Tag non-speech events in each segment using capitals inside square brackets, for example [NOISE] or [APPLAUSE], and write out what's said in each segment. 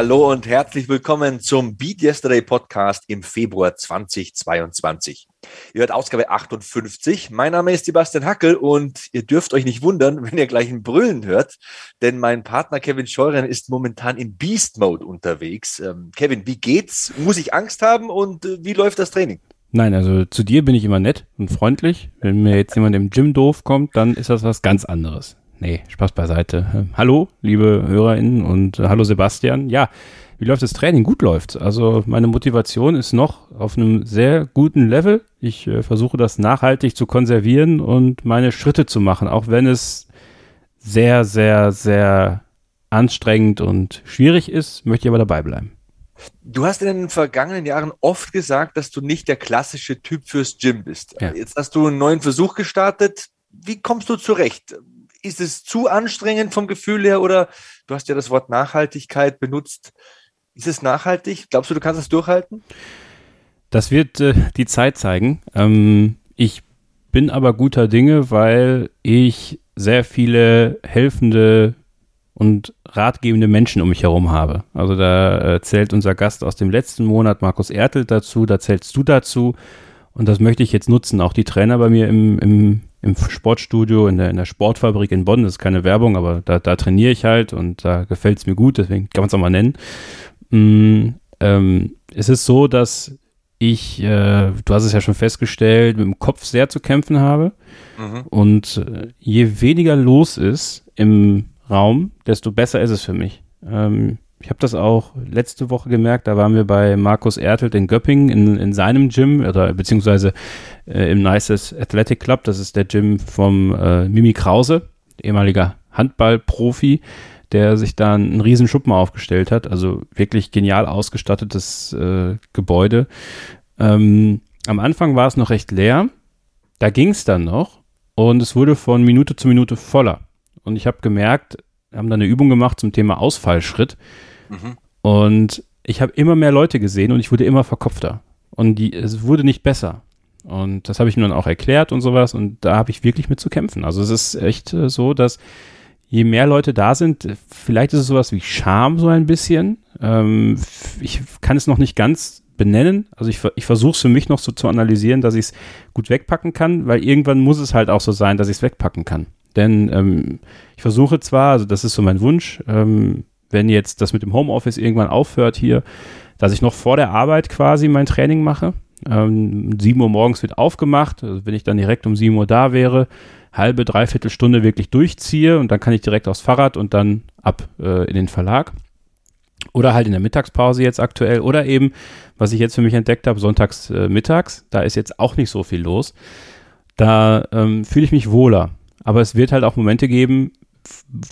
Hallo und herzlich willkommen zum Beat Yesterday Podcast im Februar 2022. Ihr hört Ausgabe 58. Mein Name ist Sebastian Hackel und ihr dürft euch nicht wundern, wenn ihr gleich ein Brüllen hört, denn mein Partner Kevin Scheuren ist momentan im Beast Mode unterwegs. Ähm, Kevin, wie geht's? Muss ich Angst haben und äh, wie läuft das Training? Nein, also zu dir bin ich immer nett und freundlich. Wenn mir jetzt jemand im Gym doof kommt, dann ist das was ganz anderes. Nee, Spaß beiseite. Hallo, liebe HörerInnen und äh, hallo Sebastian. Ja, wie läuft das Training? Gut läuft. Also meine Motivation ist noch auf einem sehr guten Level. Ich äh, versuche das nachhaltig zu konservieren und meine Schritte zu machen, auch wenn es sehr, sehr, sehr anstrengend und schwierig ist, möchte ich aber dabei bleiben. Du hast in den vergangenen Jahren oft gesagt, dass du nicht der klassische Typ fürs Gym bist. Ja. Jetzt hast du einen neuen Versuch gestartet. Wie kommst du zurecht? Ist es zu anstrengend vom Gefühl her oder du hast ja das Wort Nachhaltigkeit benutzt. Ist es nachhaltig? Glaubst du, du kannst es durchhalten? Das wird äh, die Zeit zeigen. Ähm, ich bin aber guter Dinge, weil ich sehr viele helfende und ratgebende Menschen um mich herum habe. Also da äh, zählt unser Gast aus dem letzten Monat, Markus Ertel, dazu, da zählst du dazu. Und das möchte ich jetzt nutzen. Auch die Trainer bei mir im, im im Sportstudio, in der, in der Sportfabrik in Bonn. Das ist keine Werbung, aber da, da trainiere ich halt und da gefällt es mir gut, deswegen kann man es auch mal nennen. Mm, ähm, es ist so, dass ich, äh, du hast es ja schon festgestellt, mit dem Kopf sehr zu kämpfen habe. Mhm. Und äh, je weniger los ist im Raum, desto besser ist es für mich. Ähm, ich habe das auch letzte Woche gemerkt, da waren wir bei Markus Ertelt in Göppingen in, in seinem Gym, oder beziehungsweise äh, im Nices Athletic Club, das ist der Gym vom äh, Mimi Krause, ehemaliger Handballprofi, der sich da einen riesen Schuppen aufgestellt hat, also wirklich genial ausgestattetes äh, Gebäude. Ähm, am Anfang war es noch recht leer, da ging es dann noch und es wurde von Minute zu Minute voller. Und ich habe gemerkt, haben da eine Übung gemacht zum Thema Ausfallschritt. Mhm. Und ich habe immer mehr Leute gesehen und ich wurde immer verkopfter. Und die, es wurde nicht besser. Und das habe ich mir dann auch erklärt und sowas. Und da habe ich wirklich mit zu kämpfen. Also es ist echt äh, so, dass je mehr Leute da sind, vielleicht ist es sowas wie Scham so ein bisschen. Ähm, ich kann es noch nicht ganz benennen. Also ich, ich versuche es für mich noch so zu analysieren, dass ich es gut wegpacken kann, weil irgendwann muss es halt auch so sein, dass ich es wegpacken kann. Denn ähm, ich versuche zwar, also das ist so mein Wunsch, ähm, wenn jetzt das mit dem Homeoffice irgendwann aufhört hier, dass ich noch vor der Arbeit quasi mein Training mache. Ähm, 7 Uhr morgens wird aufgemacht, also wenn ich dann direkt um 7 Uhr da wäre, halbe, dreiviertel Stunde wirklich durchziehe und dann kann ich direkt aufs Fahrrad und dann ab äh, in den Verlag. Oder halt in der Mittagspause jetzt aktuell. Oder eben, was ich jetzt für mich entdeckt habe, sonntags äh, mittags, da ist jetzt auch nicht so viel los. Da ähm, fühle ich mich wohler. Aber es wird halt auch Momente geben,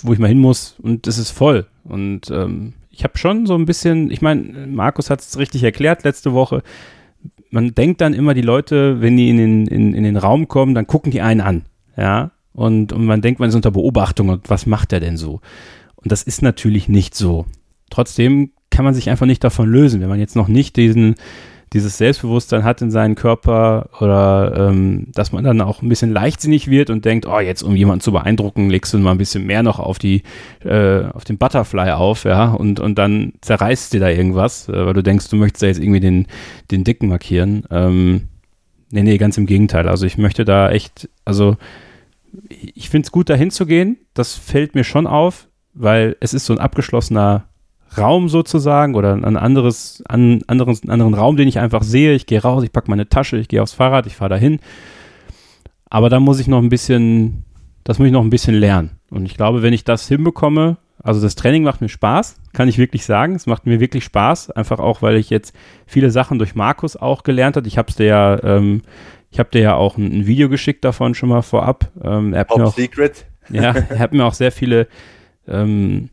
wo ich mal hin muss und es ist voll. Und ähm, ich habe schon so ein bisschen, ich meine, Markus hat es richtig erklärt letzte Woche. Man denkt dann immer, die Leute, wenn die in den, in, in den Raum kommen, dann gucken die einen an. Ja. Und, und man denkt, man ist unter Beobachtung und was macht er denn so? Und das ist natürlich nicht so. Trotzdem kann man sich einfach nicht davon lösen, wenn man jetzt noch nicht diesen, dieses Selbstbewusstsein hat in seinen Körper oder ähm, dass man dann auch ein bisschen leichtsinnig wird und denkt, oh, jetzt um jemanden zu beeindrucken, legst du mal ein bisschen mehr noch auf die, äh, auf den Butterfly auf, ja, und, und dann zerreißt dir da irgendwas, äh, weil du denkst, du möchtest da jetzt irgendwie den, den Dicken markieren. Ähm, nee, nee, ganz im Gegenteil. Also ich möchte da echt, also ich finde es gut, da hinzugehen. Das fällt mir schon auf, weil es ist so ein abgeschlossener Raum sozusagen oder ein anderes, an, anderes, einen anderen Raum, den ich einfach sehe. Ich gehe raus, ich packe meine Tasche, ich gehe aufs Fahrrad, ich fahre dahin. Aber da muss ich noch ein bisschen, das muss ich noch ein bisschen lernen. Und ich glaube, wenn ich das hinbekomme, also das Training macht mir Spaß, kann ich wirklich sagen. Es macht mir wirklich Spaß, einfach auch, weil ich jetzt viele Sachen durch Markus auch gelernt habe. Ich habe es dir ja, ähm, ich habe dir ja auch ein, ein, Video geschickt davon schon mal vorab. Ähm, er hat Top mir auch, Secret. Ja, er hat mir auch sehr viele ähm,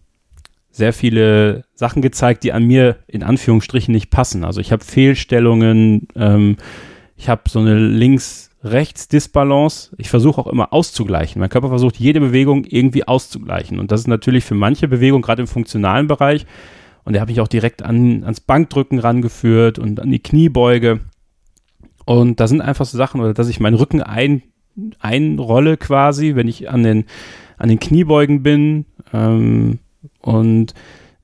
sehr viele Sachen gezeigt, die an mir in Anführungsstrichen nicht passen. Also ich habe Fehlstellungen, ähm, ich habe so eine Links-Rechts-Disbalance. Ich versuche auch immer auszugleichen. Mein Körper versucht jede Bewegung irgendwie auszugleichen. Und das ist natürlich für manche Bewegungen, gerade im funktionalen Bereich, und da habe ich auch direkt an, ans Bankdrücken rangeführt und an die Kniebeuge. Und da sind einfach so Sachen, oder dass ich meinen Rücken ein, einrolle quasi, wenn ich an den, an den Kniebeugen bin. Ähm, und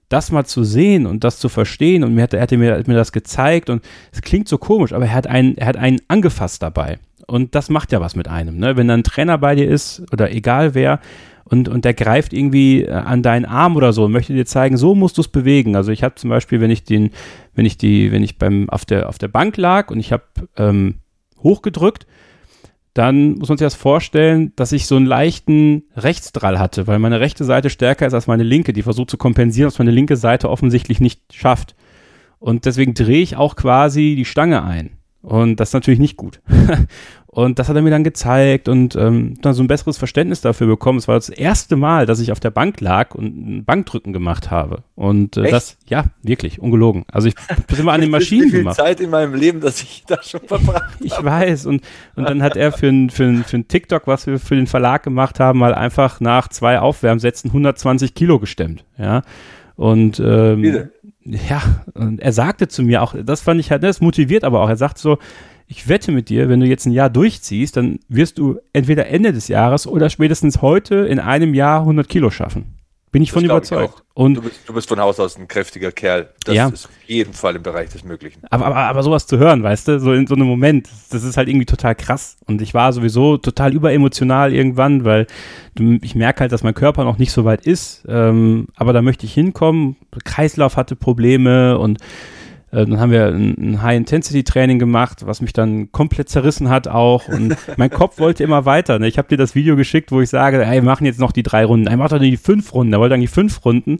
das mal zu sehen und das zu verstehen und mir hat, er hatte mir, hat mir das gezeigt und es klingt so komisch, aber er hat einen, er hat einen angefasst dabei. Und das macht ja was mit einem, ne? Wenn dann ein Trainer bei dir ist oder egal wer und, und der greift irgendwie äh, an deinen Arm oder so und möchte dir zeigen, so musst du es bewegen. Also ich habe zum Beispiel, wenn ich den, wenn ich die, wenn ich beim auf der auf der Bank lag und ich habe ähm, hochgedrückt, dann muss man sich das vorstellen, dass ich so einen leichten Rechtsdrall hatte, weil meine rechte Seite stärker ist als meine linke, die versucht zu kompensieren, was meine linke Seite offensichtlich nicht schafft. Und deswegen drehe ich auch quasi die Stange ein. Und das ist natürlich nicht gut. [LAUGHS] Und das hat er mir dann gezeigt und ähm, dann so ein besseres Verständnis dafür bekommen. Es war das erste Mal, dass ich auf der Bank lag und ein Bankdrücken gemacht habe. Und äh, das, ja, wirklich, ungelogen. Also ich das immer an den Maschinen [LAUGHS] wie viel gemacht. Zeit in meinem Leben, dass ich da schon verbracht habe. [LAUGHS] Ich weiß. Und, und dann hat er für ein, für, ein, für ein TikTok, was wir für den Verlag gemacht haben, mal einfach nach zwei Aufwärmsätzen 120 Kilo gestemmt. Ja. Und ähm, Bitte. Ja, und er sagte zu mir auch, das fand ich halt, das motiviert aber auch. Er sagt so, ich wette mit dir, wenn du jetzt ein Jahr durchziehst, dann wirst du entweder Ende des Jahres oder spätestens heute in einem Jahr 100 Kilo schaffen. Bin ich Das von ich überzeugt. auch. und Du bist, du bist von Haus aus ein kräftiger Kerl. Das Ja. ist auf jeden Fall im Bereich des Möglichen. aber, aber, aber sowas zu hören, weißt du, so in so einem Moment, das ist halt irgendwie total krass. Und ich war sowieso total überemotional irgendwann, weil ich merke halt, dass mein Körper noch nicht so weit ist. Ähm, aber da möchte ich hinkommen. Kreislauf hatte Probleme und dann haben wir ein, High-Intensity-Training gemacht, was mich dann komplett zerrissen hat auch. Und [LAUGHS] mein Kopf wollte immer weiter. Ne? Ich habe dir das Video geschickt, wo ich sage, ey, wir machen jetzt noch die drei Runden. Ey, mach doch die fünf Runden. Er wollte eigentlich fünf Runden.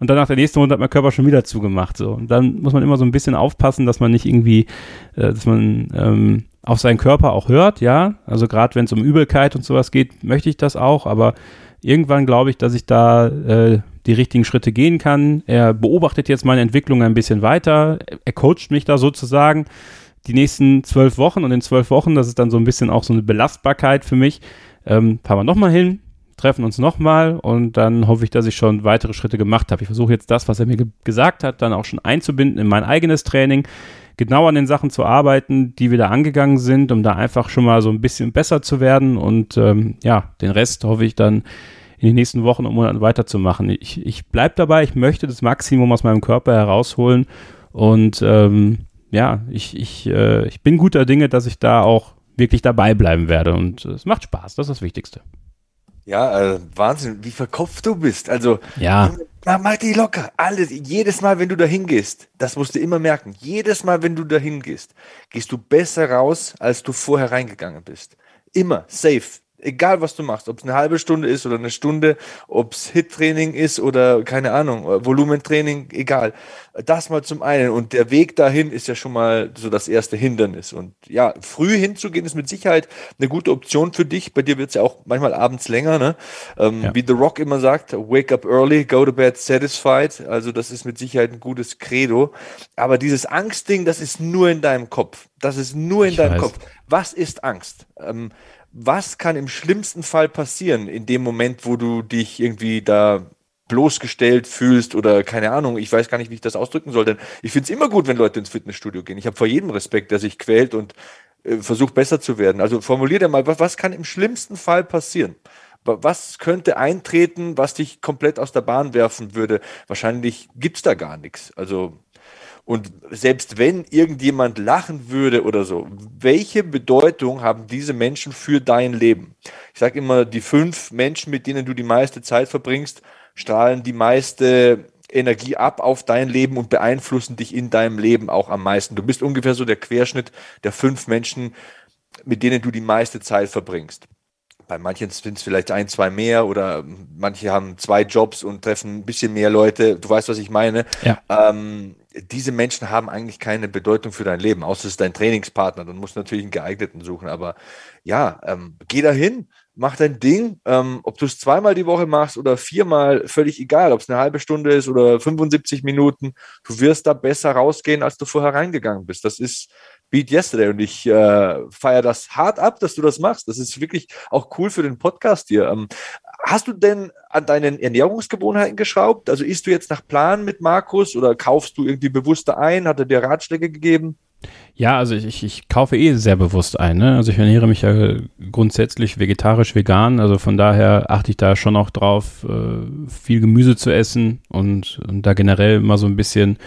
Und dann nach der nächsten Runde hat mein Körper schon wieder zugemacht. So. Und dann muss man immer so ein bisschen aufpassen, dass man nicht irgendwie, äh, dass man ähm, auf seinen Körper auch hört, ja. Also gerade wenn es um Übelkeit und sowas geht, möchte ich das auch, aber irgendwann glaube ich, dass ich da äh, die richtigen Schritte gehen kann. Er beobachtet jetzt meine Entwicklung ein bisschen weiter. Er coacht mich da sozusagen die nächsten zwölf Wochen und in zwölf Wochen, das ist dann so ein bisschen auch so eine Belastbarkeit für mich, ähm, fahren wir nochmal hin, treffen uns nochmal und dann hoffe ich, dass ich schon weitere Schritte gemacht habe. Ich versuche jetzt das, was er mir ge gesagt hat, dann auch schon einzubinden in mein eigenes Training, genau an den Sachen zu arbeiten, die wir da angegangen sind, um da einfach schon mal so ein bisschen besser zu werden und ähm, ja, den Rest hoffe ich dann in den nächsten Wochen und Monaten weiterzumachen. Ich, ich bleibe dabei, ich möchte das Maximum aus meinem Körper herausholen und ähm, ja, ich, ich, äh, ich bin guter Dinge, dass ich da auch wirklich dabei bleiben werde und es macht Spaß, das ist das Wichtigste. Ja, äh, Wahnsinn, wie verkopft du bist. Also, Ja, mach, mach die locker. Alles, jedes Mal, wenn du da hingehst, das musst du immer merken. Jedes Mal, wenn du da hingehst, gehst du besser raus, als du vorher reingegangen bist. Immer, safe. Egal, was du machst, ob es eine halbe Stunde ist oder eine Stunde, ob es Hit-Training ist oder keine Ahnung, äh, Volumentraining, egal. Das mal zum einen. Und der Weg dahin ist ja schon mal so das erste Hindernis. Und ja, früh hinzugehen ist mit Sicherheit eine gute Option für dich. Bei dir wird es ja auch manchmal abends länger, ne? Ähm, Ja. Wie The Rock immer sagt, wake up early, go to bed satisfied. Also das ist mit Sicherheit ein gutes Credo. Aber dieses Angstding, das ist nur in deinem Kopf. Das ist nur in Ich deinem weiß. Kopf. Was ist Angst? Ähm, was kann im schlimmsten Fall passieren in dem Moment, wo du dich irgendwie da bloßgestellt fühlst oder keine Ahnung, ich weiß gar nicht, wie ich das ausdrücken soll, denn ich finde es immer gut, wenn Leute ins Fitnessstudio gehen. Ich habe vor jedem Respekt, der sich quält und äh, versucht besser zu werden. Also formulier dir mal, was, was kann im schlimmsten Fall passieren? Wa- Was könnte eintreten, was dich komplett aus der Bahn werfen würde? Wahrscheinlich gibt's da gar nichts. Also und selbst wenn irgendjemand lachen würde oder so, welche Bedeutung haben diese Menschen für dein Leben? Ich sage immer, die fünf Menschen, mit denen du die meiste Zeit verbringst, strahlen die meiste Energie ab auf dein Leben und beeinflussen dich in deinem Leben auch am meisten. Du bist ungefähr so der Querschnitt der fünf Menschen, mit denen du die meiste Zeit verbringst. Bei manchen sind es vielleicht ein, zwei mehr oder manche haben zwei Jobs und treffen ein bisschen mehr Leute. Du weißt, was ich meine. Ja. Ähm, diese Menschen haben eigentlich keine Bedeutung für dein Leben, außer es ist dein Trainingspartner. Dann musst du natürlich einen geeigneten suchen. Aber ja, ähm, geh dahin, mach dein Ding. Ähm, ob du es zweimal die Woche machst oder viermal, völlig egal. Ob es eine halbe Stunde ist oder 75 Minuten, du wirst da besser rausgehen, als du vorher reingegangen bist. Das ist Beat Yesterday und ich äh, feiere das hart ab, dass du das machst. Das ist wirklich auch cool für den Podcast hier. Ähm, hast du denn an deinen Ernährungsgewohnheiten geschraubt? Also isst du jetzt nach Plan mit Markus oder kaufst du irgendwie bewusster ein? Hat er dir Ratschläge gegeben? Ja, also ich, ich kaufe eh sehr bewusst ein. Ne? Also ich ernähre mich ja grundsätzlich vegetarisch, vegan. Also von daher achte ich da schon auch drauf, äh, viel Gemüse zu essen und, und da generell mal so ein bisschen,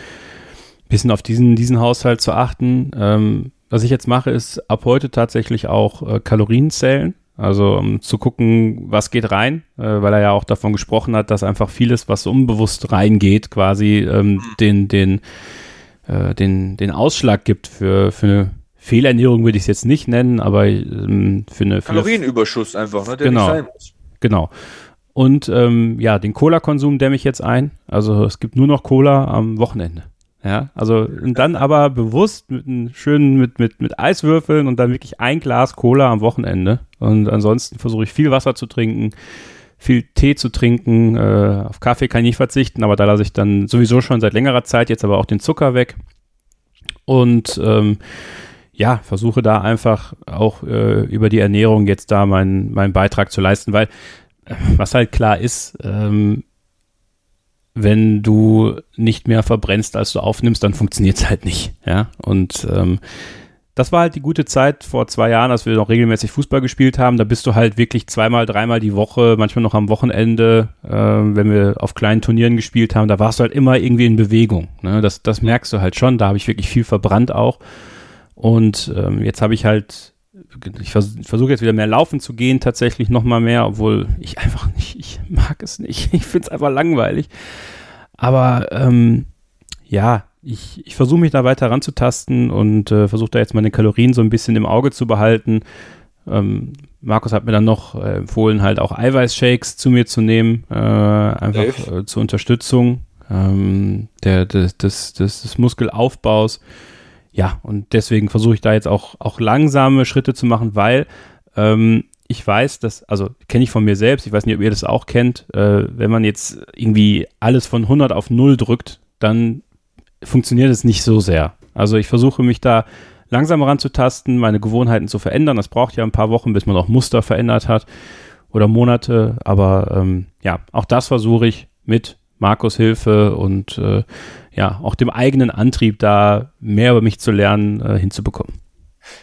bisschen auf diesen, diesen Haushalt zu achten. Ähm, was ich jetzt mache, ist ab heute tatsächlich auch äh, Kalorien zählen. Also um zu gucken, was geht rein, äh, weil er ja auch davon gesprochen hat, dass einfach vieles, was unbewusst reingeht, quasi ähm, mhm. den, den äh, den, den Ausschlag gibt für, für eine Fehlernährung, würde ich es jetzt nicht nennen, aber ähm, für eine. Für Kalorienüberschuss einfach, ne, der genau, nicht sein muss. Genau. Und ähm, ja, den Cola-Konsum dämme ich jetzt ein. Also es gibt nur noch Cola am Wochenende. Ja, also und dann aber bewusst mit einem schönen, mit, mit, mit Eiswürfeln und dann wirklich ein Glas Cola am Wochenende. Und ansonsten versuche ich viel Wasser zu trinken, viel Tee zu trinken. Äh, auf Kaffee kann ich nicht verzichten, aber da lasse ich dann sowieso schon seit längerer Zeit jetzt aber auch den Zucker weg. Und ähm, ja, versuche da einfach auch äh, über die Ernährung jetzt da meinen meinen Beitrag zu leisten, weil äh, was halt klar ist, ähm, wenn du nicht mehr verbrennst, als du aufnimmst, dann funktioniert es halt nicht. Ja, und ähm, das war halt die gute Zeit vor zwei Jahren, als wir noch regelmäßig Fußball gespielt haben. Da bist du halt wirklich zweimal, dreimal die Woche, manchmal noch am Wochenende, äh, wenn wir auf kleinen Turnieren gespielt haben, da warst du halt immer irgendwie in Bewegung. Ne? Das, das merkst du halt schon. Da habe ich wirklich viel verbrannt auch. Und ähm, jetzt habe ich halt, ich vers versuche jetzt wieder mehr laufen zu gehen, tatsächlich nochmal mehr, obwohl ich einfach nicht, ich mag es nicht. [LAUGHS] Ich finde es einfach langweilig. Aber ähm, ja, ich, ich versuche mich da weiter ranzutasten und äh, versuche da jetzt meine Kalorien so ein bisschen im Auge zu behalten. Ähm, Markus hat mir dann noch äh, empfohlen, halt auch Eiweißshakes zu mir zu nehmen, äh, einfach äh, zur Unterstützung ähm, der, des, des, des, des Muskelaufbaus. Ja, und deswegen versuche ich da jetzt auch, auch langsame Schritte zu machen, weil ähm, ich weiß, dass, also kenne ich von mir selbst, ich weiß nicht, ob ihr das auch kennt, äh, wenn man jetzt irgendwie alles von 100 auf 0 drückt, dann funktioniert es nicht so sehr. Also ich versuche mich da langsam ranzutasten, meine Gewohnheiten zu verändern. Das braucht ja ein paar Wochen, bis man auch Muster verändert hat oder Monate. Aber ähm, ja, auch das versuche ich mit Markus Hilfe und äh, ja, auch dem eigenen Antrieb da mehr über mich zu lernen, äh, hinzubekommen.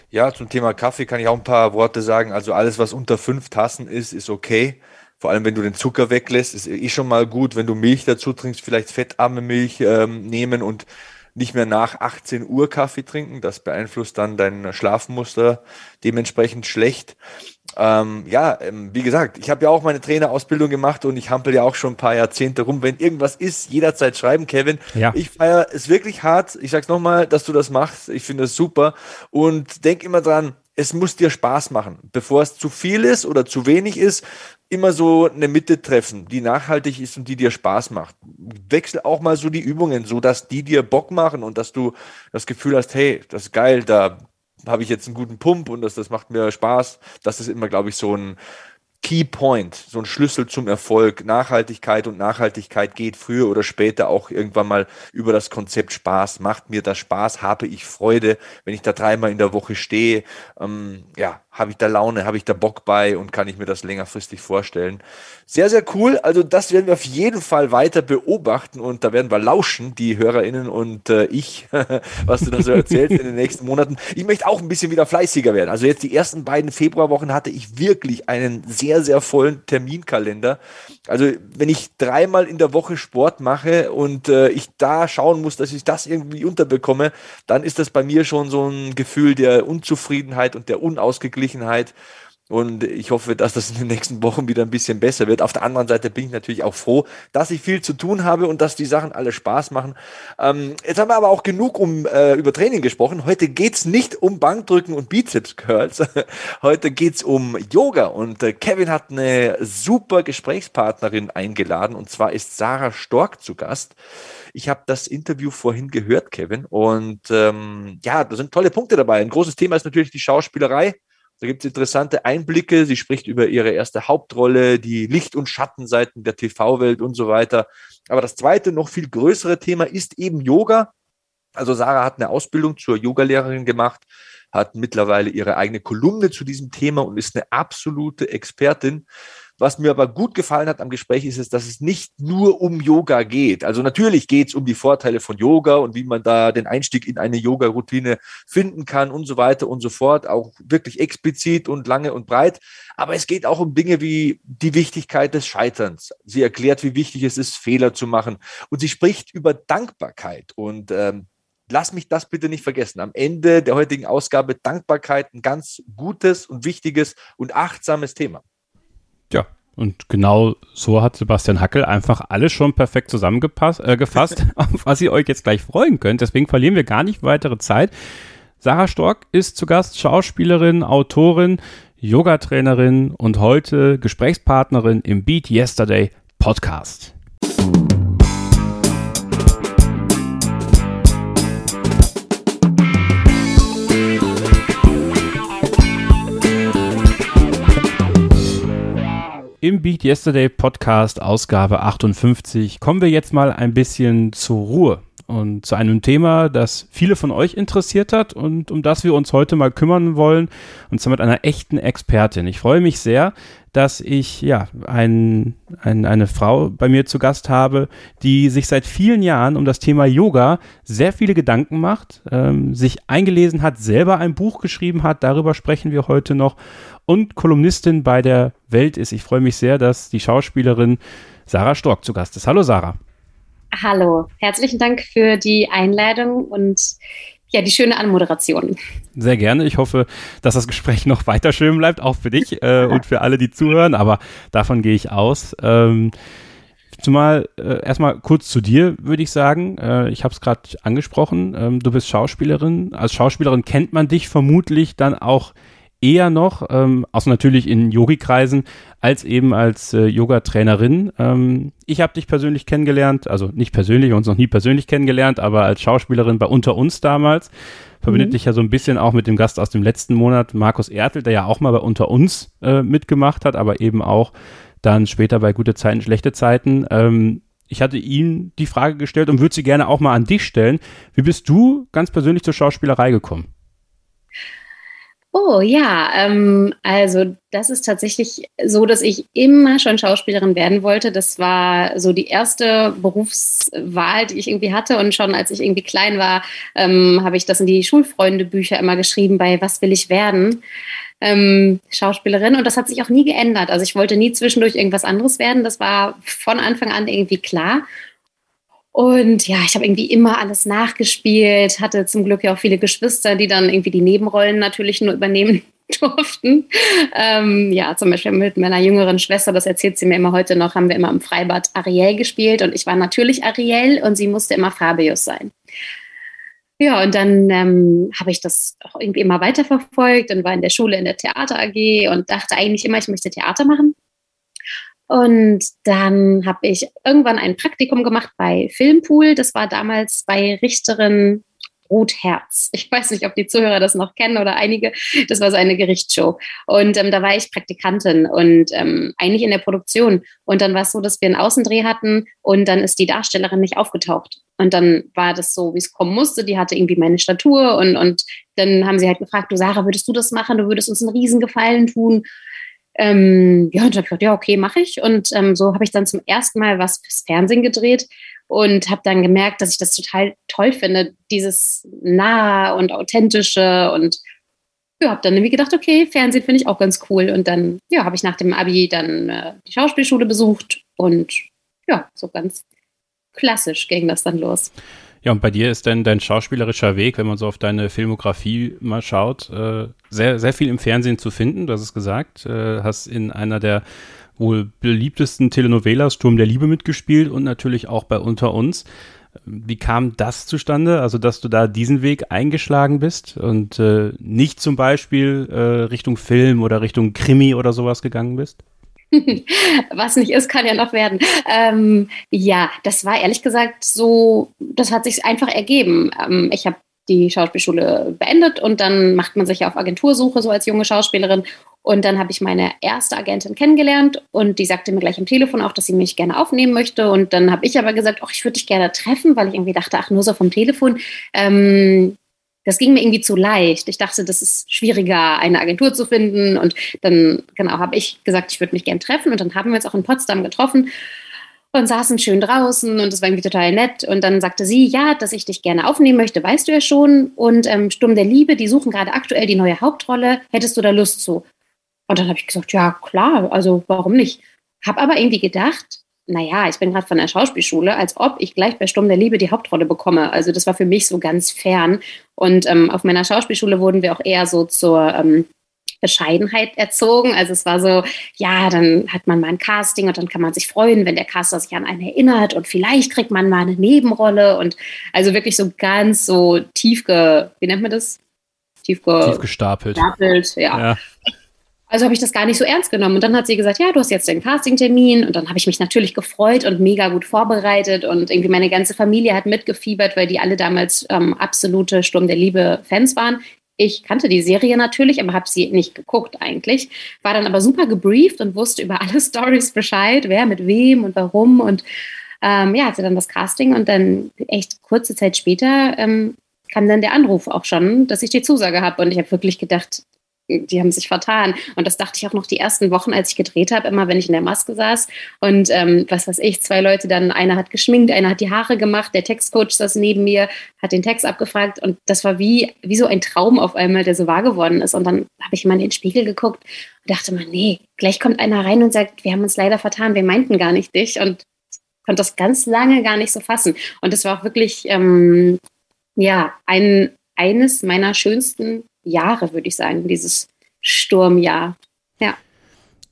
Ja, zum Thema Kaffee kann ich auch ein paar Worte sagen. Also alles, was unter fünf Tassen ist, ist okay. Vor allem, wenn du den Zucker weglässt, ist eh schon mal gut. Wenn du Milch dazu trinkst, vielleicht fettarme Milch ähm, nehmen und nicht mehr nach 18 Uhr Kaffee trinken. Das beeinflusst dann dein Schlafmuster dementsprechend schlecht. Ähm, ja, ähm, wie gesagt, ich habe ja auch meine Trainerausbildung gemacht und ich hampel ja auch schon ein paar Jahrzehnte rum. Wenn irgendwas ist, jederzeit schreiben, Kevin. Ja. Ich feiere es wirklich hart. Ich sag's nochmal, dass du das machst. Ich finde es super. Und denk immer dran, es muss dir Spaß machen. Bevor es zu viel ist oder zu wenig ist, immer so eine Mitte treffen, die nachhaltig ist und die dir Spaß macht. Wechsel auch mal so die Übungen, so dass die dir Bock machen und dass du das Gefühl hast, hey, das ist geil, da habe ich jetzt einen guten Pump und das, das macht mir Spaß. Das ist immer, glaube ich, so ein, Key Point, so ein Schlüssel zum Erfolg. Nachhaltigkeit und Nachhaltigkeit geht früher oder später auch irgendwann mal über das Konzept Spaß. Macht mir das Spaß? Habe ich Freude, wenn ich da dreimal in der Woche stehe? Ähm, ja, habe ich da Laune, habe ich da Bock bei und kann ich mir das längerfristig vorstellen? Sehr, sehr cool. Also das werden wir auf jeden Fall weiter beobachten und da werden wir lauschen, die HörerInnen und äh, ich, [LAUGHS] was du da so erzählst in den nächsten Monaten. Ich möchte auch ein bisschen wieder fleißiger werden. Also jetzt die ersten beiden Februarwochen hatte ich wirklich einen sehr, sehr vollen Terminkalender. Also wenn ich dreimal in der Woche Sport mache und äh, ich da schauen muss, dass ich das irgendwie unterbekomme, dann ist das bei mir schon so ein Gefühl der Unzufriedenheit und der Unausgeglichenheit. Und ich hoffe, dass das in den nächsten Wochen wieder ein bisschen besser wird. Auf der anderen Seite bin ich natürlich auch froh, dass ich viel zu tun habe und dass die Sachen alle Spaß machen. Ähm, jetzt haben wir aber auch genug um äh, über Training gesprochen. Heute geht's nicht um Bankdrücken und Bizeps Curls. [LAUGHS] Heute geht's um Yoga. Und äh, Kevin hat eine super Gesprächspartnerin eingeladen. Und zwar ist Sarah Stork zu Gast. Ich habe das Interview vorhin gehört, Kevin. Und ähm, ja, da sind tolle Punkte dabei. Ein großes Thema ist natürlich die Schauspielerei. Da gibt es interessante Einblicke. Sie spricht über ihre erste Hauptrolle, die Licht- und Schattenseiten der TV-Welt und so weiter. Aber das zweite, noch viel größere Thema ist eben Yoga. Also Sarah hat eine Ausbildung zur Yogalehrerin gemacht, hat mittlerweile ihre eigene Kolumne zu diesem Thema und ist eine absolute Expertin. Was mir aber gut gefallen hat am Gespräch ist es, dass es nicht nur um Yoga geht. Also natürlich geht es um die Vorteile von Yoga und wie man da den Einstieg in eine Yoga-Routine finden kann und so weiter und so fort, auch wirklich explizit und lange und breit. Aber es geht auch um Dinge wie die Wichtigkeit des Scheiterns. Sie erklärt, wie wichtig es ist, Fehler zu machen. Und sie spricht über Dankbarkeit. Und ähm, lass mich das bitte nicht vergessen. Am Ende der heutigen Ausgabe Dankbarkeit ein ganz gutes und wichtiges und achtsames Thema. Ja, und genau so hat Sebastian Hackel einfach alles schon perfekt zusammengefasst, äh, gefasst, [LAUGHS] auf was ihr euch jetzt gleich freuen könnt. Deswegen verlieren wir gar nicht weitere Zeit. Sarah Stork ist zu Gast, Schauspielerin, Autorin, Yogatrainerin und heute Gesprächspartnerin im Beat Yesterday Podcast. Im Beat Yesterday Podcast Ausgabe 58 kommen wir jetzt mal ein bisschen zur Ruhe und zu einem Thema, das viele von euch interessiert hat und um das wir uns heute mal kümmern wollen und zwar mit einer echten Expertin. Ich freue mich sehr, dass ich ja ein, ein, eine Frau bei mir zu Gast habe, die sich seit vielen Jahren um das Thema Yoga sehr viele Gedanken macht, ähm, sich eingelesen hat, selber ein Buch geschrieben hat, darüber sprechen wir heute noch und Kolumnistin bei der Welt ist. Ich freue mich sehr, dass die Schauspielerin Sarah Stork zu Gast ist. Hallo Sarah. Hallo, herzlichen Dank für die Einladung und ja, die schöne Anmoderation. Sehr gerne. Ich hoffe, dass das Gespräch noch weiter schön bleibt, auch für dich äh, und für alle, die zuhören, aber davon gehe ich aus. Ähm, Zumal äh, erstmal kurz zu dir, würde ich sagen. Äh, ich habe es gerade angesprochen. Ähm, du bist Schauspielerin. Als Schauspielerin kennt man dich vermutlich dann auch eher noch, ähm, außer natürlich in Yogi-Kreisen, als eben als äh, Yoga-Trainerin. Ähm, ich habe dich persönlich kennengelernt, also nicht persönlich, uns noch nie persönlich kennengelernt, aber als Schauspielerin bei Unter uns damals. Verbindet mhm. dich ja so ein bisschen auch mit dem Gast aus dem letzten Monat, Markus Ertel, der ja auch mal bei Unter uns äh, mitgemacht hat, aber eben auch dann später bei Gute Zeiten, Schlechte Zeiten. Ähm, ich hatte ihm die Frage gestellt und würde sie gerne auch mal an dich stellen. Wie bist du ganz persönlich zur Schauspielerei gekommen? Oh ja, ähm, also das ist tatsächlich so, dass ich immer schon Schauspielerin werden wollte. Das war so die erste Berufswahl, die ich irgendwie hatte. Und schon als ich irgendwie klein war, ähm, habe ich das in die Schulfreundebücher immer geschrieben bei Was will ich werden? Ähm, Schauspielerin. Und das hat sich auch nie geändert. Also ich wollte nie zwischendurch irgendwas anderes werden. Das war von Anfang an irgendwie klar. Und ja, ich habe irgendwie immer alles nachgespielt, hatte zum Glück ja auch viele Geschwister, die dann irgendwie die Nebenrollen natürlich nur übernehmen [LAUGHS] durften. Ähm, ja, zum Beispiel mit meiner jüngeren Schwester, das erzählt sie mir immer heute noch, haben wir immer im Freibad Ariel gespielt und ich war natürlich Ariel und sie musste immer Fabius sein. Ja, und dann ähm, habe ich das auch irgendwie immer weiterverfolgt und war in der Schule in der Theater AG und dachte eigentlich immer, ich möchte Theater machen. Und dann habe ich irgendwann ein Praktikum gemacht bei Filmpool. Das war damals bei Richterin Rotherz. Ich weiß nicht, ob die Zuhörer das noch kennen oder einige. Das war so eine Gerichtsshow. Und ähm, da war ich Praktikantin und ähm, eigentlich in der Produktion. Und dann war es so, dass wir einen Außendreh hatten und dann ist die Darstellerin nicht aufgetaucht. Und dann war das so, wie es kommen musste. Die hatte irgendwie meine Statur und, und dann haben sie halt gefragt, du Sarah, würdest du das machen? Du würdest uns einen Riesengefallen tun. Ähm, ja, und dann habe ich gedacht, ja, okay, mache ich. Und ähm, so habe ich dann zum ersten Mal was fürs Fernsehen gedreht und habe dann gemerkt, dass ich das total toll finde, dieses nahe und authentische und ja, habe dann irgendwie gedacht, okay, Fernsehen finde ich auch ganz cool. Und dann, ja, habe ich nach dem Abi dann äh, die Schauspielschule besucht und ja, so ganz klassisch ging das dann los. Ja, und bei dir ist denn dein schauspielerischer Weg, wenn man so auf deine Filmografie mal schaut, äh, sehr, sehr viel im Fernsehen zu finden. Du hast es gesagt, äh, hast in einer der wohl beliebtesten Telenovelas Sturm der Liebe mitgespielt und natürlich auch bei Unter uns. Wie kam das zustande? Also, dass du da diesen Weg eingeschlagen bist und äh, nicht zum Beispiel äh, Richtung Film oder Richtung Krimi oder sowas gegangen bist? [LAUGHS] Was nicht ist, kann ja noch werden. Ähm, ja, das war ehrlich gesagt so, das hat sich einfach ergeben. Ähm, ich habe die Schauspielschule beendet und dann macht man sich ja auf Agentursuche so als junge Schauspielerin. Und dann habe ich meine erste Agentin kennengelernt und die sagte mir gleich am Telefon auch, dass sie mich gerne aufnehmen möchte. Und dann habe ich aber gesagt, ach, ich würde dich gerne treffen, weil ich irgendwie dachte, ach, nur so vom Telefon. Ähm, das ging mir irgendwie zu leicht. Ich dachte, das ist schwieriger, eine Agentur zu finden. Und dann, genau, habe ich gesagt, ich würde mich gern treffen. Und dann haben wir uns auch in Potsdam getroffen und saßen schön draußen und es war irgendwie total nett. Und dann sagte sie, ja, dass ich dich gerne aufnehmen möchte, weißt du ja schon. Und ähm, Sturm der Liebe, die suchen gerade aktuell die neue Hauptrolle. Hättest du da Lust zu? Und dann habe ich gesagt, ja, klar, also warum nicht? Habe aber irgendwie gedacht, naja, ich bin gerade von der Schauspielschule, als ob ich gleich bei Sturm der Liebe die Hauptrolle bekomme. Also das war für mich so ganz fern. Und ähm, auf meiner Schauspielschule wurden wir auch eher so zur ähm, Bescheidenheit erzogen. Also es war so, ja, dann hat man mal ein Casting und dann kann man sich freuen, wenn der Caster sich an einen erinnert und vielleicht kriegt man mal eine Nebenrolle und also wirklich so ganz so tief ge, wie nennt man das? Tief, ge tief gestapelt. Gestapelt, ja. ja. Also habe ich das gar nicht so ernst genommen. Und dann hat sie gesagt, ja, du hast jetzt den Castingtermin. Und dann habe ich mich natürlich gefreut und mega gut vorbereitet. Und irgendwie meine ganze Familie hat mitgefiebert, weil die alle damals ähm, absolute Sturm der Liebe-Fans waren. Ich kannte die Serie natürlich, aber habe sie nicht geguckt eigentlich. War dann aber super gebrieft und wusste über alle [LAUGHS] Stories Bescheid, wer mit wem und warum. Und ähm, ja, hatte dann das Casting und dann echt kurze Zeit später ähm, kam dann der Anruf auch schon, dass ich die Zusage habe. Und ich habe wirklich gedacht, die haben sich vertan. Und das dachte ich auch noch die ersten Wochen, als ich gedreht habe, immer wenn ich in der Maske saß. Und ähm, was weiß ich, zwei Leute dann, einer hat geschminkt, einer hat die Haare gemacht, der Textcoach saß neben mir, hat den Text abgefragt. Und das war wie, wie so ein Traum auf einmal, der so wahr geworden ist. Und dann habe ich mal in den Spiegel geguckt und dachte mal, nee, gleich kommt einer rein und sagt, wir haben uns leider vertan, wir meinten gar nicht dich. Und konnte das ganz lange gar nicht so fassen. Und das war auch wirklich, ähm, ja, ein, eines meiner schönsten Jahre, würde ich sagen, dieses Sturmjahr. Ja.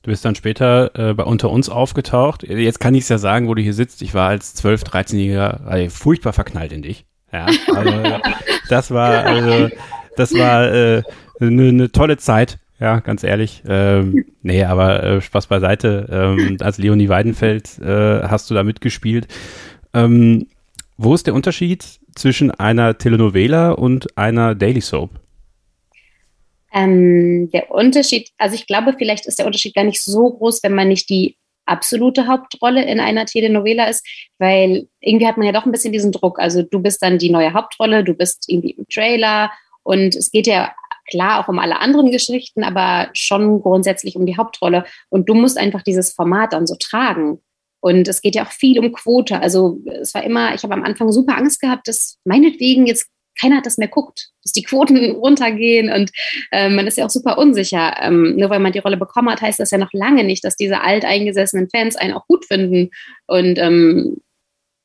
Du bist dann später äh, bei Unter uns aufgetaucht. Jetzt kann ich es ja sagen, wo du hier sitzt. Ich war als 12-, 13-Jähriger äh, furchtbar verknallt in dich. Ja, also [LAUGHS] das war, also, das war eine äh, ne tolle Zeit. Ja, ganz ehrlich. Ähm, nee, aber äh, Spaß beiseite. Ähm, als Leonie Weidenfeld äh, hast du da mitgespielt. Ähm, wo ist der Unterschied zwischen einer Telenovela und einer Daily Soap? Ähm, der Unterschied, also ich glaube, vielleicht ist der Unterschied gar nicht so groß, wenn man nicht die absolute Hauptrolle in einer Telenovela ist, weil irgendwie hat man ja doch ein bisschen diesen Druck. Also du bist dann die neue Hauptrolle, du bist irgendwie im Trailer und es geht ja klar auch um alle anderen Geschichten, aber schon grundsätzlich um die Hauptrolle. Und du musst einfach dieses Format dann so tragen. Und es geht ja auch viel um Quote. Also es war immer, ich habe am Anfang super Angst gehabt, dass meinetwegen jetzt keiner das mehr guckt, dass die Quoten [LAUGHS] runtergehen und äh, man ist ja auch super unsicher. Ähm, nur weil man die Rolle bekommen hat, heißt das ja noch lange nicht, dass diese alteingesessenen Fans einen auch gut finden. Und ähm,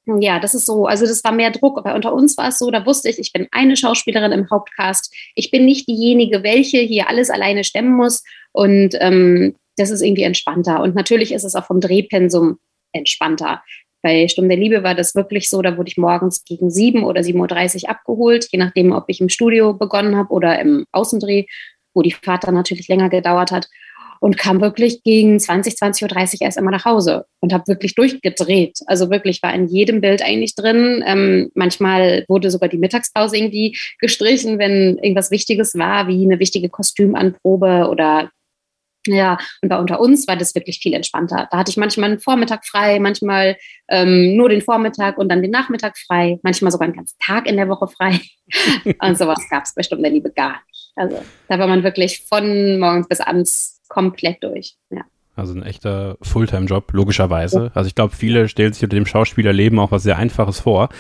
ja, das ist so, also das war mehr Druck, aber unter uns war es so, da wusste ich, ich bin eine Schauspielerin im Hauptcast. Ich bin nicht diejenige, welche hier alles alleine stemmen muss. Und ähm, das ist irgendwie entspannter. Und natürlich ist es auch vom Drehpensum entspannter. Bei Sturm der Liebe war das wirklich so, da wurde ich morgens gegen 7 oder 7.30 Uhr abgeholt, je nachdem, ob ich im Studio begonnen habe oder im Außendreh, wo die Fahrt dann natürlich länger gedauert hat. Und kam wirklich gegen 20, 20.30 Uhr erst immer nach Hause und habe wirklich durchgedreht. Also wirklich war in jedem Bild eigentlich drin. Ähm, manchmal wurde sogar die Mittagspause irgendwie gestrichen, wenn irgendwas Wichtiges war, wie eine wichtige Kostümanprobe oder ja, und bei unter uns war das wirklich viel entspannter. Da hatte ich manchmal einen Vormittag frei, manchmal ähm, nur den Vormittag und dann den Nachmittag frei, manchmal sogar einen ganzen Tag in der Woche frei. [LAUGHS] und sowas gab es bei Stunde der Liebe gar nicht. Also da war man wirklich von morgens bis abends komplett durch. Ja. Also ein echter Fulltime-Job, logischerweise. Also ich glaube, viele stellen sich unter dem Schauspielerleben auch was sehr Einfaches vor.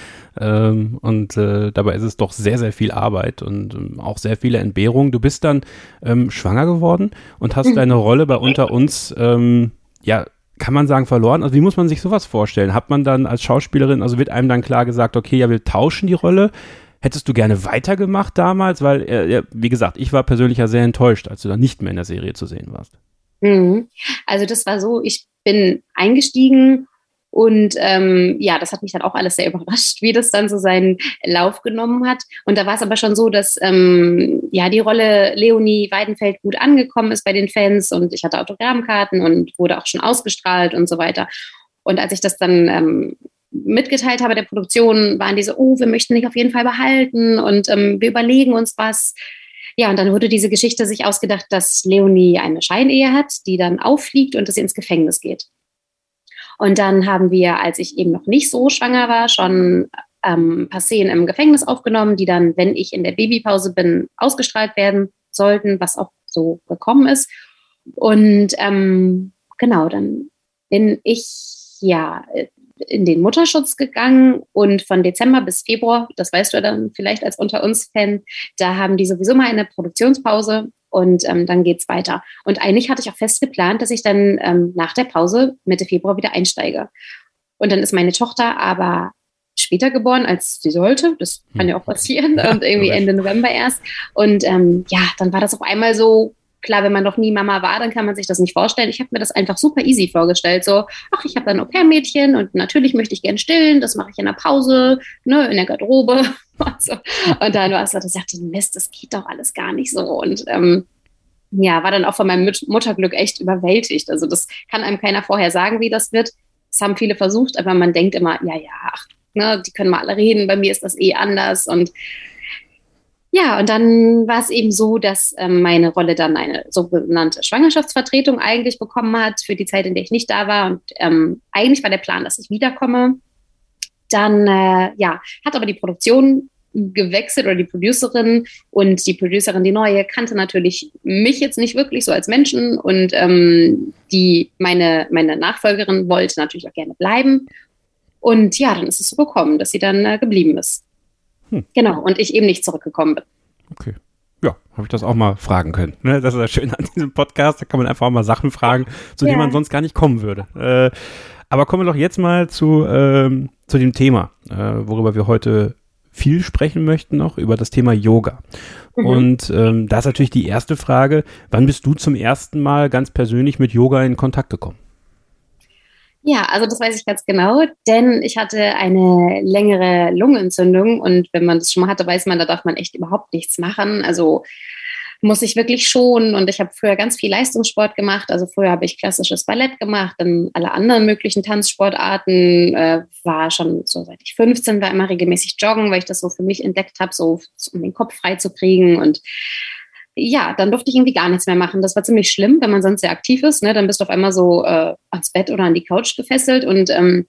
Ähm, und äh, dabei ist es doch sehr, sehr viel Arbeit und ähm, auch sehr viele Entbehrungen. Du bist dann ähm, schwanger geworden und hast mhm. deine Rolle bei Unter uns, ähm, ja, kann man sagen, verloren? Also wie muss man sich sowas vorstellen? Hat man dann als Schauspielerin, also wird einem dann klar gesagt, okay, ja, wir tauschen die Rolle? Hättest du gerne weitergemacht damals? Weil, äh, wie gesagt, ich war persönlich ja sehr enttäuscht, als du dann nicht mehr in der Serie zu sehen warst. Mhm. Also das war so, ich bin eingestiegen und ähm, ja, das hat mich dann auch alles sehr [LAUGHS] überrascht, wie das dann so seinen Lauf genommen hat. Und da war es aber schon so, dass ähm, ja die Rolle Leonie Weidenfeld gut angekommen ist bei den Fans und ich hatte Autogrammkarten und wurde auch schon ausgestrahlt und so weiter. Und als ich das dann ähm, mitgeteilt habe der Produktion, waren diese, oh, wir möchten dich auf jeden Fall behalten und ähm, wir überlegen uns was. Ja, und dann wurde diese Geschichte sich ausgedacht, dass Leonie eine Scheinehe hat, die dann auffliegt und dass sie ins Gefängnis geht. Und dann haben wir, als ich eben noch nicht so schwanger war, schon ähm, ein paar Szenen im Gefängnis aufgenommen, die dann, wenn ich in der Babypause bin, ausgestrahlt werden sollten, was auch so gekommen ist. Und ähm, genau, dann bin ich ja in den Mutterschutz gegangen und von Dezember bis Februar, das weißt du dann vielleicht als unter uns Fan, da haben die sowieso mal eine Produktionspause und ähm, dann es weiter. Und eigentlich hatte ich auch fest geplant, dass ich dann ähm, nach der Pause Mitte Februar wieder einsteige. Und dann ist meine Tochter aber später geboren, als sie sollte. Das kann ja auch passieren. und irgendwie Ende November erst. Und ähm, ja, dann war das auf einmal so, klar, wenn man noch nie Mama war, dann kann man sich das nicht vorstellen. Ich habe mir das einfach super easy vorgestellt. So, ach, ich habe dann Au-pair-Mädchen und natürlich möchte ich gern stillen. Das mache ich in der Pause, ne, in der Garderobe. [LAUGHS] Also, und dann war es so, dass ich dachte, Mist, das geht doch alles gar nicht so. Und ähm, ja, war dann auch von meinem Mutterglück echt überwältigt. Also das kann einem keiner vorher sagen, wie das wird. Das haben viele versucht, aber man denkt immer, ja, ja, ach, ne, die können mal alle reden, bei mir ist das eh anders. Und ja, und dann war es eben so, dass ähm, meine Rolle dann eine sogenannte Schwangerschaftsvertretung eigentlich bekommen hat für die Zeit, in der ich nicht da war. Und ähm, eigentlich war der Plan, dass ich wiederkomme. Dann äh, ja, hat aber die Produktion gewechselt oder die Producerin und die Producerin, die neue, kannte natürlich mich jetzt nicht wirklich so als Menschen und ähm, die meine, meine Nachfolgerin wollte natürlich auch gerne bleiben. Und ja, dann ist es so gekommen, dass sie dann äh, geblieben ist. Hm. Genau, und ich eben nicht zurückgekommen bin. Okay. Ja, habe ich das auch mal fragen können. Ne? Das ist das Schöne an diesem Podcast. Da kann man einfach auch mal Sachen fragen, zu ja. denen man sonst gar nicht kommen würde. Äh, aber kommen wir doch jetzt mal zu, ähm, zu dem Thema, äh, worüber wir heute viel sprechen möchten noch, über das Thema Yoga. Mhm. Und ähm, da ist natürlich die erste Frage, wann bist du zum ersten Mal ganz persönlich mit Yoga in Kontakt gekommen? Ja, also das weiß ich ganz genau, denn ich hatte eine längere Lungenentzündung und wenn man das schon mal hatte, weiß man, da darf man echt überhaupt nichts machen. Also muss ich wirklich schonen und ich habe früher ganz viel Leistungssport gemacht. Also früher habe ich klassisches Ballett gemacht, dann alle anderen möglichen Tanzsportarten, äh, war schon so seit ich 15 war immer regelmäßig joggen, weil ich das so für mich entdeckt habe, so um den Kopf frei zu kriegen und ja, dann durfte ich irgendwie gar nichts mehr machen. Das war ziemlich schlimm, wenn man sonst sehr aktiv ist. Ne? Dann bist du auf einmal so äh, ans Bett oder an die Couch gefesselt und ähm,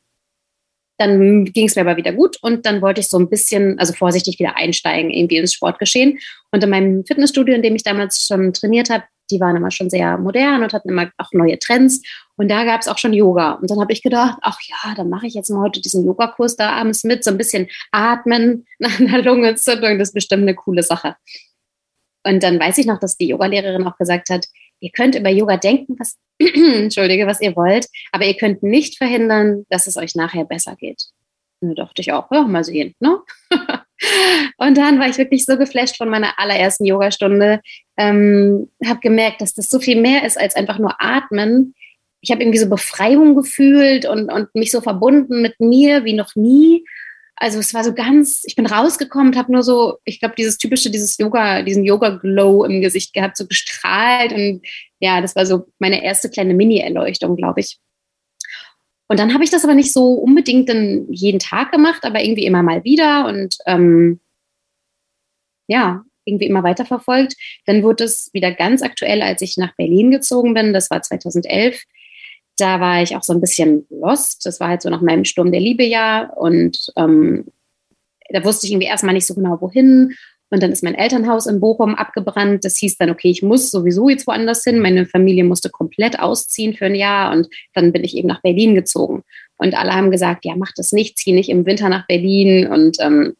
dann ging es mir aber wieder gut und dann wollte ich so ein bisschen, also vorsichtig wieder einsteigen irgendwie ins Sportgeschehen. Und in meinem Fitnessstudio, in dem ich damals schon trainiert habe, die waren immer schon sehr modern und hatten immer auch neue Trends. Und da gab es auch schon Yoga. Und dann habe ich gedacht, ach ja, dann mache ich jetzt mal heute diesen Yogakurs da abends mit, so ein bisschen atmen [LAUGHS] nach einer Lungenentzündung. Das ist bestimmt eine coole Sache. Und dann weiß ich noch, dass die Yogalehrerin auch gesagt hat, ihr könnt über Yoga denken, was, [CLEARS THROAT] entschuldige, was ihr wollt, aber ihr könnt nicht verhindern, dass es euch nachher besser geht. Und da dachte ich auch, ja, mal sehen, ne? [LAUGHS] und dann war ich wirklich so geflasht von meiner allerersten Yogastunde, ähm, habe gemerkt, dass das so viel mehr ist als einfach nur atmen. Ich habe irgendwie so Befreiung gefühlt und, und mich so verbunden mit mir wie noch nie also es war so ganz, ich bin rausgekommen habe nur so, ich glaube, dieses typische, dieses Yoga, diesen Yoga-Glow im Gesicht gehabt, so gestrahlt. Und ja, das war so meine erste kleine Mini-Erleuchtung, glaube ich. Und dann habe ich das aber nicht so unbedingt dann jeden Tag gemacht, aber irgendwie immer mal wieder und ähm, ja, irgendwie immer weiterverfolgt. Dann wurde es wieder ganz aktuell, als ich nach Berlin gezogen bin. Das war 2011 da war ich auch so ein bisschen lost. Das war halt so nach meinem Sturm der Liebe Jahr und ähm, da wusste ich irgendwie erstmal nicht so genau, wohin. Und dann ist mein Elternhaus in Bochum abgebrannt. Das hieß dann, okay, ich muss sowieso jetzt woanders hin. Meine Familie musste komplett ausziehen für ein Jahr und dann bin ich eben nach Berlin gezogen. Und alle haben gesagt, ja, mach das nicht, zieh nicht im Winter nach Berlin. Und ähm,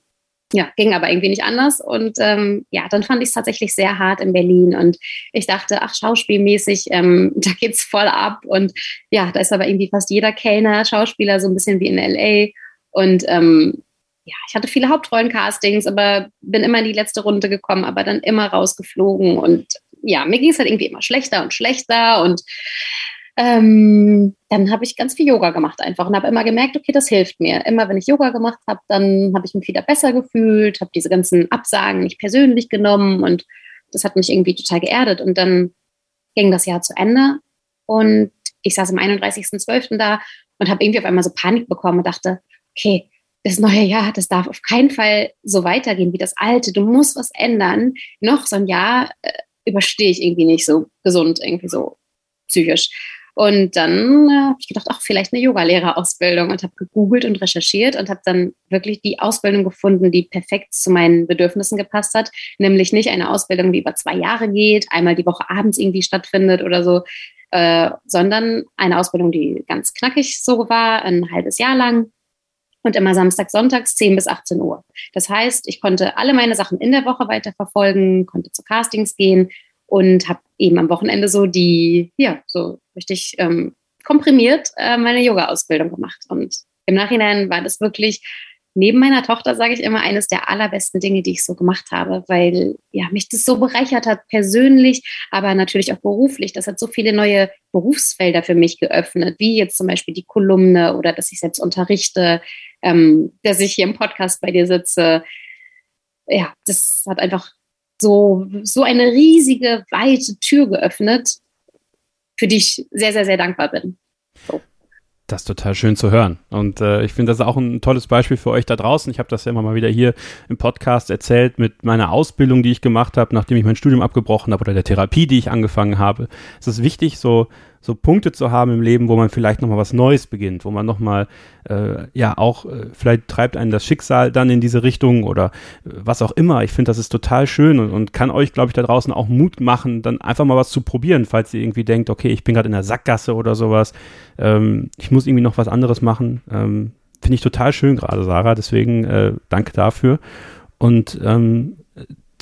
ja, ging aber irgendwie nicht anders. Und ähm, ja, dann fand ich es tatsächlich sehr hart in Berlin. Und ich dachte, ach, schauspielmäßig, ähm, [LAUGHS] da geht's voll ab. Und ja, da ist aber irgendwie fast jeder Kellner, Schauspieler, so ein bisschen wie in LA. Und ähm, ja, ich hatte viele Hauptrollencastings, aber bin immer in die letzte Runde gekommen, aber dann immer rausgeflogen. Und ja, mir ging es halt irgendwie immer schlechter und schlechter. Und ähm, dann habe ich ganz viel Yoga gemacht einfach und habe immer gemerkt, okay, das hilft mir. Immer wenn ich Yoga gemacht habe, dann habe ich mich wieder besser gefühlt, habe diese ganzen Absagen nicht persönlich genommen und das hat mich irgendwie total geerdet. Und dann ging das Jahr zu Ende und ich saß am 31.12. da und habe irgendwie auf einmal so Panik bekommen und dachte, okay, das neue Jahr, das darf auf keinen Fall so weitergehen wie das alte. Du musst was ändern. Noch so ein Jahr äh, überstehe ich irgendwie nicht so gesund, irgendwie so psychisch. Und dann äh, habe ich gedacht, ach, vielleicht eine Yogalehrerausbildung und habe gegoogelt und recherchiert und habe dann wirklich die Ausbildung gefunden, die perfekt zu meinen Bedürfnissen gepasst hat. Nämlich nicht eine Ausbildung, die über zwei Jahre geht, einmal die Woche abends irgendwie stattfindet oder so, äh, sondern eine Ausbildung, die ganz knackig so war, ein halbes Jahr lang und immer Samstag, Sonntags 10 bis 18 Uhr. Das heißt, ich konnte alle meine Sachen in der Woche weiterverfolgen, konnte zu Castings gehen und habe eben am Wochenende so die, ja, so richtig ähm, komprimiert äh, meine Yoga-Ausbildung gemacht. Und im Nachhinein war das wirklich neben meiner Tochter, sage ich immer, eines der allerbesten Dinge, die ich so gemacht habe, weil ja, mich das so bereichert hat, persönlich, aber natürlich auch beruflich. Das hat so viele neue Berufsfelder für mich geöffnet, wie jetzt zum Beispiel die Kolumne oder dass ich selbst unterrichte, ähm, dass ich hier im Podcast bei dir sitze. Ja, das hat einfach so, so eine riesige, weite Tür geöffnet, für die ich sehr, sehr, sehr dankbar bin. So. Das ist total schön zu hören. Und äh, ich finde, das ist auch ein tolles Beispiel für euch da draußen. Ich habe das ja immer mal wieder hier im Podcast erzählt mit meiner Ausbildung, die ich gemacht habe, nachdem ich mein Studium abgebrochen habe oder der Therapie, die ich angefangen habe. Es ist wichtig, so so Punkte zu haben im Leben, wo man vielleicht nochmal was Neues beginnt, wo man nochmal, äh, ja, auch, äh, vielleicht treibt einen das Schicksal dann in diese Richtung oder äh, was auch immer. Ich finde, das ist total schön und, und kann euch, glaube ich, da draußen auch Mut machen, dann einfach mal was zu probieren, falls ihr irgendwie denkt, okay, ich bin gerade in der Sackgasse oder sowas. Ähm, ich muss irgendwie noch was anderes machen. Ähm, finde ich total schön gerade, Sarah. Deswegen äh, danke dafür. Und ähm,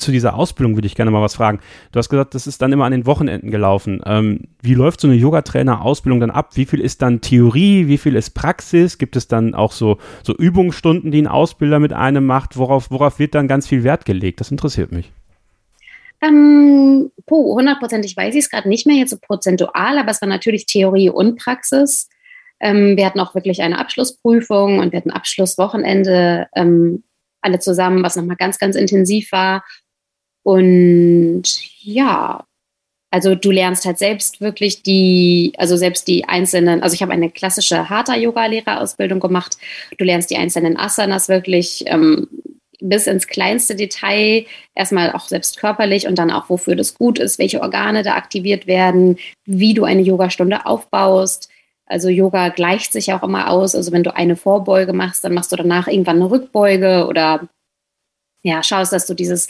zu dieser Ausbildung würde ich gerne mal was fragen. Du hast gesagt, das ist dann immer an den Wochenenden gelaufen. Ähm, wie läuft so eine Yogatrainer-Ausbildung dann ab? Wie viel ist dann Theorie? Wie viel ist Praxis? Gibt es dann auch so, so Übungsstunden, die ein Ausbilder mit einem macht? Worauf, worauf wird dann ganz viel Wert gelegt? Das interessiert mich. Ähm, puh, hundertprozentig weiß ich es gerade nicht mehr, jetzt so prozentual, aber es war natürlich Theorie und Praxis. Ähm, wir hatten auch wirklich eine Abschlussprüfung und wir hatten Abschlusswochenende ähm, alle zusammen, was nochmal ganz, ganz intensiv war. Und ja, also du lernst halt selbst wirklich die, also selbst die einzelnen, also ich habe eine klassische Hatha-Yoga-Lehrerausbildung gemacht. Du lernst die einzelnen Asanas wirklich ähm, bis ins kleinste Detail, erstmal auch selbst körperlich und dann auch, wofür das gut ist, welche Organe da aktiviert werden, wie du eine Yogastunde aufbaust. Also Yoga gleicht sich auch immer aus. Also wenn du eine Vorbeuge machst, dann machst du danach irgendwann eine Rückbeuge oder ja, schaust, dass du dieses,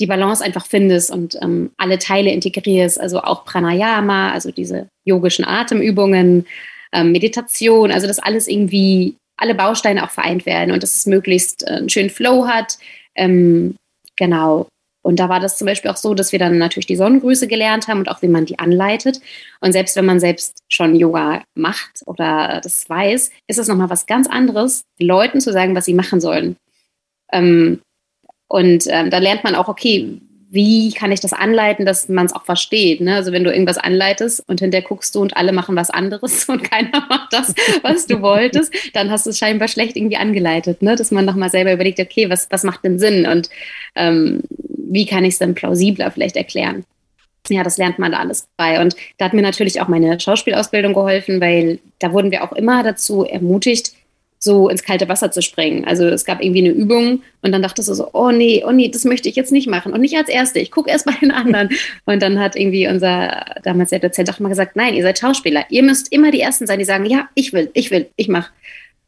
die Balance einfach findest und ähm, alle Teile integrierst, also auch Pranayama, also diese yogischen Atemübungen, ähm, Meditation, also dass alles irgendwie, alle Bausteine auch vereint werden und dass es möglichst äh, einen schönen Flow hat. Ähm, genau. Und da war das zum Beispiel auch so, dass wir dann natürlich die Sonnengrüße gelernt haben und auch wie man die anleitet. Und selbst wenn man selbst schon Yoga macht oder das weiß, ist es nochmal was ganz anderes, Leuten zu sagen, was sie machen sollen. Ähm, und ähm, da lernt man auch, okay, wie kann ich das anleiten, dass man es auch versteht. Ne? Also wenn du irgendwas anleitest und hinterher guckst du und alle machen was anderes [LAUGHS] und keiner macht das, was du wolltest, dann hast du es scheinbar schlecht irgendwie angeleitet, ne? dass man nochmal selber überlegt, okay, was, was macht denn Sinn und ähm, wie kann ich es dann plausibler vielleicht erklären. Ja, das lernt man da alles bei. Und da hat mir natürlich auch meine Schauspielausbildung geholfen, weil da wurden wir auch immer dazu ermutigt, so ins kalte Wasser zu springen. Also es gab irgendwie eine Übung und dann dachtest du so, oh nee, oh nee, das möchte ich jetzt nicht machen und nicht als Erste, ich gucke erst bei den anderen. [LAUGHS] Und dann hat irgendwie unser damals der Dozent auch mal gesagt, nein, ihr seid Schauspieler, ihr müsst immer die Ersten sein, die sagen, ja, ich will, ich will, ich mache.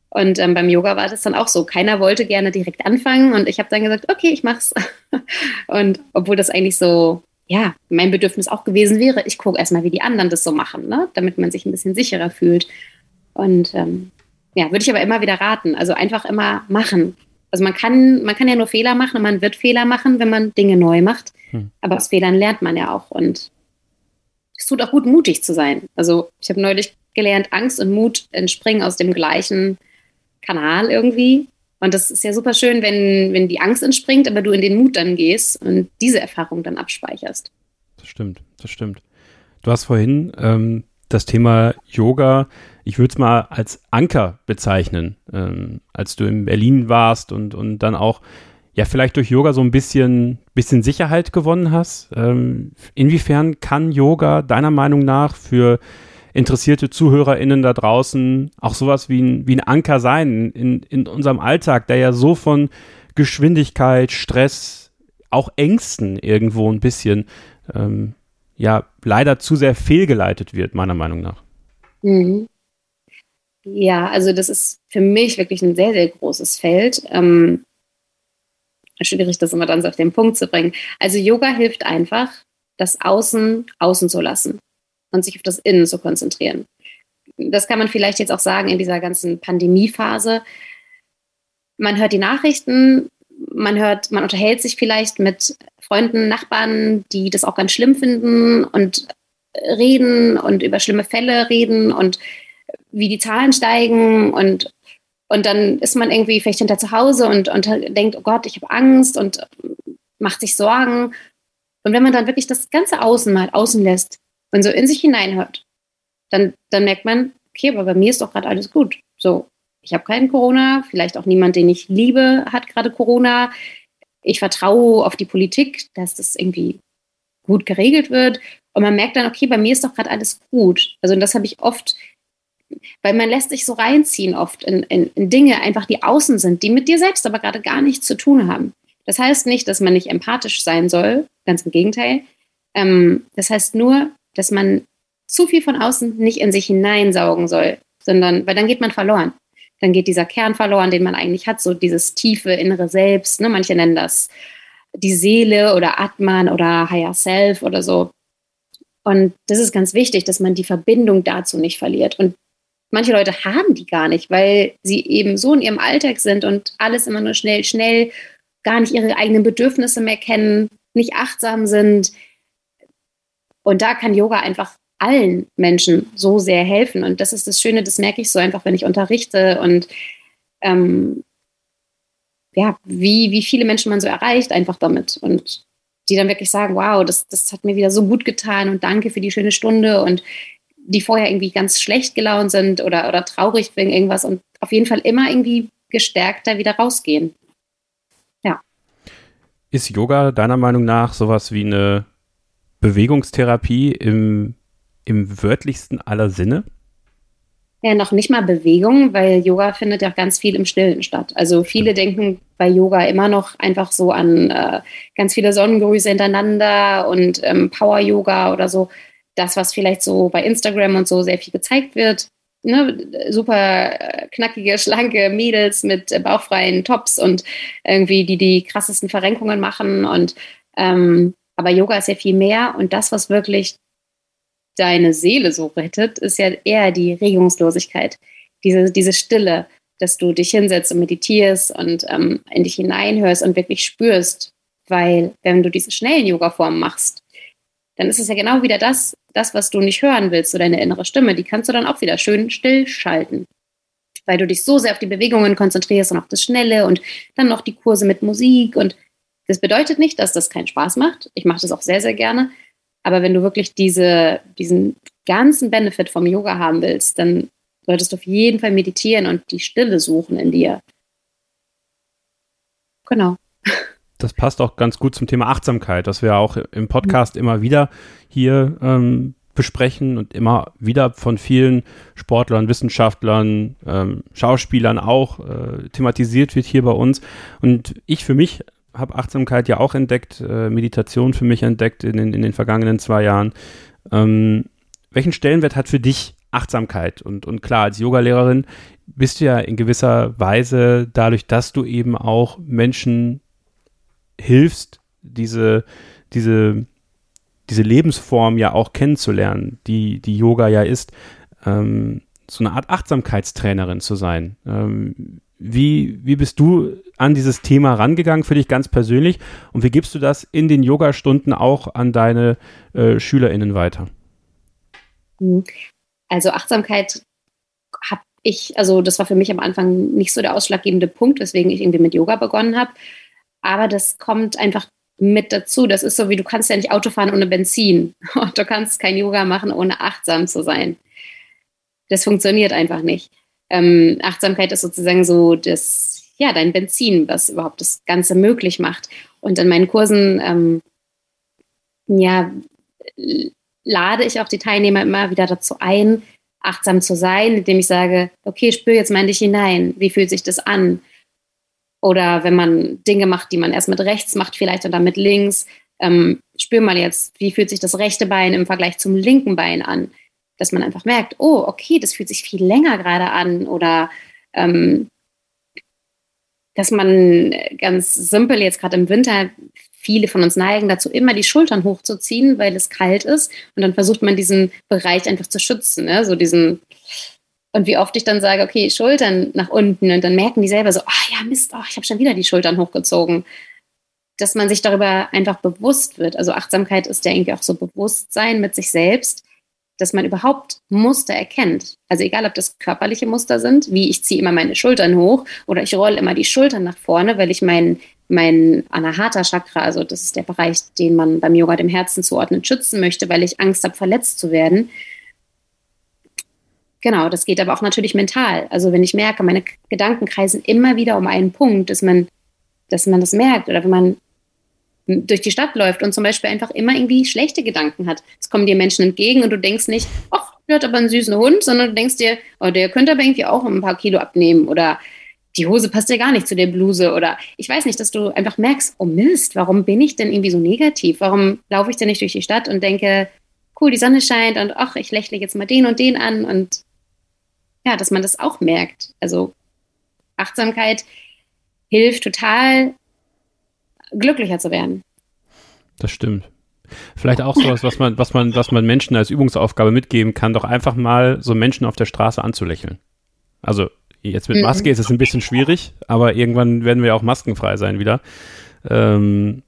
Und ähm, beim Yoga war das dann auch so. Keiner wollte gerne direkt anfangen und ich habe dann gesagt, okay, ich mach's. [LAUGHS] und obwohl das eigentlich so, ja, mein Bedürfnis auch gewesen wäre, ich gucke erstmal, wie die anderen das so machen, ne? damit man sich ein bisschen sicherer fühlt. Und ähm, ja, würde ich aber immer wieder raten. Also einfach immer machen. Also man kann, man kann ja nur Fehler machen und man wird Fehler machen, wenn man Dinge neu macht. Hm. Aber aus Fehlern lernt man ja auch. Und es tut auch gut, mutig zu sein. Also ich habe neulich gelernt, Angst und Mut entspringen aus dem gleichen Kanal irgendwie. Und das ist ja super schön, wenn, wenn die Angst entspringt, aber du in den Mut dann gehst und diese Erfahrung dann abspeicherst. Das stimmt, das stimmt. Du hast vorhin ähm, das Thema Yoga ich würde es mal als Anker bezeichnen, ähm, als du in Berlin warst und, und dann auch ja vielleicht durch Yoga so ein bisschen, bisschen Sicherheit gewonnen hast. Ähm, inwiefern kann Yoga deiner Meinung nach für interessierte ZuhörerInnen da draußen auch sowas wie ein, wie ein Anker sein in, in unserem Alltag, der ja so von Geschwindigkeit, Stress, auch Ängsten irgendwo ein bisschen ähm, ja leider zu sehr fehlgeleitet wird, meiner Meinung nach. Mhm. Ja, also das ist für mich wirklich ein sehr, sehr großes Feld. Ähm, schwierig, das immer dann so auf den Punkt zu bringen. Also Yoga hilft einfach, das Außen außen zu lassen und sich auf das Innen zu konzentrieren. Das kann man vielleicht jetzt auch sagen in dieser ganzen Pandemiephase. Man hört die Nachrichten, man hört, man unterhält sich vielleicht mit Freunden, Nachbarn, die das auch ganz schlimm finden und reden und über schlimme Fälle reden und wie die Zahlen steigen und und dann ist man irgendwie vielleicht hinter zu Hause und, und denkt, oh Gott, ich habe Angst und macht sich Sorgen. Und wenn man dann wirklich das ganze Außen mal außen lässt und so in sich hineinhört, dann, dann merkt man, okay, aber bei mir ist doch gerade alles gut. So, ich habe keinen Corona, vielleicht auch niemand, den ich liebe, hat gerade Corona. Ich vertraue auf die Politik, dass das irgendwie gut geregelt wird. Und man merkt dann, okay, bei mir ist doch gerade alles gut. Also und das habe ich oft, weil man lässt sich so reinziehen oft in, in, in Dinge, einfach die außen sind, die mit dir selbst aber gerade gar nichts zu tun haben. Das heißt nicht, dass man nicht empathisch sein soll, ganz im Gegenteil. Ähm, das heißt nur, dass man zu viel von außen nicht in sich hineinsaugen soll, sondern, weil dann geht man verloren. Dann geht dieser Kern verloren, den man eigentlich hat, so dieses tiefe innere Selbst. Ne? Manche nennen das die Seele oder Atman oder Higher Self oder so. Und das ist ganz wichtig, dass man die Verbindung dazu nicht verliert. Und manche Leute haben die gar nicht, weil sie eben so in ihrem Alltag sind und alles immer nur schnell, schnell, gar nicht ihre eigenen Bedürfnisse mehr kennen, nicht achtsam sind. Und da kann Yoga einfach allen Menschen so sehr helfen. Und das ist das Schöne, das merke ich so einfach, wenn ich unterrichte und ähm, ja, wie, wie viele Menschen man so erreicht einfach damit. Und die dann wirklich sagen, wow, das, das hat mir wieder so gut getan und danke für die schöne Stunde und die vorher irgendwie ganz schlecht gelaunt sind oder, oder traurig wegen irgendwas und auf jeden Fall immer irgendwie gestärkter wieder rausgehen. Ja. Ist Yoga deiner Meinung nach sowas wie eine Bewegungstherapie im im wörtlichsten aller Sinne? Ja, noch nicht mal Bewegung, weil Yoga findet ja ganz viel im Stillen statt. Also viele denken bei Yoga immer noch einfach so an äh, ganz viele Sonnengrüße hintereinander und ähm, Power-Yoga oder so. Das, was vielleicht so bei Instagram und so sehr viel gezeigt wird. Ne? super äh, knackige, schlanke Mädels mit äh, bauchfreien Tops und irgendwie die die krassesten Verrenkungen machen. Und ähm, aber Yoga ist ja viel mehr und das, was wirklich deine Seele so rettet, ist ja eher die Regungslosigkeit, diese, diese Stille, dass du dich hinsetzt und meditierst und ähm, in dich hineinhörst und wirklich spürst. Weil wenn du diese schnellen Yoga-Formen machst, dann ist es ja genau wieder das, das, was du nicht hören willst, so deine innere Stimme, die kannst du dann auch wieder schön stillschalten. Weil du dich so sehr auf die Bewegungen konzentrierst und auf das Schnelle und dann noch die Kurse mit Musik. Und das bedeutet nicht, dass das keinen Spaß macht. Ich mache das auch sehr, sehr gerne. Aber wenn du wirklich diese, diesen ganzen Benefit vom Yoga haben willst, dann solltest du auf jeden Fall meditieren und die Stille suchen in dir. Genau. Das passt auch ganz gut zum Thema Achtsamkeit, das wir auch im Podcast immer wieder hier ähm, besprechen und immer wieder von vielen Sportlern, Wissenschaftlern, ähm, Schauspielern auch äh, thematisiert wird hier bei uns. Und ich für mich habe Achtsamkeit ja auch entdeckt, äh, Meditation für mich entdeckt in, in, in den vergangenen zwei Jahren. Ähm, welchen Stellenwert hat für dich Achtsamkeit? Und, und klar, als Yogalehrerin bist du ja in gewisser Weise dadurch, dass du eben auch Menschen hilfst, diese, diese, diese Lebensform ja auch kennenzulernen, die, die Yoga ja ist, ähm, so eine Art Achtsamkeitstrainerin zu sein. Ähm, wie, wie bist du an dieses Thema rangegangen für dich ganz persönlich und wie gibst du das in den Yoga-Stunden auch an deine äh, SchülerInnen weiter? Mhm. Also Achtsamkeit habe ich, also das war für mich am Anfang nicht so der ausschlaggebende Punkt, weswegen ich irgendwie mit Yoga begonnen habe. Aber das kommt einfach mit dazu. Das ist so wie du kannst ja nicht Auto fahren ohne Benzin [LAUGHS] du kannst kein Yoga machen, ohne achtsam zu sein. Das funktioniert einfach nicht ähm, Achtsamkeit ist sozusagen so das, ja, dein Benzin, was überhaupt das Ganze möglich macht. Und in meinen Kursen, ähm, ja, lade ich auch die Teilnehmer immer wieder dazu ein, achtsam zu sein, indem ich sage, okay, spür jetzt mal in dich hinein. Wie fühlt sich das an? Oder wenn man Dinge macht, die man erst mit rechts macht, vielleicht und dann mit links, ähm, spür mal jetzt, wie fühlt sich das rechte Bein im Vergleich zum linken Bein an? Dass man einfach merkt, oh, okay, das fühlt sich viel länger gerade an oder ähm, dass man ganz simpel jetzt gerade im Winter, viele von uns neigen dazu, immer die Schultern hochzuziehen, weil es kalt ist und dann versucht man diesen Bereich einfach zu schützen, ne? so diesen und wie oft ich dann sage, okay, Schultern nach unten und dann merken die selber so, ach ja, Mist, oh, ich habe schon wieder die Schultern hochgezogen. Dass man sich darüber einfach bewusst wird. Also Achtsamkeit ist ja irgendwie auch so Bewusstsein mit sich selbst, dass man überhaupt Muster erkennt. Also egal, ob das körperliche Muster sind, wie ich ziehe immer meine Schultern hoch oder ich rolle immer die Schultern nach vorne, weil ich mein, mein Anahata Chakra, also das ist der Bereich, den man beim Yoga dem Herzen zuordnet, schützen möchte, weil ich Angst habe, verletzt zu werden. Genau, das geht aber auch natürlich mental. Also wenn ich merke, meine Gedanken kreisen immer wieder um einen Punkt, dass man, dass man das merkt oder wenn man durch die Stadt läuft und zum Beispiel einfach immer irgendwie schlechte Gedanken hat. Es kommen dir Menschen entgegen und du denkst nicht, ach, der hat aber einen süßen Hund, sondern du denkst dir, oh, der könnte aber irgendwie auch ein paar Kilo abnehmen oder die Hose passt ja gar nicht zu der Bluse oder ich weiß nicht, dass du einfach merkst, oh Mist, warum bin ich denn irgendwie so negativ? Warum laufe ich denn nicht durch die Stadt und denke, cool, die Sonne scheint und ach, ich lächle jetzt mal den und den an und ja, dass man das auch merkt. Also Achtsamkeit hilft total glücklicher zu werden. Das stimmt. Vielleicht auch sowas, was man, was man, was man Menschen als Übungsaufgabe mitgeben kann, doch einfach mal so Menschen auf der Straße anzulächeln. Also jetzt mit Maske mhm. ist es ein bisschen schwierig, aber irgendwann werden wir auch maskenfrei sein wieder. Ähm,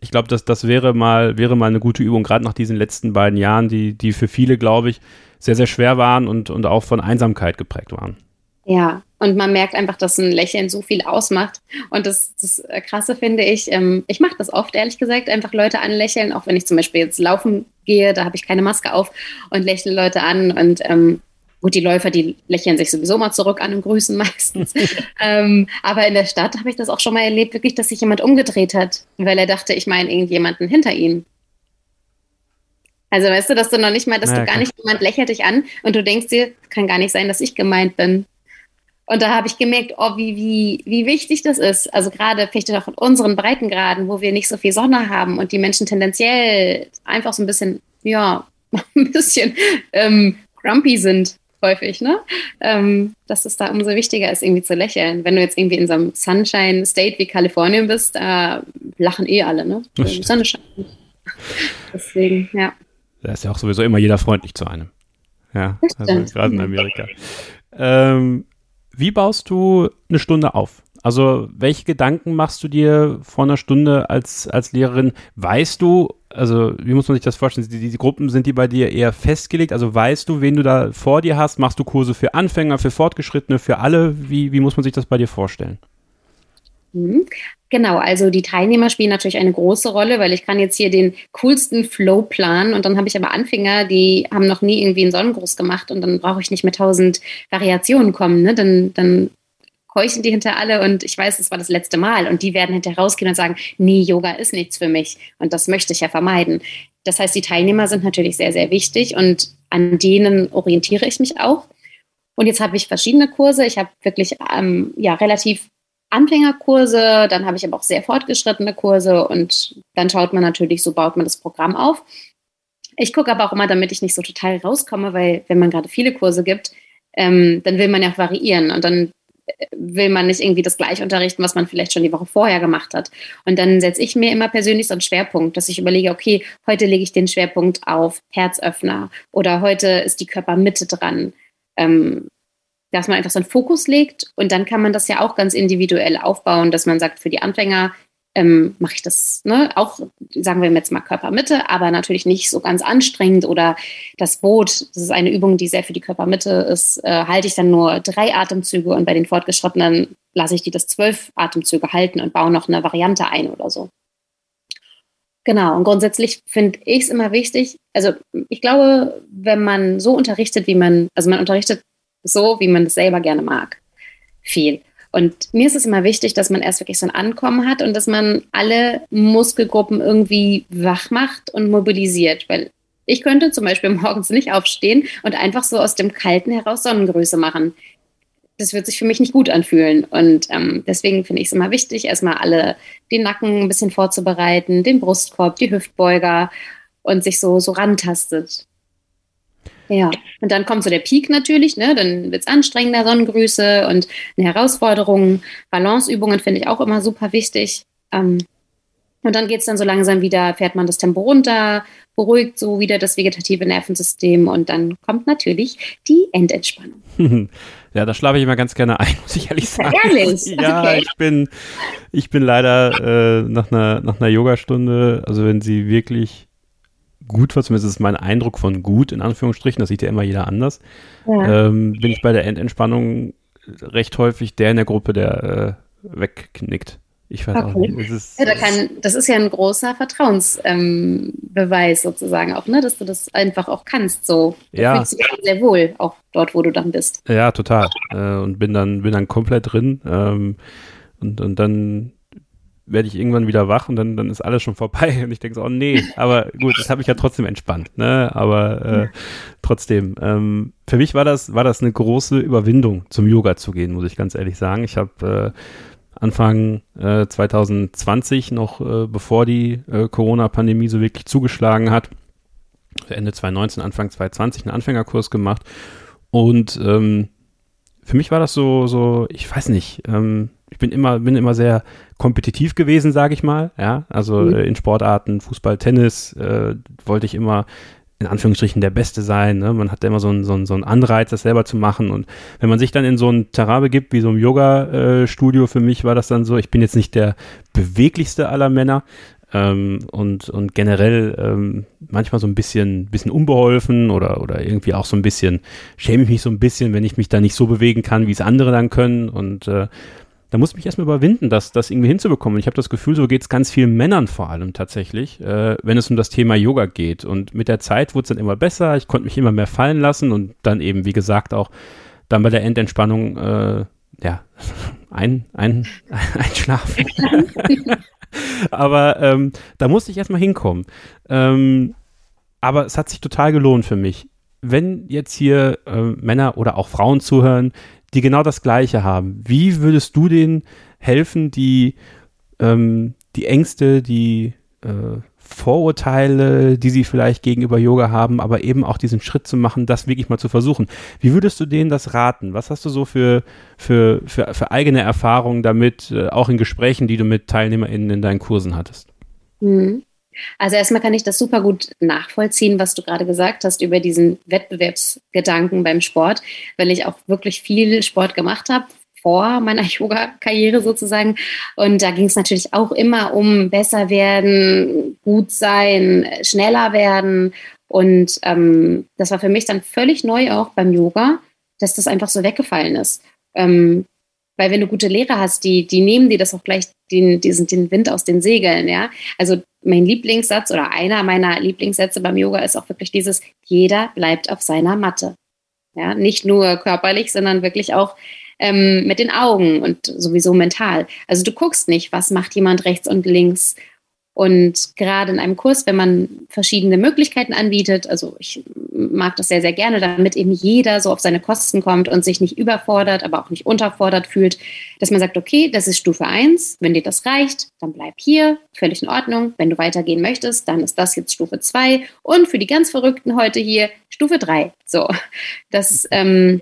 ich glaube, das, das wäre mal, wäre mal eine gute Übung, gerade nach diesen letzten beiden Jahren, die, die für viele, glaube ich, sehr, sehr schwer waren und, und auch von Einsamkeit geprägt waren. Ja, und man merkt einfach, dass ein Lächeln so viel ausmacht. Und das, das Krasse finde ich, ähm, ich mache das oft, ehrlich gesagt, einfach Leute anlächeln, auch wenn ich zum Beispiel jetzt laufen gehe, da habe ich keine Maske auf und lächle Leute an. Und ähm, gut, die Läufer, die lächeln sich sowieso mal zurück an und grüßen [LAUGHS] meistens. ähm, aber in der Stadt habe ich das auch schon mal erlebt, wirklich, dass sich jemand umgedreht hat, weil er dachte, ich meine irgendjemanden hinter ihm. Also weißt du, dass du noch nicht mal, dass naja, du gar nicht jemand lächelt dich an und du denkst dir, kann gar nicht sein, dass ich gemeint bin. Und da habe ich gemerkt, oh, wie, wie, wie wichtig das ist. Also gerade vielleicht auch in unseren Breitengraden, wo wir nicht so viel Sonne haben und die Menschen tendenziell einfach so ein bisschen, ja, [LAUGHS] ein bisschen ähm, grumpy sind häufig, ne? Ähm, dass es da umso wichtiger ist, irgendwie zu lächeln. Wenn du jetzt irgendwie in so einem Sunshine-State wie Kalifornien bist, da lachen eh alle, ne? Die Sonne scheint. [LAUGHS] Deswegen, ja. Da ist ja auch sowieso immer jeder freundlich zu einem. Ja, also gerade in Amerika. Ähm, wie baust du eine Stunde auf? Also, welche Gedanken machst du dir vor einer Stunde als, als Lehrerin? Weißt du, also, wie muss man sich das vorstellen? Die, die Gruppen, sind die bei dir eher festgelegt? Also, weißt du, wen du da vor dir hast? Machst du Kurse für Anfänger, für Fortgeschrittene, für alle? Wie, wie muss man sich das bei dir vorstellen? Mhm. Genau, also die Teilnehmer spielen natürlich eine große Rolle, weil ich kann jetzt hier den coolsten Flow planen und dann habe ich aber Anfänger, die haben noch nie irgendwie einen Sonnengruß gemacht und dann brauche ich nicht mit tausend Variationen kommen. Ne? Dann, dann keuchen die hinter alle und ich weiß, es war das letzte Mal und die werden hinterher rausgehen und sagen, nee, Yoga ist nichts für mich und das möchte ich ja vermeiden. Das heißt, die Teilnehmer sind natürlich sehr, sehr wichtig und an denen orientiere ich mich auch. Und jetzt habe ich verschiedene Kurse. Ich habe wirklich ähm, ja, relativ Anfängerkurse, dann habe ich aber auch sehr fortgeschrittene Kurse und dann schaut man natürlich, so baut man das Programm auf. Ich gucke aber auch immer, damit ich nicht so total rauskomme, weil wenn man gerade viele Kurse gibt, ähm, dann will man ja variieren und dann äh, will man nicht irgendwie das gleiche unterrichten, was man vielleicht schon die Woche vorher gemacht hat. Und dann setze ich mir immer persönlich so einen Schwerpunkt, dass ich überlege, okay, heute lege ich den Schwerpunkt auf Herzöffner oder heute ist die Körpermitte dran. Ähm, dass man einfach so einen Fokus legt und dann kann man das ja auch ganz individuell aufbauen, dass man sagt, für die Anfänger ähm, mache ich das ne, auch, sagen wir jetzt mal Körpermitte, aber natürlich nicht so ganz anstrengend oder das Boot, das ist eine Übung, die sehr für die Körpermitte ist, äh, halte ich dann nur drei Atemzüge und bei den Fortgeschrittenen lasse ich die das zwölf Atemzüge halten und baue noch eine Variante ein oder so. Genau, und grundsätzlich finde ich es immer wichtig, also ich glaube, wenn man so unterrichtet, wie man, also man unterrichtet so, wie man es selber gerne mag. Viel. Und mir ist es immer wichtig, dass man erst wirklich so ein Ankommen hat und dass man alle Muskelgruppen irgendwie wach macht und mobilisiert. Weil ich könnte zum Beispiel [LAUGHS] morgens nicht aufstehen und einfach so aus dem Kalten heraus Sonnengröße machen. Das wird sich für mich nicht gut anfühlen. Und ähm, deswegen finde ich es immer wichtig, erstmal alle den Nacken ein bisschen vorzubereiten, den Brustkorb, die Hüftbeuger und sich so, so rantastet. Ja, und dann kommt so der Peak natürlich, ne? dann wird es anstrengender, Sonnengrüße und eine Herausforderung. Balanceübungen finde ich auch immer super wichtig. Ähm, und dann geht es dann so langsam wieder, fährt man das Tempo runter, beruhigt so wieder das vegetative Nervensystem und dann kommt natürlich die Endentspannung. [LAUGHS] Ja, da schlafe ich immer ganz gerne ein, [LAUGHS] muss ich ehrlich sagen. Ehrlich? [LAUGHS] Ja, okay. ich bin, ich bin leider äh, nach einer, nach einer Yogastunde, also wenn sie wirklich gut war, zumindest ist mein Eindruck von gut, in Anführungsstrichen, das sieht ja immer jeder anders, ja. ähm, bin ich bei der Endentspannung recht häufig der in der Gruppe, der äh, wegknickt. Ich weiß okay. auch nicht. Ist, ja, da kann, das ist ja ein großer Vertrauensbeweis ähm, sozusagen auch, ne? dass du das einfach auch kannst. So. Da ja. fühlst du dich sehr wohl, auch dort, wo du dann bist. Ja, total. Äh, und bin dann, bin dann komplett drin. Ähm, und, und dann werde ich irgendwann wieder wach und dann, dann ist alles schon vorbei. [LAUGHS] Und ich denke so, oh nee, aber gut, das habe ich ja trotzdem entspannt. Ne? Aber äh, trotzdem, ähm, für mich war das, war das eine große Überwindung, zum Yoga zu gehen, muss ich ganz ehrlich sagen. Ich habe äh, Anfang äh, 2020, noch äh, bevor die äh, Corona-Pandemie so wirklich zugeschlagen hat, Ende 2019, Anfang 2020 einen Anfängerkurs gemacht. Und ähm, für mich war das so, so, ich weiß nicht, ähm, ich bin immer, bin immer sehr kompetitiv gewesen, sage ich mal. Ja, also mhm. äh, in Sportarten, Fußball, Tennis äh, wollte ich immer in Anführungsstrichen der Beste sein. Ne? Man hat immer so einen, so, einen, so einen Anreiz, das selber zu machen. Und wenn man sich dann in so ein Terrain begibt, wie so ein Yoga-Studio, für mich war das dann so, ich bin jetzt nicht der beweglichste aller Männer. Ähm, und, und generell ähm, manchmal so ein bisschen, bisschen unbeholfen oder, oder irgendwie auch so ein bisschen, schäme ich mich so ein bisschen, wenn ich mich da nicht so bewegen kann, wie es andere dann können. Und äh, da muss ich mich erstmal überwinden, das, das irgendwie hinzubekommen. Ich habe das Gefühl, so geht es ganz vielen Männern vor allem tatsächlich, äh, wenn es um das Thema Yoga geht. Und mit der Zeit wurde es dann immer besser, ich konnte mich immer mehr fallen lassen und dann eben, wie gesagt, auch dann bei der Endentspannung, äh, ja, [LAUGHS] ein, ein, [LAUGHS] einschlafen. [LAUGHS] aber ähm, da musste ich erstmal hinkommen. Ähm, aber es hat sich total gelohnt für mich. Wenn jetzt hier äh, Männer oder auch Frauen zuhören, die genau das Gleiche haben. Wie würdest du denen helfen, die, ähm, die Ängste, die äh, Vorurteile, die sie vielleicht gegenüber Yoga haben, aber eben auch diesen Schritt zu machen, das wirklich mal zu versuchen. Wie würdest du denen das raten? Was hast du so für, für, für, für eigene Erfahrungen damit, äh, auch in Gesprächen, die du mit TeilnehmerInnen in deinen Kursen hattest? Mhm. Also erstmal kann ich das super gut nachvollziehen, was du gerade gesagt hast über diesen Wettbewerbsgedanken beim Sport, weil ich auch wirklich viel Sport gemacht habe vor meiner [LAUGHS] Yoga-Karriere sozusagen. Und da ging es natürlich auch immer um besser werden, gut sein, schneller werden. Und ähm, das war für mich dann völlig neu auch beim Yoga, dass das einfach so weggefallen ist. Ähm, weil wenn du gute Lehrer hast, die, die nehmen dir das auch gleich den, diesen, den Wind aus den Segeln, ja. Also mein Lieblingssatz oder einer meiner Lieblingssätze beim Yoga ist auch wirklich dieses, jeder bleibt auf seiner Matte. Ja, nicht nur körperlich, sondern wirklich auch ähm, mit den Augen und sowieso mental. Also du guckst nicht, was macht jemand rechts und links und gerade in einem Kurs, wenn man verschiedene Möglichkeiten anbietet, also ich mag das sehr, sehr gerne, damit eben jeder so auf seine Kosten kommt und sich nicht überfordert, aber auch nicht unterfordert fühlt, dass man sagt, okay, das ist Stufe 1, wenn dir das reicht, dann bleib hier, völlig in Ordnung. Wenn du weitergehen möchtest, dann ist das jetzt Stufe 2 und für die ganz Verrückten heute hier Stufe 3. So, das ähm,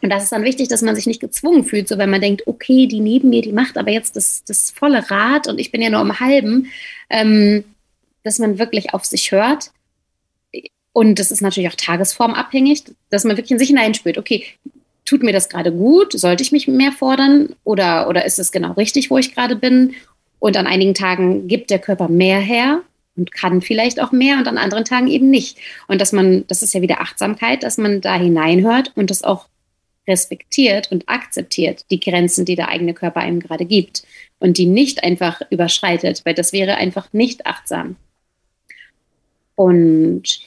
und das ist dann wichtig, dass man sich nicht gezwungen fühlt, so wenn man denkt, okay, die neben mir, die macht aber jetzt das, das volle Rad und ich bin ja nur im halben, ähm, dass man wirklich auf sich hört. Und das ist natürlich auch tagesformabhängig, dass man wirklich in sich hineinspürt, okay, tut mir das gerade gut? Sollte ich mich mehr fordern? Oder, oder ist es genau richtig, wo ich gerade bin? Und an einigen Tagen gibt der Körper mehr her und kann vielleicht auch mehr und an anderen Tagen eben nicht. Und dass man, das ist ja wieder Achtsamkeit, dass man da hineinhört und das auch respektiert und akzeptiert die Grenzen, die der eigene Körper einem gerade gibt und die nicht einfach überschreitet, weil das wäre einfach nicht achtsam. Und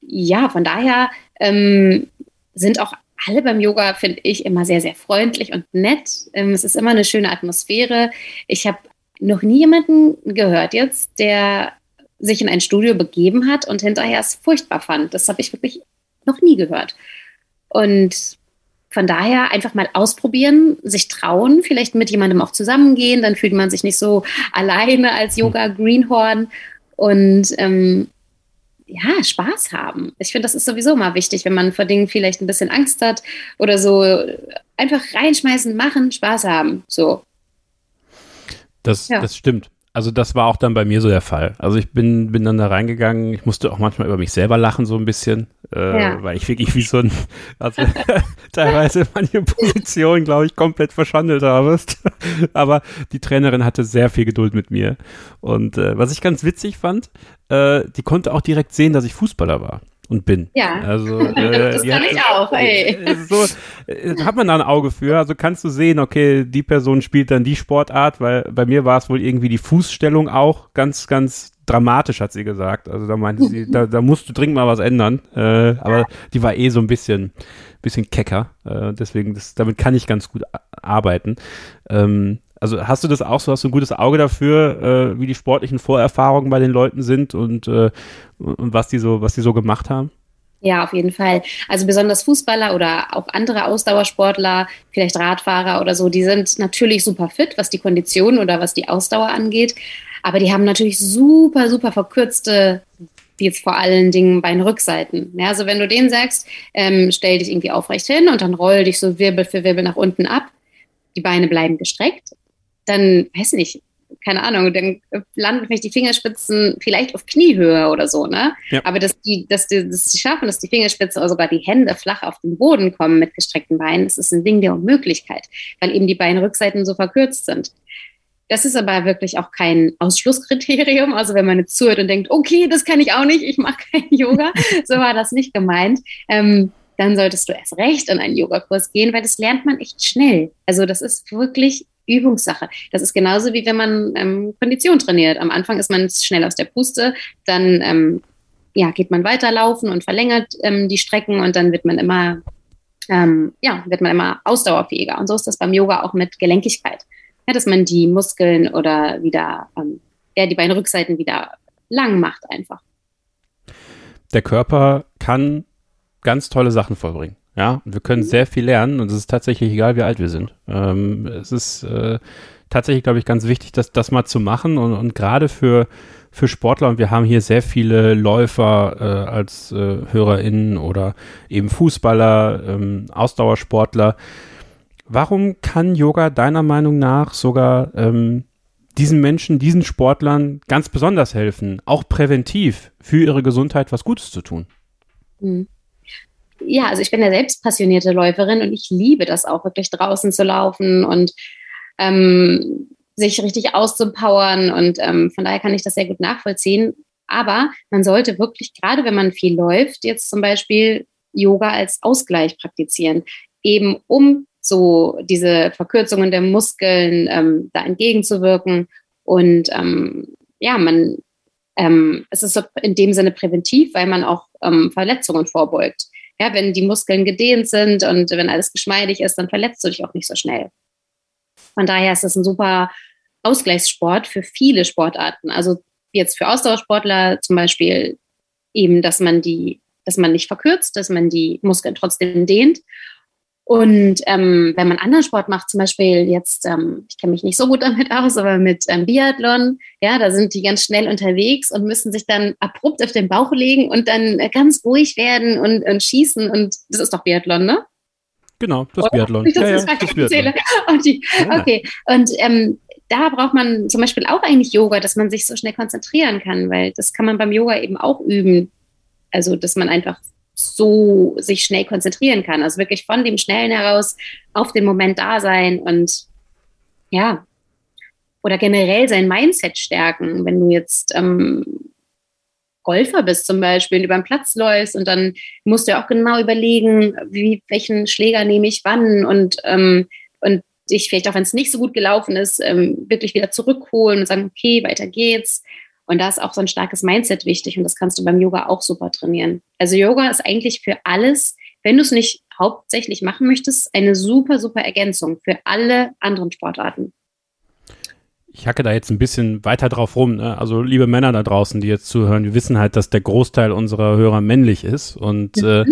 ja, von daher ähm, sind auch alle beim Yoga, finde ich, immer sehr, sehr freundlich und nett. Ähm, es ist immer eine schöne Atmosphäre. Ich habe noch nie jemanden gehört jetzt, der sich in ein Studio begeben hat und hinterher es furchtbar fand. Das habe ich wirklich noch nie gehört. Und von daher einfach mal ausprobieren, sich trauen, vielleicht mit jemandem auch zusammengehen, dann fühlt man sich nicht so alleine als Yoga-Greenhorn. Und ähm, ja, Spaß haben. Ich finde, das ist sowieso mal wichtig, wenn man vor Dingen vielleicht ein bisschen Angst hat oder so. Einfach reinschmeißen, machen, Spaß haben. So. Das, ja. das stimmt. Also das war auch dann bei mir so der Fall. Also ich bin, bin dann da reingegangen, ich musste auch manchmal über mich selber lachen so ein bisschen, äh, ja. weil ich wirklich wie so ein, also [LAUGHS] teilweise manche Positionen, glaube ich, komplett verschandelt habe. [LAUGHS] Aber die Trainerin hatte sehr viel Geduld mit mir. Und äh, was ich ganz witzig fand, äh, die konnte auch direkt sehen, dass ich Fußballer war und bin. Ja, also, [LAUGHS] äh, das kann hat, ich auch. Ey. Äh, so, äh, hat man da ein Auge für. Also kannst du sehen, okay, die Person spielt dann die Sportart, weil bei mir war es wohl irgendwie die Fußstellung auch ganz, ganz dramatisch, hat sie gesagt. Also da meinte sie, da, da musst du dringend mal was ändern. Äh, aber die war eh so ein bisschen, bisschen kecker. Äh, deswegen, das, damit kann ich ganz gut arbeiten. Ähm, also hast du das auch so, hast du ein gutes Auge dafür, äh, wie die sportlichen Vorerfahrungen bei den Leuten sind und, äh, und was die so, was die so gemacht haben? Ja, auf jeden Fall. Also besonders Fußballer oder auch andere Ausdauersportler, vielleicht Radfahrer oder so, die sind natürlich super fit, was die Kondition oder was die Ausdauer angeht. Aber die haben natürlich super, super verkürzte jetzt vor allen Dingen Beinrückseiten. Ja, also wenn du denen sagst, ähm, stell dich irgendwie aufrecht hin und dann roll dich so Wirbel für Wirbel nach unten ab, die Beine bleiben gestreckt, dann, weiß nicht, keine Ahnung, dann landen vielleicht die Fingerspitzen vielleicht auf Kniehöhe oder so, ne? Ja. Aber dass die, dass die, dass die schaffen, dass die Fingerspitzen oder sogar die Hände flach auf den Boden kommen mit gestreckten Beinen, das ist ein Ding der Unmöglichkeit, weil eben die Beinrückseiten so verkürzt sind. Das ist aber wirklich auch kein Ausschlusskriterium. Also wenn man jetzt zuhört und denkt, okay, das kann ich auch nicht, ich mache kein Yoga, [LAUGHS] so war das nicht gemeint. Ähm, dann solltest du erst recht in einen Yogakurs gehen, weil das lernt man echt schnell. Also das ist wirklich Übungssache. Das ist genauso wie wenn man ähm, Kondition trainiert. Am Anfang ist man schnell aus der Puste, dann ähm, ja, geht man weiterlaufen und verlängert ähm, die Strecken und dann wird man immer, ähm, ja, wird man immer ausdauerfähiger. Und so ist das beim Yoga auch mit Gelenkigkeit. Ja, dass man die Muskeln oder wieder, ähm, ja, die Beinrückseiten wieder lang macht einfach. Der Körper kann ganz tolle Sachen vollbringen. Ja, wir können sehr viel lernen und es ist tatsächlich egal, wie alt wir sind. Ähm, es ist äh, tatsächlich, glaube ich, ganz wichtig, das, das mal zu machen und, und gerade für, für Sportler, und wir haben hier sehr viele Läufer äh, als äh, HörerInnen oder eben Fußballer, ähm, Ausdauersportler. Warum kann Yoga deiner Meinung nach sogar ähm, diesen Menschen, diesen Sportlern ganz besonders helfen, auch präventiv für ihre Gesundheit was Gutes zu tun? Mhm ja, also ich bin ja selbst passionierte Läuferin und ich liebe das auch, wirklich draußen zu laufen und ähm, sich richtig auszupowern. Und ähm, von daher kann ich das sehr gut nachvollziehen. Aber man sollte wirklich, gerade wenn man viel läuft, jetzt zum Beispiel Yoga als Ausgleich praktizieren, eben um so diese Verkürzungen der Muskeln ähm, da entgegenzuwirken. Und ähm, ja, man, ähm, es ist in dem Sinne präventiv, weil man auch ähm, Verletzungen vorbeugt. Ja, wenn die Muskeln gedehnt sind und wenn alles geschmeidig ist, dann verletzt du dich auch nicht so schnell. Von daher ist es ein super Ausgleichssport für viele Sportarten. Also jetzt für Ausdauersportler zum Beispiel eben, dass man die, dass man nicht verkürzt, dass man die Muskeln trotzdem dehnt und ähm, wenn man anderen Sport macht, zum Beispiel jetzt, ähm, ich kenne mich nicht so gut damit aus, aber mit ähm, Biathlon, ja, da sind die ganz schnell unterwegs und müssen sich dann abrupt auf den Bauch legen und dann äh, ganz ruhig werden und, und schießen. Und das ist doch Biathlon, ne? Genau, das Oder? Biathlon. Das, ja, ja, das Biathlon. Und die, okay, und ähm, da braucht man zum Beispiel auch eigentlich Yoga, dass man sich so schnell konzentrieren kann, weil das kann man beim Yoga eben auch üben. Also, dass man einfach so sich schnell konzentrieren kann. Also wirklich von dem Schnellen heraus auf den Moment da sein und ja, oder generell sein Mindset stärken. Wenn du jetzt ähm, Golfer bist zum Beispiel, über den Platz läufst und dann musst du ja auch genau überlegen, wie, welchen Schläger nehme ich wann und, ähm, und dich vielleicht auch, wenn es nicht so gut gelaufen ist, ähm, wirklich wieder zurückholen und sagen, okay, weiter geht's. Und da ist auch so ein starkes Mindset wichtig und das kannst du beim Yoga auch super trainieren. Also Yoga ist eigentlich für alles, wenn du es nicht hauptsächlich machen möchtest, eine super, super Ergänzung für alle anderen Sportarten. Ich hacke da jetzt ein bisschen weiter drauf rum. Ne? Also liebe Männer da draußen, die jetzt zuhören, wir wissen halt, dass der Großteil unserer Hörer männlich ist und äh,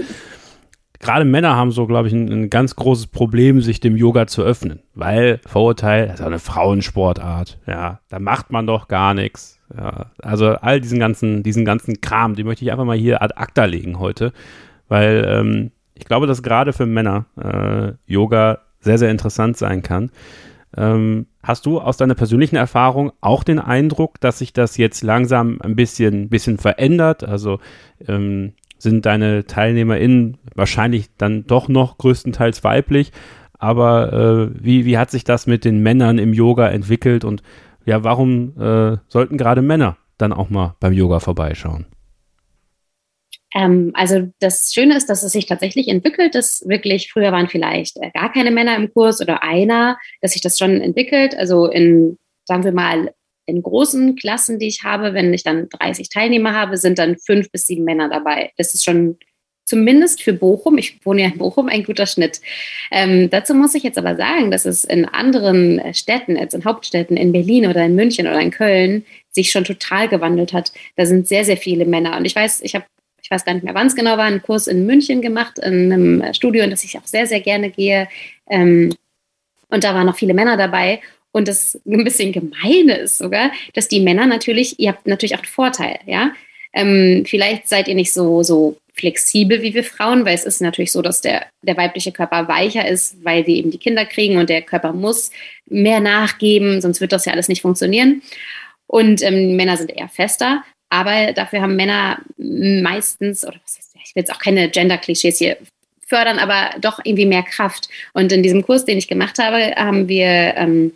gerade Männer haben so, glaube ich, ein, ein, ganz großes Problem, sich dem Yoga zu öffnen, weil Vorurteil, das ist eine Frauensportart. Ja, da macht man doch gar nichts. Ja, also all diesen ganzen, diesen ganzen Kram, den möchte ich einfach mal hier ad acta legen heute, weil ähm, ich glaube, dass gerade für Männer äh, Yoga sehr, sehr interessant sein kann. Ähm, hast du aus deiner persönlichen Erfahrung auch den Eindruck, dass sich das jetzt langsam ein bisschen, bisschen verändert? Also ähm, sind deine TeilnehmerInnen wahrscheinlich dann doch noch größtenteils weiblich? Aber äh, wie, wie hat sich das mit den Männern im Yoga entwickelt und ja, warum äh, sollten gerade Männer dann auch mal beim Yoga vorbeischauen? Ähm, also das Schöne ist, dass es sich tatsächlich entwickelt, dass wirklich früher waren vielleicht äh, gar keine Männer im Kurs oder einer, dass sich das schon entwickelt. Also in, sagen wir mal, in großen Klassen, die ich habe, wenn ich dann 30 Teilnehmer habe, sind dann fünf bis sieben Männer dabei. Das ist schon zumindest für Bochum, ich wohne ja in Bochum, ein guter Schnitt. Ähm, dazu muss ich jetzt aber sagen, dass es in anderen Städten, als in Hauptstädten, in Berlin oder in München oder in Köln, sich schon total gewandelt hat. Da sind sehr, sehr viele Männer. Und ich weiß, ich habe, ich weiß gar nicht mehr, wann es genau war, einen Kurs in München gemacht, in einem Studio, in das ich auch sehr, sehr gerne gehe. Ähm, und da waren noch viele Männer dabei. Und das ein bisschen Gemeine ist sogar, dass die Männer natürlich, ihr habt natürlich auch einen Vorteil, ja. Ähm, vielleicht seid ihr nicht so, so flexibel wie wir Frauen, weil es ist natürlich so, dass der, der weibliche Körper weicher ist, weil wir eben die Kinder kriegen und der Körper muss mehr nachgeben, sonst wird das ja alles nicht funktionieren. Und ähm, Männer sind eher fester, aber dafür haben Männer meistens, oder was heißt, ich will jetzt auch keine Gender-Klischees hier fördern, aber doch irgendwie mehr Kraft. Und in diesem Kurs, den ich gemacht habe, haben wir ähm,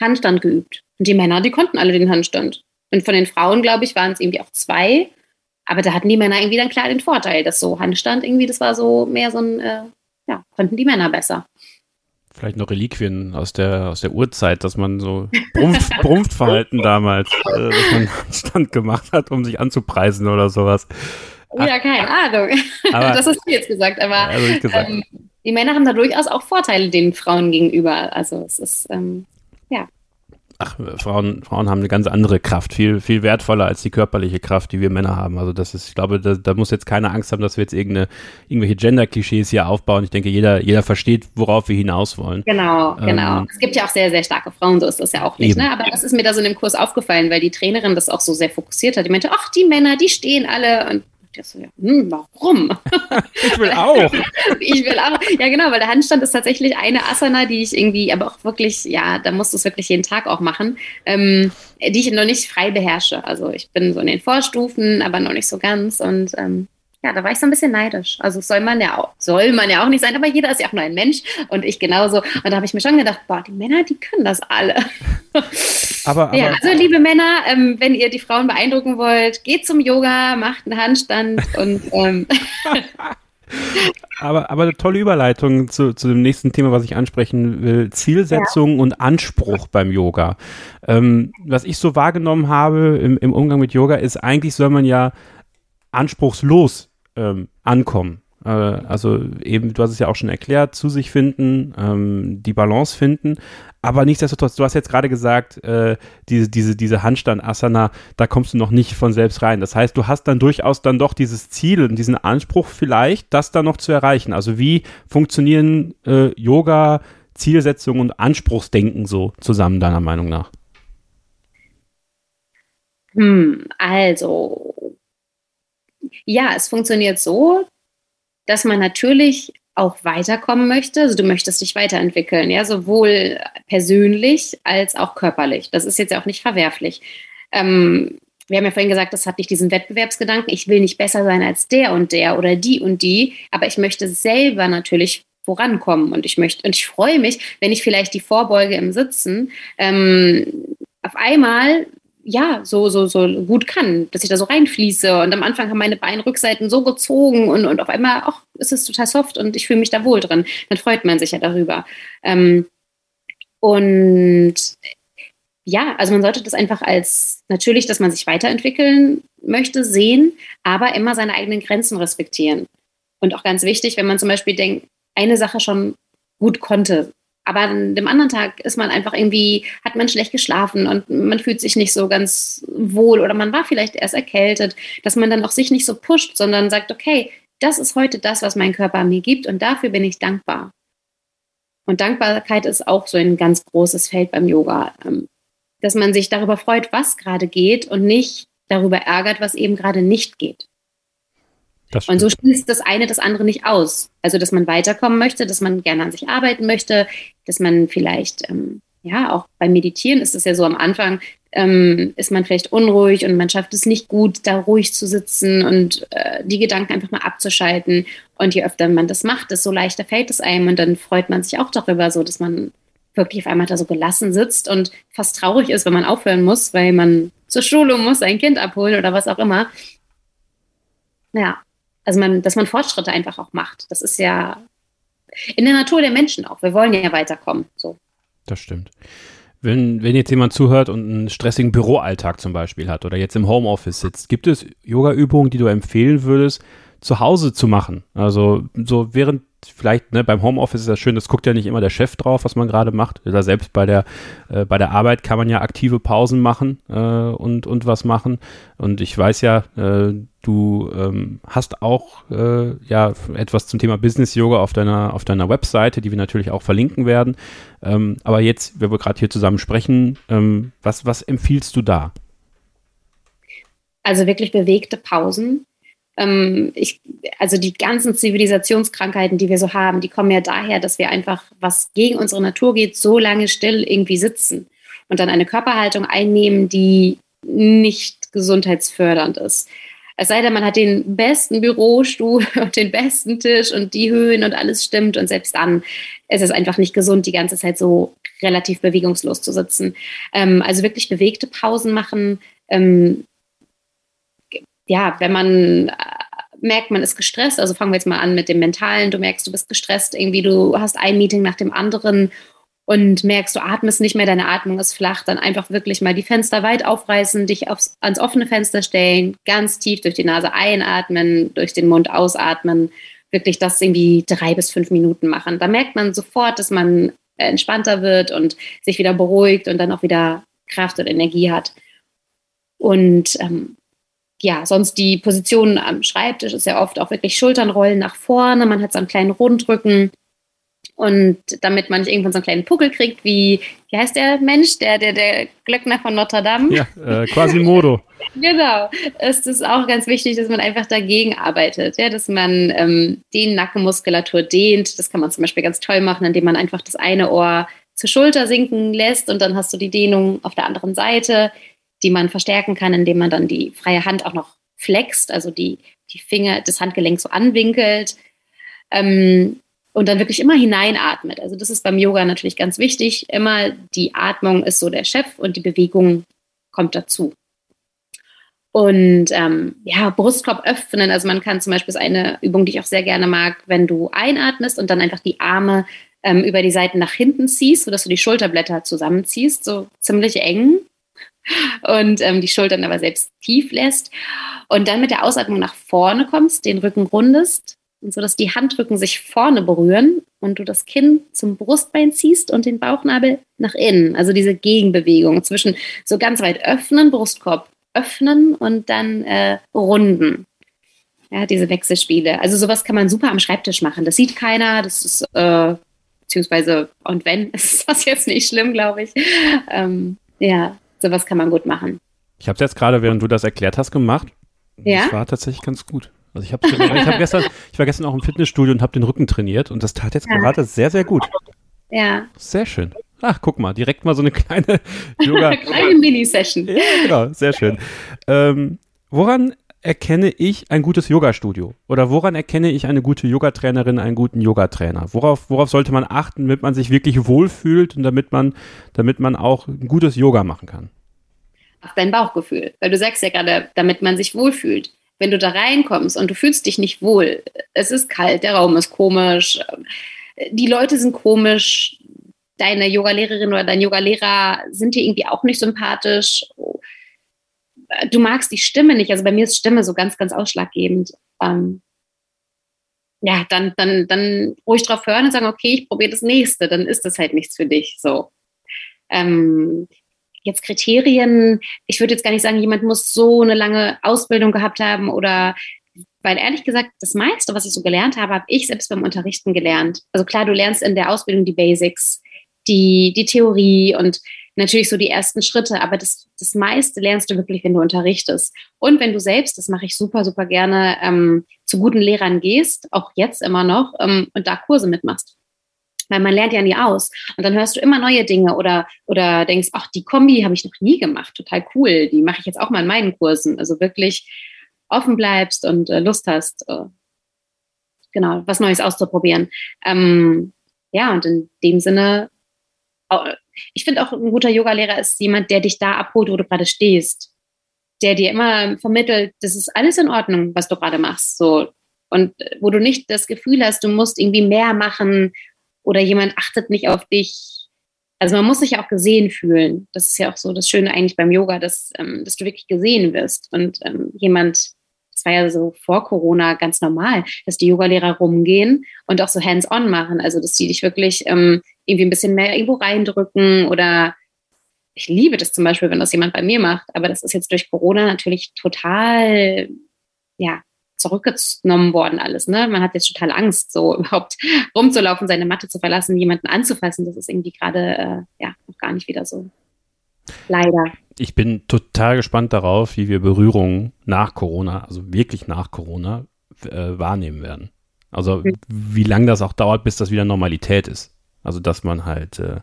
Handstand geübt. Und die Männer, die konnten alle den Handstand. Und von den Frauen, glaube ich, waren es irgendwie auch zwei. Aber da hatten die Männer irgendwie dann klar den Vorteil, dass so Handstand irgendwie, das war so mehr so ein, äh, ja, konnten die Männer besser. Vielleicht noch Reliquien aus der, aus der Urzeit, dass man so Brumpf, [LAUGHS] Brumpfverhalten damals, äh, dass man Stand gemacht hat, um sich anzupreisen oder sowas. Ja, keine Ahnung. Aber, [LAUGHS] das hast du jetzt gesagt, aber also gesagt. Ähm, die Männer haben da durchaus auch Vorteile den Frauen gegenüber. Also es ist, ähm, ja ach, Frauen, Frauen haben eine ganz andere Kraft, viel, viel wertvoller als die körperliche Kraft, die wir Männer haben. Also das ist, ich glaube, da, da muss jetzt keine Angst haben, dass wir jetzt irgendeine, irgendwelche Gender-Klischees hier aufbauen. Ich denke, jeder, jeder versteht, worauf wir hinaus wollen. Genau, ähm, genau. Es gibt ja auch sehr, sehr starke Frauen, so ist das ja auch nicht. Ne? Aber das ist mir da so in dem Kurs aufgefallen, weil die Trainerin das auch so sehr fokussiert hat. Die meinte, ach, die Männer, die stehen alle und der so, ja, hm, warum? [LAUGHS] ich will auch. [LAUGHS] ich will auch. Ja, genau, weil der Handstand ist tatsächlich eine Asana, die ich irgendwie, aber auch wirklich, ja, da musst du es wirklich jeden Tag auch machen, ähm, die ich noch nicht frei beherrsche. Also ich bin so in den Vorstufen, aber noch nicht so ganz und ähm, ja, da war ich so ein bisschen neidisch. Also soll man ja auch, soll man ja auch nicht sein, aber jeder ist ja auch nur ein Mensch und ich genauso. Und da habe ich mir schon gedacht, boah, die Männer, die können das alle. [LAUGHS] Aber, aber ja, also liebe Männer, ähm, wenn ihr die Frauen beeindrucken wollt, geht zum Yoga, macht einen Handstand und ähm [LAUGHS] aber, aber eine tolle Überleitung zu, zu dem nächsten Thema, was ich ansprechen will. Zielsetzung ja. und Anspruch beim Yoga. Ähm, was ich so wahrgenommen habe im, im Umgang mit Yoga ist, eigentlich soll man ja anspruchslos ähm, ankommen. Äh, also eben, du hast es ja auch schon erklärt, zu sich finden, ähm, die Balance finden. Aber nichtsdestotrotz, du hast jetzt gerade gesagt, äh, diese, diese, diese Handstand-Asana, da kommst du noch nicht von selbst rein. Das heißt, du hast dann durchaus dann doch dieses Ziel und diesen Anspruch vielleicht, das dann noch zu erreichen. Also wie funktionieren äh, Yoga, Zielsetzung und Anspruchsdenken so zusammen, deiner Meinung nach? Hm, also ja, es funktioniert so, dass man natürlich auch weiterkommen möchte. Also du möchtest dich weiterentwickeln, ja, sowohl persönlich als auch körperlich. Das ist jetzt auch nicht verwerflich. Ähm, wir haben ja vorhin gesagt, das hat nicht diesen Wettbewerbsgedanken. Ich will nicht besser sein als der und der oder die und die, aber ich möchte selber natürlich vorankommen und ich möchte und ich freue mich, wenn ich vielleicht die Vorbeuge im Sitzen ähm, auf einmal ja, so, so, so gut kann, dass ich da so reinfließe. Und am Anfang haben meine Beinrückseiten so gezogen und, und auf einmal, ach, ist es total soft und ich fühle mich da wohl drin. Dann freut man sich ja darüber. Ähm, und ja, also man sollte das einfach als natürlich, dass man sich weiterentwickeln möchte, sehen, aber immer seine eigenen Grenzen respektieren. Und auch ganz wichtig, wenn man zum Beispiel denkt, eine Sache schon gut konnte, aber an dem anderen Tag ist man einfach irgendwie, hat man schlecht geschlafen und man fühlt sich nicht so ganz wohl oder man war vielleicht erst erkältet, dass man dann auch sich nicht so pusht, sondern sagt, okay, das ist heute das, was mein Körper mir gibt und dafür bin ich dankbar. Und Dankbarkeit ist auch so ein ganz großes Feld beim Yoga. Ähm, dass man sich darüber freut, was gerade geht und nicht darüber ärgert, was eben gerade nicht geht. Und so schließt das eine das andere nicht aus. Also, dass man weiterkommen möchte, dass man gerne an sich arbeiten möchte, dass man vielleicht, ähm, ja, auch beim Meditieren ist es ja so am Anfang, ähm, ist man vielleicht unruhig und man schafft es nicht gut, da ruhig zu sitzen und äh, die Gedanken einfach mal abzuschalten. Und je öfter man das macht, desto leichter fällt es einem und dann freut man sich auch darüber, so dass man wirklich auf einmal da so gelassen sitzt und fast traurig ist, wenn man aufhören muss, weil man zur Schule muss, ein Kind abholen oder was auch immer. Ja, also man, dass man Fortschritte einfach auch macht. Das ist ja in der Natur der Menschen auch. Wir wollen ja weiterkommen. So. Das stimmt. Wenn, wenn jetzt jemand zuhört und einen stressigen Büroalltag zum Beispiel hat oder jetzt im Homeoffice sitzt, gibt es Yoga-Übungen, die du empfehlen würdest, zu Hause zu machen? Also so während vielleicht ne, beim Homeoffice ist das schön, das guckt ja nicht immer der Chef drauf, was man gerade macht. Oder selbst bei der, äh, bei der Arbeit kann man ja aktive Pausen machen äh, und, und was machen. Und ich weiß ja, äh, du ähm, hast auch äh, ja etwas zum Thema Business Yoga auf deiner, auf deiner Webseite, die wir natürlich auch verlinken werden. Ähm, aber jetzt, wenn wir gerade hier zusammen sprechen, ähm, was, was empfiehlst du da? Also wirklich bewegte Pausen, ähm, ich, also die ganzen Zivilisationskrankheiten, die wir so haben, die kommen ja daher, dass wir einfach, was gegen unsere Natur geht, so lange still irgendwie sitzen und dann eine Körperhaltung einnehmen, die nicht gesundheitsfördernd ist. Es sei denn, man hat den besten Bürostuhl [LAUGHS] und den besten Tisch und die Höhen und alles stimmt. Und selbst dann ist es einfach nicht gesund, die ganze Zeit so relativ bewegungslos zu sitzen. Ähm, also wirklich bewegte Pausen machen, ähm, ja, wenn man äh, merkt, man ist gestresst, also fangen wir jetzt mal an mit dem Mentalen, du merkst, du bist gestresst, irgendwie du hast ein Meeting nach dem anderen und merkst, du atmest nicht mehr, deine Atmung ist flach, dann einfach wirklich mal die Fenster weit aufreißen, dich aufs, ans offene Fenster stellen, ganz tief durch die Nase einatmen, durch den Mund ausatmen, wirklich das irgendwie drei bis fünf Minuten machen. Da merkt man sofort, dass man entspannter wird und sich wieder beruhigt und dann auch wieder Kraft und Energie hat. Und ähm, ja, sonst die Position am Schreibtisch ist ja oft auch wirklich Schulternrollen nach vorne. Man hat so einen kleinen Rundrücken. Und damit man nicht irgendwann so einen kleinen Puckel kriegt, wie, wie heißt der Mensch, der, der, der Glöckner von Notre Dame? Ja, äh, Quasimodo. [LAUGHS] genau. Ist es auch ganz wichtig, dass man einfach dagegen arbeitet, ja, dass man ähm, die Nackenmuskulatur dehnt. Das kann man zum Beispiel ganz toll machen, indem man einfach das eine Ohr zur Schulter sinken lässt und dann hast du die Dehnung auf der anderen Seite die man verstärken kann, indem man dann die freie Hand auch noch flext, also die, die Finger, das Handgelenk so anwinkelt. Ähm, und dann wirklich immer hineinatmet. Also das ist beim Yoga natürlich ganz wichtig. Immer die Atmung ist so der Chef und die Bewegung kommt dazu. Und ähm, ja, Brustkorb öffnen. Also man kann zum Beispiel, ist eine Übung, die ich auch sehr gerne mag, wenn du einatmest und dann einfach die Arme ähm, über die Seiten nach hinten ziehst, sodass du die Schulterblätter zusammenziehst, so ziemlich eng und ähm, die Schultern aber selbst tief lässt und dann mit der Ausatmung nach vorne kommst, den Rücken rundest und so, dass die Handrücken sich vorne berühren und du das Kinn zum Brustbein ziehst und den Bauchnabel nach innen. Also diese Gegenbewegung zwischen so ganz weit öffnen, Brustkorb öffnen und dann äh, runden. Ja, diese Wechselspiele. Also sowas kann man super am Schreibtisch machen. Das sieht keiner. Das ist, äh, beziehungsweise, und wenn, [LAUGHS] ist das jetzt nicht schlimm, glaube ich. Ähm, ja, sowas kann man gut machen. Ich habe es jetzt gerade, während du das erklärt hast, gemacht. Ja? Das war tatsächlich ganz gut. Also ich, ich, hab gestern, [LAUGHS] ich war gestern auch im Fitnessstudio und habe den Rücken trainiert und das tat jetzt ja. gerade sehr, sehr gut. Ja. Sehr schön. Ach, guck mal, direkt mal so eine kleine [LAUGHS] Yoga. kleine Mini-Session. Ja, genau, sehr schön. Ähm, woran erkenne ich ein gutes Yoga-Studio? Oder woran erkenne ich eine gute Yogatrainerin, einen guten Yogatrainer? Worauf, worauf sollte man achten, damit man sich wirklich wohlfühlt und damit man, damit man auch ein gutes Yoga machen kann? Auf dein Bauchgefühl. Weil du sagst ja gerade, damit man sich wohlfühlt. Wenn du da reinkommst und du fühlst dich nicht wohl, es ist kalt, der Raum ist komisch, die Leute sind komisch, deine Yogalehrerin oder dein Yogalehrer sind dir irgendwie auch nicht sympathisch du magst die Stimme nicht. Also bei mir ist Stimme so ganz, ganz ausschlaggebend. Ähm, ja, dann, dann, dann ruhig drauf hören und sagen, okay, ich probiere das nächste, dann ist das halt nichts für dich. So. Ähm, jetzt Kriterien, ich würde jetzt gar nicht sagen, jemand muss so eine lange Ausbildung gehabt haben oder weil ehrlich gesagt, das meiste, was ich so gelernt habe, habe ich selbst beim Unterrichten gelernt. Also klar, du lernst in der Ausbildung die Basics, die, die Theorie und natürlich so die ersten Schritte, aber das, das meiste lernst du wirklich, wenn du unterrichtest. Und wenn du selbst, das mache ich super, super gerne, ähm, zu guten Lehrern gehst, auch jetzt immer noch, ähm, und da Kurse mitmachst. Weil man lernt ja nie aus. Und dann hörst du immer neue Dinge oder, oder denkst, ach, die Kombi habe ich noch nie gemacht, total cool, die mache ich jetzt auch mal in meinen Kursen. Also wirklich offen bleibst und äh, Lust hast, äh, genau, was Neues auszuprobieren. Ähm, ja, und in dem Sinne, ich finde auch ein guter Yogalehrer ist jemand, der dich da abholt, wo du gerade stehst. Der dir immer vermittelt, das ist alles in Ordnung, was du gerade machst. So. Und wo du nicht das Gefühl hast, du musst irgendwie mehr machen oder jemand achtet nicht auf dich. Also man muss sich ja auch gesehen fühlen. Das ist ja auch so das Schöne eigentlich beim Yoga, dass, ähm, dass du wirklich gesehen wirst und ähm, jemand das war ja so vor Corona ganz normal, dass die Yogalehrer rumgehen und auch so hands-on machen. Also, dass die dich wirklich ähm, irgendwie ein bisschen mehr irgendwo reindrücken oder ich liebe das zum Beispiel, wenn das jemand bei mir macht, aber das ist jetzt durch Corona natürlich total, ja, zurückgenommen worden alles. Ne? Man hat jetzt total Angst, so [LAUGHS] überhaupt rumzulaufen, seine Matte zu verlassen, jemanden anzufassen. Das ist irgendwie gerade äh, ja noch gar nicht wieder so. Leider. Ich bin total gespannt darauf, wie wir Berührungen nach Corona, also wirklich nach Corona, äh, wahrnehmen werden. Also mhm. wie lange das auch dauert, bis das wieder Normalität ist. Also dass man halt, äh,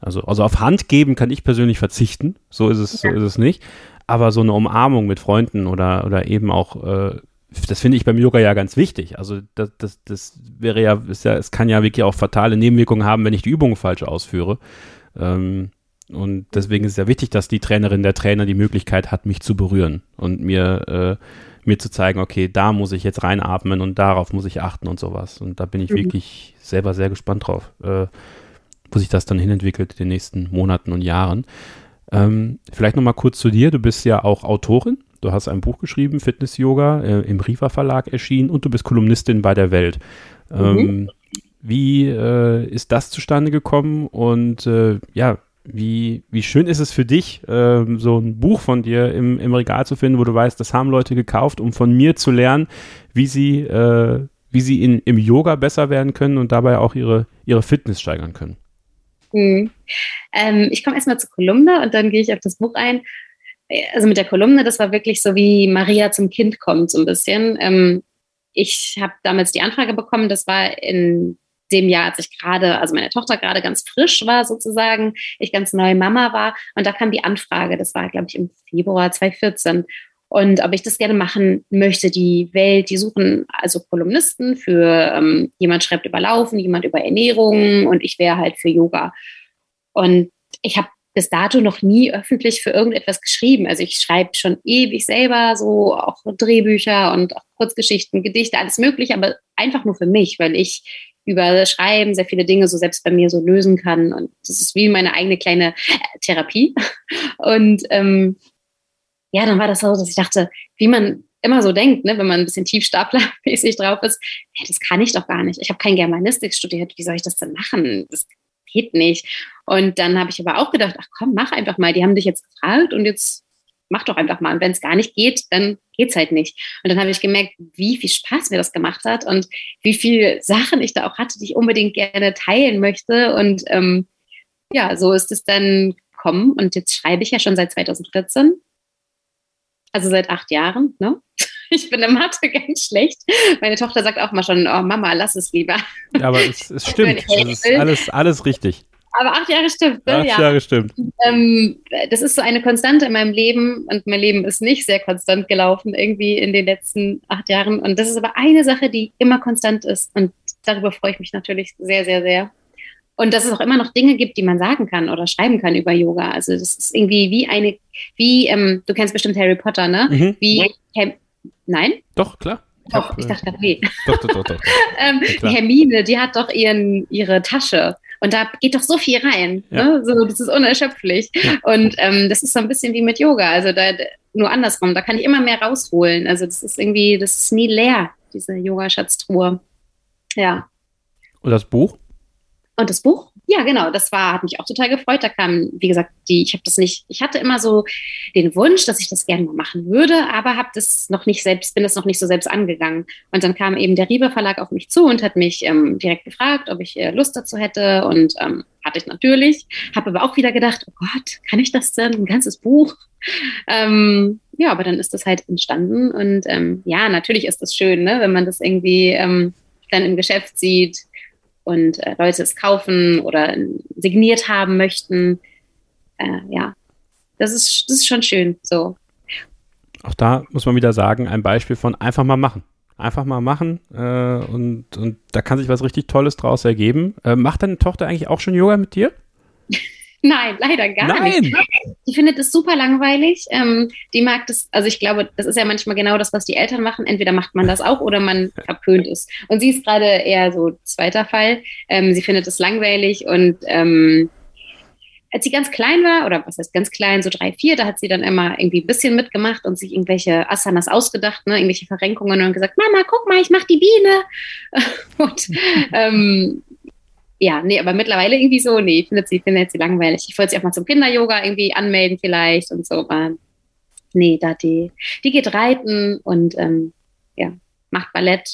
also, also auf Hand geben kann ich persönlich verzichten, so ist es, ja. so ist es nicht. Aber so eine Umarmung mit Freunden oder, oder eben auch, äh, das finde ich beim Yoga ja ganz wichtig. Also das, das, das wäre ja, ist ja, es kann ja wirklich auch fatale Nebenwirkungen haben, wenn ich die Übung falsch ausführe. Ähm, und deswegen ist es ja wichtig, dass die Trainerin, der Trainer die Möglichkeit hat, mich zu berühren und mir, äh, mir zu zeigen, okay, da muss ich jetzt reinatmen und darauf muss ich achten und sowas. Und da bin ich mhm. wirklich selber sehr gespannt drauf, äh, wo sich das dann hinentwickelt in den nächsten Monaten und Jahren. Ähm, vielleicht nochmal kurz zu dir. Du bist ja auch Autorin. Du hast ein Buch geschrieben, Fitness Yoga, äh, im Riva Verlag erschienen und du bist Kolumnistin bei der Welt. Ähm, mhm. Wie äh, ist das zustande gekommen und äh, ja, wie, wie schön ist es für dich, äh, so ein Buch von dir im, im Regal zu finden, wo du weißt, das haben Leute gekauft, um von mir zu lernen, wie sie, äh, wie sie in, im Yoga besser werden können und dabei auch ihre, ihre Fitness steigern können. Mhm. Ähm, ich komme erstmal zur Kolumne und dann gehe ich auf das Buch ein. Also mit der Kolumne, das war wirklich so wie Maria zum Kind kommt, so ein bisschen. Ähm, ich habe damals die Anfrage bekommen, das war in dem Jahr, als ich gerade, also meine Tochter gerade ganz frisch war sozusagen, ich ganz neue Mama war und da kam die Anfrage, das war glaube ich im Februar 2014 und ob ich das gerne machen möchte, die Welt, die suchen also Kolumnisten für ähm, jemand schreibt über Laufen, jemand über Ernährung und ich wäre halt für Yoga. Und ich habe bis dato noch nie öffentlich für irgendetwas geschrieben. Also ich schreibe schon ewig selber so auch Drehbücher und auch Kurzgeschichten, Gedichte, alles mögliche, aber einfach nur für mich, weil ich über Schreiben sehr viele Dinge so selbst bei mir so lösen kann. Und das ist wie meine eigene kleine äh, Therapie. [LAUGHS] Und ähm, ja, dann war das so, dass ich dachte, wie man immer so denkt, ne, wenn man ein bisschen tiefstaplermäßig drauf ist, hey, das kann ich doch gar nicht. Ich habe kein Germanistik studiert, wie soll ich das denn machen? Das geht nicht. Und dann habe ich aber auch gedacht, ach komm, mach einfach mal. Die haben dich jetzt gefragt und jetzt mach doch einfach mal. Und wenn es gar nicht geht, dann geht's halt nicht. Und dann habe ich gemerkt, wie viel Spaß mir das gemacht hat und wie viele Sachen ich da auch hatte, die ich unbedingt gerne teilen möchte. Und ähm, ja, so ist es dann gekommen. Und jetzt schreibe ich ja schon seit 2014. Also seit acht Jahren, ne? [LAUGHS] Ich bin in Mathe [LAUGHS] ganz schlecht. Meine Tochter sagt auch mal schon, oh Mama, lass es lieber. Ja, aber es, es [LAUGHS] stimmt. Es ist alles, alles richtig. Aber acht Jahre stimmt. Ne? Acht ja. Jahre stimmt. Ähm, das ist so eine Konstante in meinem Leben und mein Leben ist nicht sehr konstant gelaufen irgendwie in den letzten acht Jahren. Und das ist aber eine Sache, die immer konstant ist. Und darüber freue ich mich natürlich sehr, sehr, sehr. Und dass es auch immer noch Dinge gibt, die man sagen kann oder schreiben kann über Yoga. Also das ist irgendwie wie eine, wie, ähm, du kennst bestimmt Harry Potter, ne? Mhm. Wie, Hem nein? Doch, klar. Doch, ich, dachte, nee. Doch, doch, doch. doch. [LAUGHS] ähm, ja, Hermine, die hat doch ihren, ihre Tasche und da geht doch so viel rein. Ja. Ne? So, das ist unerschöpflich. Ja. Und ähm, das ist so ein bisschen wie mit Yoga. Also da nur andersrum, da kann ich immer mehr rausholen. Also das ist irgendwie, das ist nie leer, diese Yoga-Schatztruhe. Ja. Und das Buch? Und das Buch? Ja, genau, das war, hat mich auch total gefreut. Da kam, wie gesagt, die, ich habe das nicht, ich hatte immer so den Wunsch, dass ich das gerne mal machen würde, aber habe das noch nicht selbst, bin das noch nicht so selbst angegangen. Und dann kam eben der Rieber Verlag auf mich zu und hat mich ähm, direkt gefragt, ob ich äh, Lust dazu hätte. Und ähm, hatte ich natürlich. Habe aber auch wieder gedacht, oh Gott, kann ich das denn? Ein ganzes Buch? Ähm, ja, aber dann ist das halt entstanden. Und ähm, ja, natürlich ist das schön, ne, wenn man das irgendwie ähm, dann im Geschäft sieht und äh, Leute es kaufen oder signiert haben möchten. Äh, ja, das ist, das ist schon schön so. Auch da muss man wieder sagen, ein Beispiel von einfach mal machen. Einfach mal machen äh, und, und da kann sich was richtig Tolles draus ergeben. Äh, macht deine Tochter eigentlich auch schon Yoga mit dir? [LAUGHS] Nein, leider gar Nein. nicht. Die findet es super langweilig. Ähm, die mag das, also ich glaube, das ist ja manchmal genau das, was die Eltern machen. Entweder macht man das auch oder man verpönt es. Und sie ist gerade eher so zweiter Fall. Ähm, sie findet es langweilig und ähm, als sie ganz klein war, oder was heißt ganz klein, so drei, vier, da hat sie dann immer irgendwie ein bisschen mitgemacht und sich irgendwelche Asanas ausgedacht, ne, irgendwelche Verrenkungen und gesagt, Mama, guck mal, ich mach die Biene. [LAUGHS] und ähm, ja, nee, aber mittlerweile irgendwie so, nee, findet sie, findet sie langweilig. Ich wollte sie auch mal zum Kinder-Yoga irgendwie anmelden vielleicht und so, aber nee, da die, die geht reiten und ähm, ja, macht Ballett.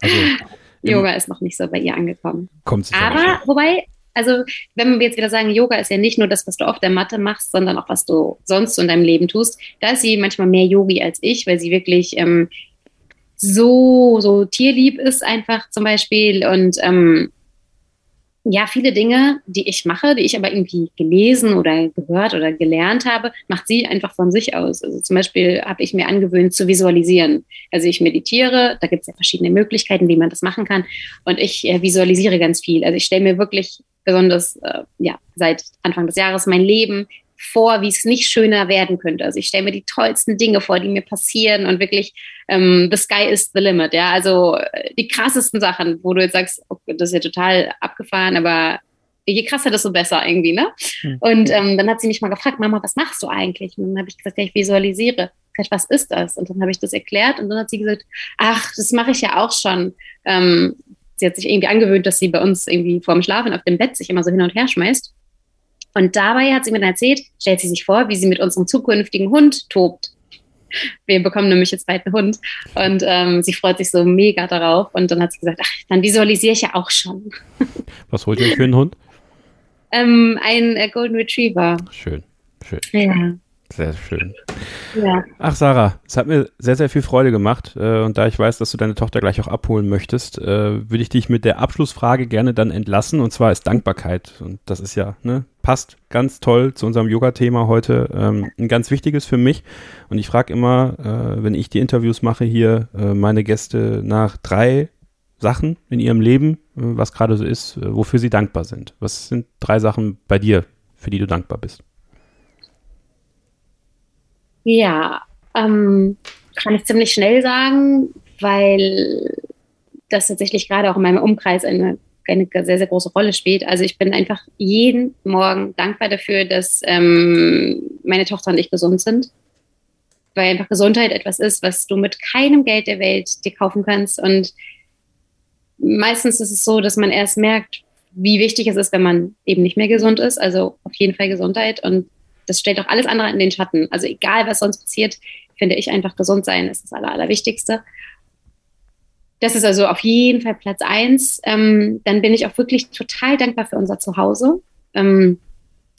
Also, [LAUGHS] Yoga ist noch nicht so bei ihr angekommen. Kommt sie Aber wobei, also wenn wir jetzt wieder sagen, Yoga ist ja nicht nur das, was du auf der Matte machst, sondern auch was du sonst in deinem Leben tust. Da ist sie manchmal mehr Yogi als ich, weil sie wirklich ähm, so so tierlieb ist einfach zum Beispiel und ähm, ja, viele Dinge, die ich mache, die ich aber irgendwie gelesen oder gehört oder gelernt habe, macht sie einfach von sich aus. Also zum Beispiel habe ich mir angewöhnt zu visualisieren. Also ich meditiere, da gibt es ja verschiedene Möglichkeiten, wie man das machen kann. Und ich äh, visualisiere ganz viel. Also ich stelle mir wirklich besonders äh, ja, seit Anfang des Jahres mein Leben vor, wie es nicht schöner werden könnte. Also ich stelle mir die tollsten Dinge vor, die mir passieren und wirklich ähm, the sky is the limit. Ja, also äh, die krassesten Sachen, wo du jetzt sagst, okay, das ist ja total abgefahren, aber je krasser, desto besser irgendwie, ne? Hm. Und ähm, dann hat sie mich mal gefragt, Mama, was machst du eigentlich? Und dann habe ich gesagt, ja, ich visualisiere. Gesagt, was ist das? Und dann habe ich das erklärt und dann hat sie gesagt, ach, das mache ich ja auch schon. Ähm, sie hat sich irgendwie angewöhnt, dass sie bei uns irgendwie vorm Schlafen auf dem Bett sich immer so hin und her schmeißt. Und dabei hat sie mir dann erzählt, stellt sie sich vor, wie sie mit unserem zukünftigen Hund tobt. Wir bekommen nämlich jetzt bald einen Hund und ähm, sie freut sich so mega darauf. Und dann hat sie gesagt, ach, dann visualisiere ich ja auch schon. Was holt ihr für einen Hund? ähm, ein äh, Golden Retriever. Schön, schön. Ja. Sehr schön. Ja. Ach, Sarah, es hat mir sehr, sehr viel Freude gemacht. Äh, und da ich weiß, dass du deine Tochter gleich auch abholen möchtest, äh, würde ich dich mit der Abschlussfrage gerne dann entlassen. Und zwar ist Dankbarkeit. Und das ist ja, ne, passt ganz toll zu unserem Yoga-Thema heute. Ähm, ein ganz wichtiges für mich. Und ich frage immer, äh, wenn ich die Interviews mache hier, äh, meine Gäste nach drei Sachen in ihrem Leben, äh, was gerade so ist, äh, wofür sie dankbar sind. Was sind drei Sachen bei dir, für die du dankbar bist? Ja, ähm, kann ich ziemlich schnell sagen, weil das tatsächlich gerade auch in meinem Umkreis eine, eine sehr, sehr große Rolle spielt. Also ich bin einfach jeden Morgen dankbar dafür, dass ähm, meine Tochter und ich gesund sind. Weil einfach Gesundheit etwas ist, was du mit keinem Geld der Welt dir kaufen kannst. Und meistens ist es so, dass man erst merkt, wie wichtig es ist, wenn man eben nicht mehr gesund ist. Also auf jeden Fall Gesundheit. Und das stellt auch alles andere in den Schatten. Also egal, was sonst passiert, finde ich einfach gesund sein ist das Aller, Allerwichtigste. Das ist also auf jeden Fall Platz eins. Ähm, dann bin ich auch wirklich total dankbar für unser Zuhause. Ähm,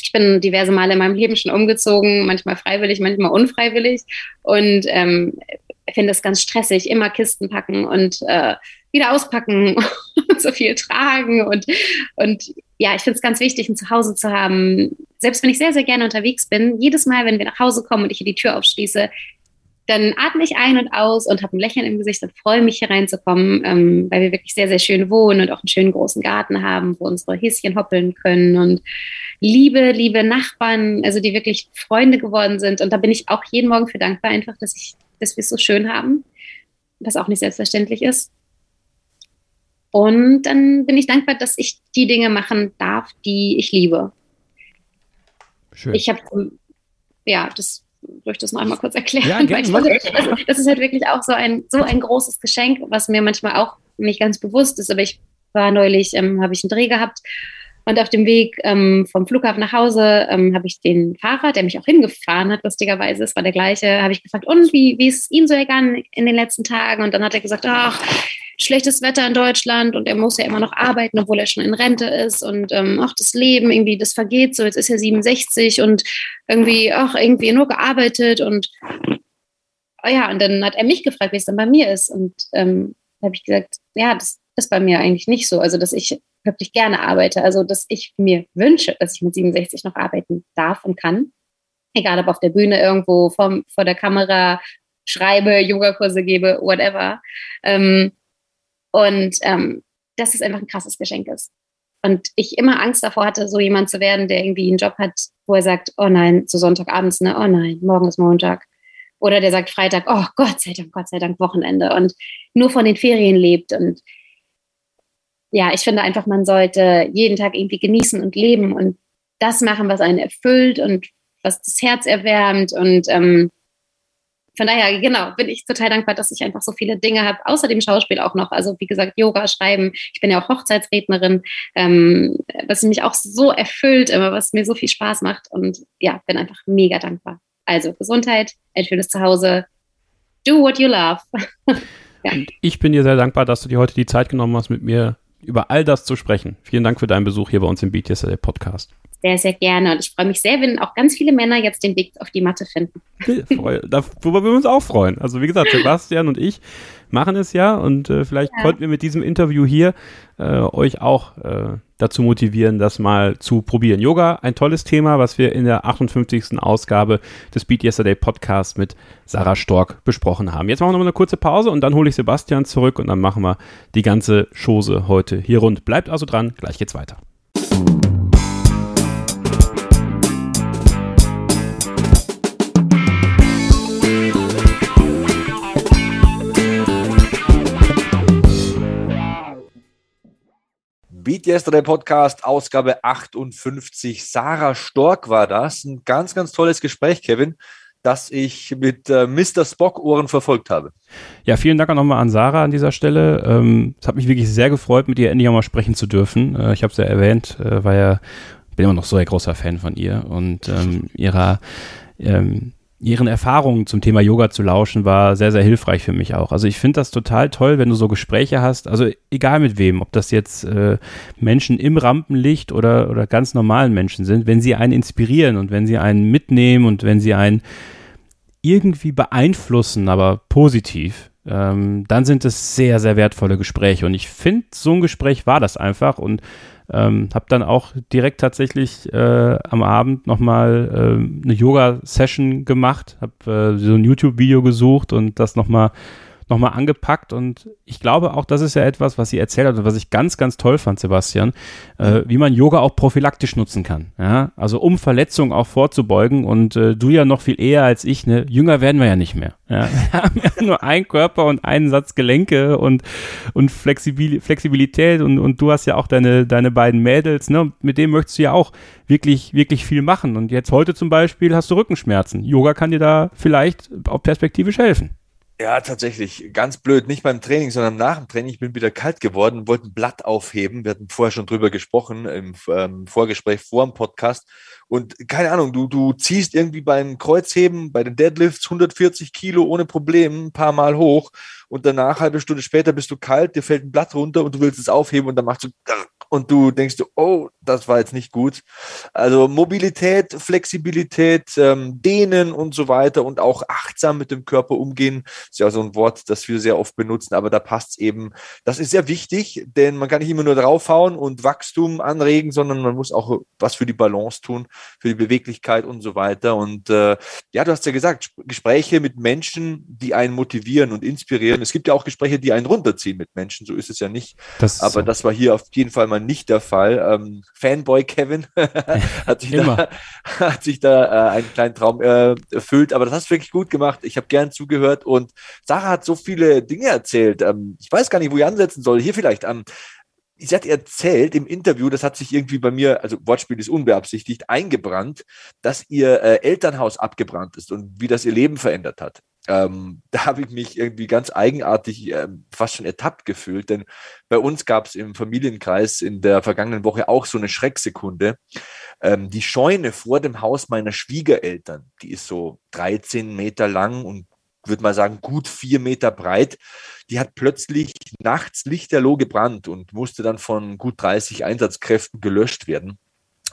ich bin diverse Male in meinem Leben schon umgezogen, manchmal freiwillig, manchmal unfreiwillig und ähm, finde es ganz stressig, immer Kisten packen und äh, wieder auspacken [LAUGHS] und so viel tragen und, und ja, ich finde es ganz wichtig, ein Zuhause zu haben. Selbst wenn ich sehr, sehr gerne unterwegs bin, jedes Mal, wenn wir nach Hause kommen und ich hier die Tür aufschließe, dann atme ich ein und aus und habe ein Lächeln im Gesicht und freue mich, hier reinzukommen, ähm, weil wir wirklich sehr, sehr schön wohnen und auch einen schönen großen Garten haben, wo unsere Häschen hoppeln können und liebe, liebe Nachbarn, also die wirklich Freunde geworden sind. Und da bin ich auch jeden Morgen für dankbar, einfach, dass ich, dass wir es so schön haben, was auch nicht selbstverständlich ist. Und dann bin ich dankbar, dass ich die Dinge machen darf, die ich liebe. Schön. Ich habe, ja, das soll ich das noch einmal kurz erklären? Ja, [LAUGHS] gerne. Das, das, ist halt wirklich auch so ein, so ein großes Geschenk, was mir manchmal auch nicht ganz bewusst ist. Aber ich war neulich, ähm, habe ich einen Dreh gehabt Und auf dem Weg ähm, vom Flughafen nach Hause ähm, habe ich den Fahrer, der mich auch hingefahren hat, lustigerweise, es war der gleiche, habe ich gefragt, und wie, wie ist es ihm so ergangen in den letzten Tagen? Und dann hat er gesagt, ach, schlechtes Wetter in Deutschland und er muss ja immer noch arbeiten, obwohl er schon in Rente ist und ähm, ach, das Leben irgendwie, das vergeht so, jetzt ist er 67 und irgendwie, ach, irgendwie nur gearbeitet und oh ja, und dann hat er mich gefragt, wie es dann bei mir ist und ähm, habe ich gesagt, ja, das ist bei mir eigentlich nicht so, also dass ich wirklich gerne arbeite, also dass ich mir wünsche, dass ich mit 67 noch arbeiten darf und kann, egal ob auf der Bühne irgendwo vom, vor der Kamera schreibe, Yogakurse gebe, whatever. Ähm, und ähm, dass es einfach ein krasses Geschenk ist. Und ich immer Angst davor hatte, so jemand zu werden, der irgendwie einen Job hat, wo er sagt, oh nein, zu Sonntagabends, ne, oh nein, morgen ist Montag. Oder der sagt Freitag, oh Gott sei Dank, Gott sei Dank Wochenende und nur von den Ferien lebt. Und ja, ich finde einfach, man sollte jeden Tag irgendwie genießen und leben und das machen, was einen erfüllt und was das Herz erwärmt und ähm, von daher, genau, bin ich total dankbar, dass ich einfach so viele Dinge habe, außer dem Schauspiel auch noch. Also wie gesagt, Yoga, Schreiben. Ich bin ja auch Hochzeitsrednerin, ähm, was mich auch so erfüllt, immer, was mir so viel Spaß macht. Und ja, bin einfach mega dankbar. Also Gesundheit, ein schönes Zuhause. Do what you love. [LAUGHS] ja. Ich bin dir sehr dankbar, dass du dir heute die Zeit genommen hast, mit mir über all das zu sprechen. Vielen Dank für deinen Besuch hier bei uns im BTS Podcast sehr, sehr gerne. Und ich freue mich sehr, wenn auch ganz viele Männer jetzt den Weg auf die Matte finden. Worüber wir uns auch freuen. Also wie gesagt, Sebastian und ich machen es ja und äh, vielleicht ja. konnten wir mit diesem Interview hier äh, euch auch äh, dazu motivieren, das mal zu probieren. Yoga, ein tolles Thema, was wir in der 58. Ausgabe des Beat Yesterday Podcast mit Sarah Stork besprochen haben. Jetzt machen wir noch eine kurze Pause und dann hole ich Sebastian zurück und dann machen wir die ganze Chose heute hier rund. Bleibt also dran, gleich geht's weiter. Beat Yesterday Podcast, Ausgabe 58. Sarah Stork war das. Ein ganz, ganz tolles Gespräch, Kevin, das ich mit äh, Mr. Spock-Ohren verfolgt habe. Ja, vielen Dank auch nochmal an Sarah an dieser Stelle. Ähm, es hat mich wirklich sehr gefreut, mit ihr endlich auch mal sprechen zu dürfen. Äh, ich habe es ja erwähnt, äh, war ja, bin immer noch so ein großer Fan von ihr und ähm, ihrer ähm, ihren Erfahrungen zum Thema Yoga zu lauschen, war sehr, sehr hilfreich für mich auch. Also ich finde das total toll, wenn du so Gespräche hast, also egal mit wem, ob das jetzt äh, Menschen im Rampenlicht oder, oder ganz normalen Menschen sind, wenn sie einen inspirieren und wenn sie einen mitnehmen und wenn sie einen irgendwie beeinflussen, aber positiv, ähm, dann sind es sehr, sehr wertvolle Gespräche. Und ich finde, so ein Gespräch war das einfach und ähm, habe dann auch direkt tatsächlich äh, am Abend nochmal äh, eine Yoga-Session gemacht, habe äh, so ein YouTube-Video gesucht und das nochmal nochmal angepackt und ich glaube auch, das ist ja etwas, was sie erzählt hat und was ich ganz, ganz toll fand, Sebastian, äh, wie man Yoga auch prophylaktisch nutzen kann. Ja? Also um Verletzungen auch vorzubeugen und äh, du ja noch viel eher als ich, ne? jünger werden wir ja nicht mehr. Ja? [LAUGHS] Wir haben ja nur einen Körper und einen Satz Gelenke und, und Flexibil Flexibilität und, und du hast ja auch deine, deine beiden Mädels, ne? mit denen möchtest du ja auch wirklich, wirklich viel machen. Und jetzt heute zum Beispiel hast du Rückenschmerzen. Yoga kann dir da vielleicht auch perspektivisch helfen. Ja, tatsächlich. Ganz blöd. Nicht beim Training, sondern nach dem Training. Ich bin wieder kalt geworden, wollte ein Blatt aufheben. Wir hatten vorher schon drüber gesprochen im ähm, Vorgespräch vor dem Podcast. Und keine Ahnung, du, du ziehst irgendwie beim Kreuzheben, bei den Deadlifts 140 Kilo ohne Problem ein paar Mal hoch und danach, halbe Stunde später, bist du kalt, dir fällt ein Blatt runter und du willst es aufheben und dann machst du und du denkst, oh, das war jetzt nicht gut. Also Mobilität, Flexibilität, ähm, Dehnen und so weiter und auch achtsam mit dem Körper umgehen, ist ja so ein Wort, das wir sehr oft benutzen, aber da passt es eben. Das ist sehr wichtig, denn man kann nicht immer nur draufhauen und Wachstum anregen, sondern man muss auch was für die Balance tun, für die Beweglichkeit und so weiter. Und äh, ja, du hast ja gesagt, Gespräche mit Menschen, die einen motivieren und inspirieren. Es gibt ja auch Gespräche, die einen runterziehen mit Menschen, so ist es ja nicht. Das aber so. das war hier auf jeden Fall mal nicht der Fall. Ähm, Fanboy Kevin [LAUGHS] hat, sich da, [LAUGHS] hat sich da äh, einen kleinen Traum äh, erfüllt, aber das hast du wirklich gut gemacht. Ich habe gern zugehört und Sarah hat so viele Dinge erzählt. Ähm, ich weiß gar nicht, wo ich ansetzen soll. Hier vielleicht. Ähm, sie hat erzählt im Interview, das hat sich irgendwie bei mir, also Wortspiel ist unbeabsichtigt, eingebrannt, dass ihr äh, Elternhaus abgebrannt ist und wie das ihr Leben verändert hat. Ähm, da habe ich mich irgendwie ganz eigenartig äh, fast schon ertappt gefühlt, denn bei uns gab es im Familienkreis in der vergangenen Woche auch so eine Schrecksekunde. Ähm, die Scheune vor dem Haus meiner Schwiegereltern, die ist so 13 Meter lang und würde mal sagen, gut vier Meter breit. Die hat plötzlich nachts lichterloh gebrannt und musste dann von gut 30 Einsatzkräften gelöscht werden.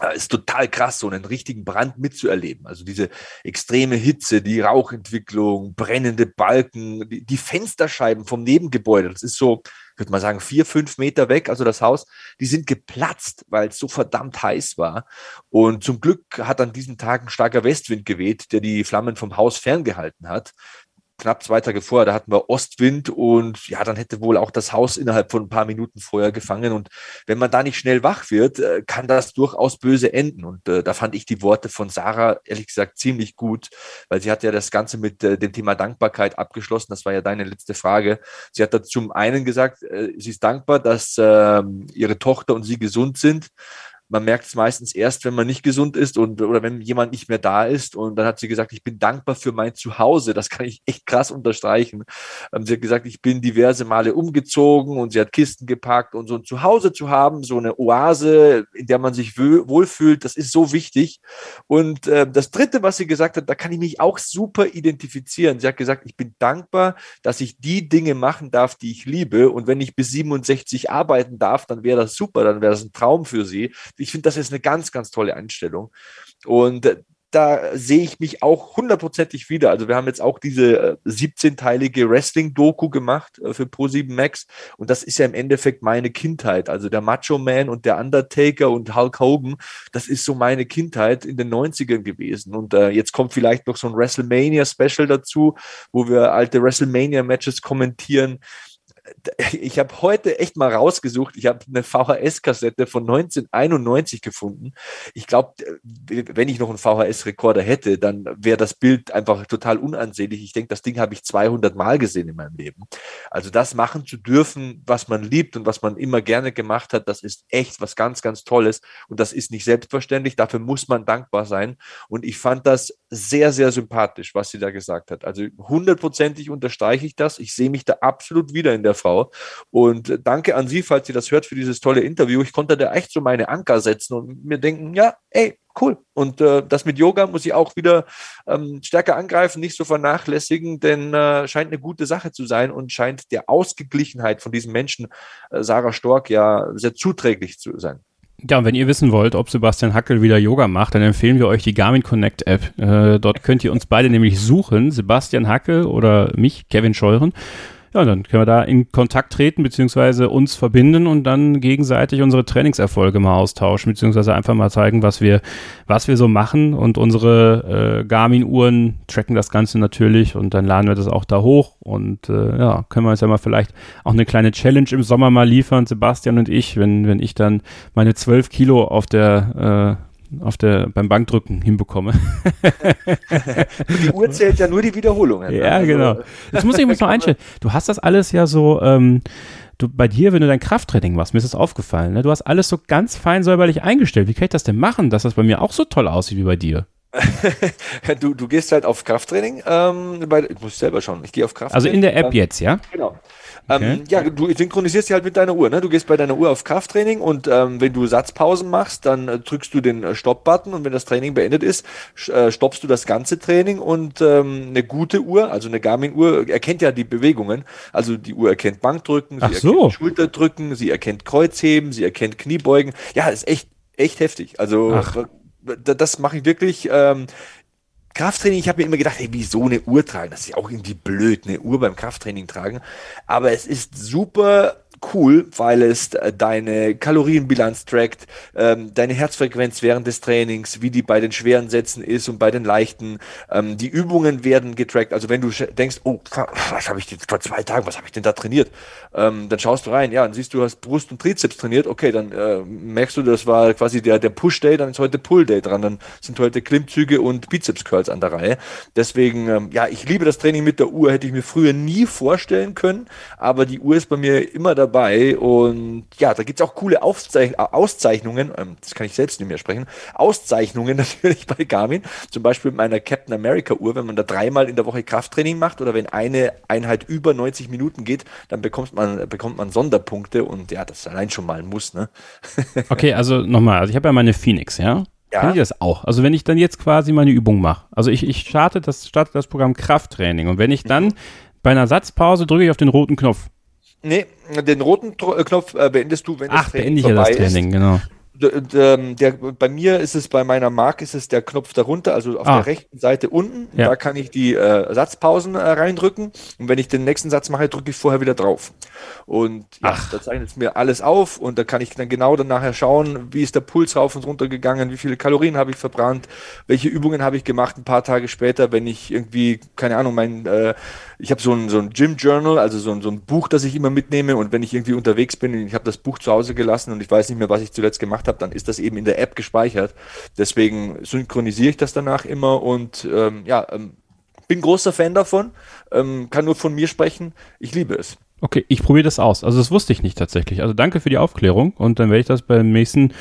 Äh, ist total krass, so einen richtigen Brand mitzuerleben. Also diese extreme Hitze, die Rauchentwicklung, brennende Balken, die, Fensterscheiben vom Nebengebäude, das ist so, würde man sagen, vier, fünf Meter weg, also das Haus, die sind geplatzt, weil es so verdammt heiß war. Und zum Glück hat an diesen Tagen starker Westwind geweht, der die Flammen vom Haus ferngehalten hat knapp zwei Tage vorher, da hatten wir Ostwind und ja, dann hätte wohl auch das Haus innerhalb von ein paar Minuten vorher gefangen. Und wenn man da nicht schnell wach wird, äh, kann das durchaus böse enden. Und äh, da fand ich die Worte von Sarah ehrlich gesagt ziemlich gut, weil sie hat ja das Ganze mit äh, dem Thema Dankbarkeit abgeschlossen. Das war ja deine letzte Frage. Sie hat da zum einen gesagt, äh, sie ist dankbar, dass äh, ihre Tochter und sie gesund sind man merkt es meistens erst, wenn man nicht gesund ist und oder wenn jemand nicht mehr da ist. Und dann hat sie gesagt, ich bin dankbar für mein Zuhause. Das kann ich echt krass unterstreichen. Ähm, sie hat gesagt, ich bin diverse Male umgezogen und sie hat Kisten gepackt und so ein Zuhause zu haben, so eine Oase, in der man sich wohlfühlt, das ist so wichtig. Und äh, das Dritte, was sie gesagt hat, da kann ich mich auch super identifizieren. Sie hat gesagt, ich bin dankbar, dass ich die Dinge machen darf, die ich liebe. Und wenn ich bis 67 arbeiten darf, dann wäre das super, dann wäre das ein Traum für sie ich finde, das ist eine ganz, ganz tolle Einstellung. Und äh, da sehe ich mich auch hundertprozentig wieder. Also wir haben jetzt auch diese 17-teilige äh, Wrestling-Doku gemacht äh, für Pro7 Max und das ist ja im Endeffekt meine Kindheit. Also der Macho Man und der Undertaker und Hulk Hogan, das ist so meine Kindheit in den 90ern gewesen. Und äh, jetzt kommt vielleicht noch so ein WrestleMania-Special dazu, wo wir alte WrestleMania-Matches kommentieren [LAUGHS] ich habe heute echt mal rausgesucht, ich habe eine VHS-Kassette von 1991 gefunden. Ich glaube, wenn ich noch einen VHS-Rekorder hätte, dann wäre das Bild einfach total unansehnlich. Ich denke, das Ding habe ich 200 Mal gesehen in meinem Leben. Also das machen zu dürfen, was man liebt und was man immer gerne gemacht hat, das ist echt was ganz, ganz Tolles. Und das ist nicht selbstverständlich. Dafür muss man dankbar sein. Und ich fand das sehr, sehr sympathisch, was sie da gesagt hat. Also hundertprozentig unterstreiche ich das. Ich sehe mich da absolut wieder in der Frau. Und danke an Sie, falls Sie das hört, für dieses tolle Interview. Ich konnte da echt so meine Anker setzen und mir denken, ja, ey, cool. Und äh, das mit Yoga muss ich auch wieder ähm, stärker angreifen, nicht so vernachlässigen, denn äh, scheint eine gute Sache zu sein und scheint der Ausgeglichenheit von diesem Menschen, äh, Sarah Stork, ja sehr zuträglich zu sein. Ja, und wenn ihr wissen wollt, ob Sebastian Hackel wieder Yoga macht, dann empfehlen wir euch die Garmin Connect App. Äh, dort könnt ihr uns beide nämlich suchen, Sebastian Hackel oder mich, Kevin Scheuren. Ja, dann können wir da in Kontakt treten, beziehungsweise uns verbinden und dann gegenseitig unsere Trainingserfolge mal austauschen, beziehungsweise einfach mal zeigen, was wir, was wir so machen. Und unsere äh, Garmin-Uhren tracken das Ganze natürlich und dann laden wir das auch da hoch. Und äh, ja, können wir uns ja mal vielleicht auch eine kleine Challenge im Sommer mal liefern, Sebastian und ich, wenn, wenn ich dann meine 12 Kilo auf der äh, auf der, beim Bankdrücken hinbekomme. [LAUGHS] die Uhr zählt ja nur die Wiederholungen. Ja, also, genau. Das muss ich übrigens [LAUGHS] noch einstellen. Du hast das alles ja so, ähm, du, bei dir, wenn du dein Krafttraining machst, mir ist das aufgefallen, ne? du hast alles so ganz fein säuberlich eingestellt. Wie kann ich das denn machen, dass das bei mir auch so toll aussieht wie bei dir? [LAUGHS] du, du gehst halt auf Krafttraining. Ähm, bei, ich muss selber schauen. Ich gehe auf Krafttraining. Also in der App jetzt, ja? Genau. Okay. Ähm, ja, du synchronisierst sie halt mit deiner Uhr. Ne? Du gehst bei deiner Uhr auf Krafttraining und ähm, wenn du Satzpausen machst, dann äh, drückst du den äh, Stopp-Button und wenn das Training beendet ist, äh, stoppst du das ganze Training und ähm, eine gute Uhr, also eine Garmin-Uhr, erkennt ja die Bewegungen. Also die Uhr erkennt Bankdrücken, sie Ach so. erkennt Schulterdrücken, sie erkennt Kreuzheben, sie erkennt Kniebeugen. Ja, ist echt, echt heftig. Also Ach. das mache ich wirklich. Ähm, Krafttraining, ich habe mir immer gedacht, hey, wieso eine Uhr tragen? Das ist ja auch irgendwie blöd, eine Uhr beim Krafttraining tragen. Aber es ist super cool, weil es äh, deine Kalorienbilanz trackt, ähm, deine Herzfrequenz während des Trainings, wie die bei den schweren Sätzen ist und bei den leichten. Ähm, die Übungen werden getrackt. Also wenn du denkst, oh, was habe ich denn vor zwei Tagen, was habe ich denn da trainiert? Ähm, dann schaust du rein, ja, und siehst du, hast Brust und Trizeps trainiert. Okay, dann äh, merkst du, das war quasi der, der Push-Day, dann ist heute Pull-Day dran. Dann sind heute Klimmzüge und Bizeps-Curls an der Reihe. Deswegen, ähm, ja, ich liebe das Training mit der Uhr, hätte ich mir früher nie vorstellen können, aber die Uhr ist bei mir immer dabei dabei. Und ja, da gibt es auch coole Aufzeich Auszeichnungen, ähm, das kann ich selbst nicht mehr sprechen, Auszeichnungen [LAUGHS] natürlich bei Garmin. Zum Beispiel mit meiner Captain America Uhr, wenn man da dreimal in der Woche Krafttraining macht oder wenn eine Einheit über 90 Minuten geht, dann bekommt man, bekommt man Sonderpunkte und ja, das allein schon mal ein Muss. Ne? [LAUGHS] okay, also nochmal, also ich habe ja meine Phoenix, ja? Ja. Kann ich das auch? Also wenn ich dann jetzt quasi meine Übung mache, also ich, ich starte, das, starte das Programm Krafttraining und wenn ich dann mhm. bei einer Satzpause drücke ich auf den roten Knopf. Nee, den roten äh, Knopf äh, beendest du, wenn Ach, das Training beende ich ja das Training, ist. genau. Ähm, der, bei mir ist es bei meiner Mark ist es der Knopf darunter, also auf ah. der rechten Seite unten. Ja. Da kann ich die äh, Satzpausen äh, reindrücken und wenn ich den nächsten Satz mache, drücke ich vorher wieder drauf. Und ja, Ach. da zeichnet es mir alles auf und da kann ich dann genau dann nachher schauen, wie ist der Puls rauf und runter gegangen, wie viele Kalorien habe ich verbrannt, welche Übungen habe ich gemacht ein paar Tage später, wenn ich irgendwie, keine Ahnung, mein äh, ich habe so ein, so ein Gym Journal, also so ein, so ein Buch, das ich immer mitnehme und wenn ich irgendwie unterwegs bin, ich habe das Buch zu Hause gelassen und ich weiß nicht mehr, was ich zuletzt gemacht habe, dann ist das eben in der App gespeichert. Deswegen synchronisiere ich das danach immer und ähm, ja, ähm, bin großer Fan davon, ähm, kann nur von mir sprechen. Ich liebe es. Okay, ich probiere das aus. Also das wusste ich nicht tatsächlich. Also danke für die Aufklärung und dann werde ich das beim nächsten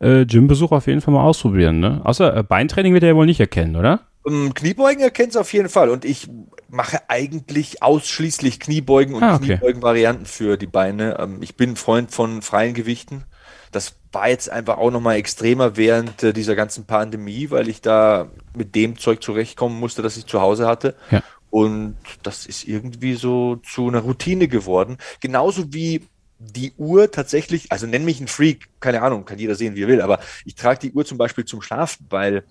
äh, Gymbesuch auf jeden Fall mal ausprobieren. Ne? Außer äh, Beintraining wird er ja wohl nicht erkennen, oder? Ähm, Kniebeugen erkennt es auf jeden Fall und ich mache eigentlich ausschließlich Kniebeugen und ah, okay. Kniebeugen-Varianten für die Beine. Ähm, ich bin Freund von freien Gewichten. Das war jetzt einfach auch nochmal extremer während äh, dieser ganzen Pandemie, weil ich da mit dem Zeug zurechtkommen musste, das ich zu Hause hatte. Ja. Und das ist irgendwie so zu einer Routine geworden. Genauso wie die Uhr tatsächlich, also nenn mich ein Freak, keine Ahnung, kann jeder sehen, wie er will, aber ich trage die Uhr zum Beispiel zum Schlafen, weil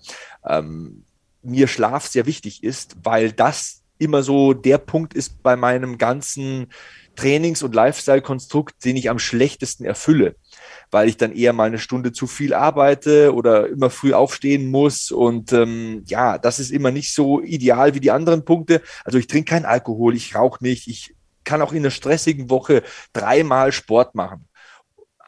ähm, mir Schlaf sehr wichtig ist, weil das immer so der Punkt ist bei meinem ganzen Trainings- und Lifestyle-Konstrukt, den ich am schlechtesten erfülle, weil ich dann eher mal eine Stunde zu viel arbeite oder immer früh aufstehen muss. Und ähm, ja, das ist immer nicht so ideal wie die anderen Punkte. Also ich trinke keinen Alkohol, ich rauche nicht, ich kann auch in einer stressigen Woche dreimal Sport machen.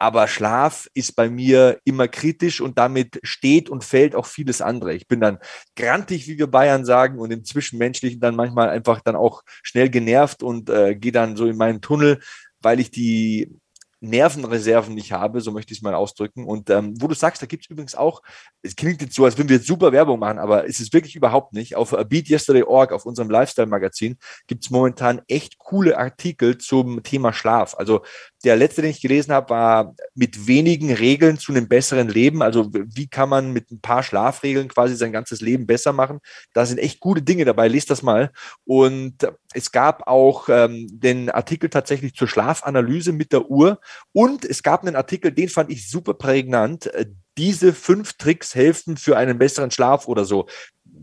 Aber Schlaf ist bei mir immer kritisch und damit steht und fällt auch vieles andere. Ich bin dann grantig, wie wir Bayern sagen, und im Zwischenmenschlichen dann manchmal einfach dann auch schnell genervt und äh, gehe dann so in meinen Tunnel, weil ich die Nervenreserven nicht habe, so möchte ich es mal ausdrücken. Und ähm, wo du sagst, da gibt es übrigens auch, es klingt jetzt so, als würden wir jetzt super Werbung machen, aber es ist wirklich überhaupt nicht. Auf BeatYesterday.org, auf unserem Lifestyle-Magazin, gibt es momentan echt coole Artikel zum Thema Schlaf. Also der letzte, den ich gelesen habe, war mit wenigen Regeln zu einem besseren Leben. Also wie kann man mit ein paar Schlafregeln quasi sein ganzes Leben besser machen? Da sind echt gute Dinge dabei. Lest das mal. Und es gab auch ähm, den Artikel tatsächlich zur Schlafanalyse mit der Uhr. Und es gab einen Artikel, den fand ich super prägnant. Diese fünf Tricks helfen für einen besseren Schlaf oder so.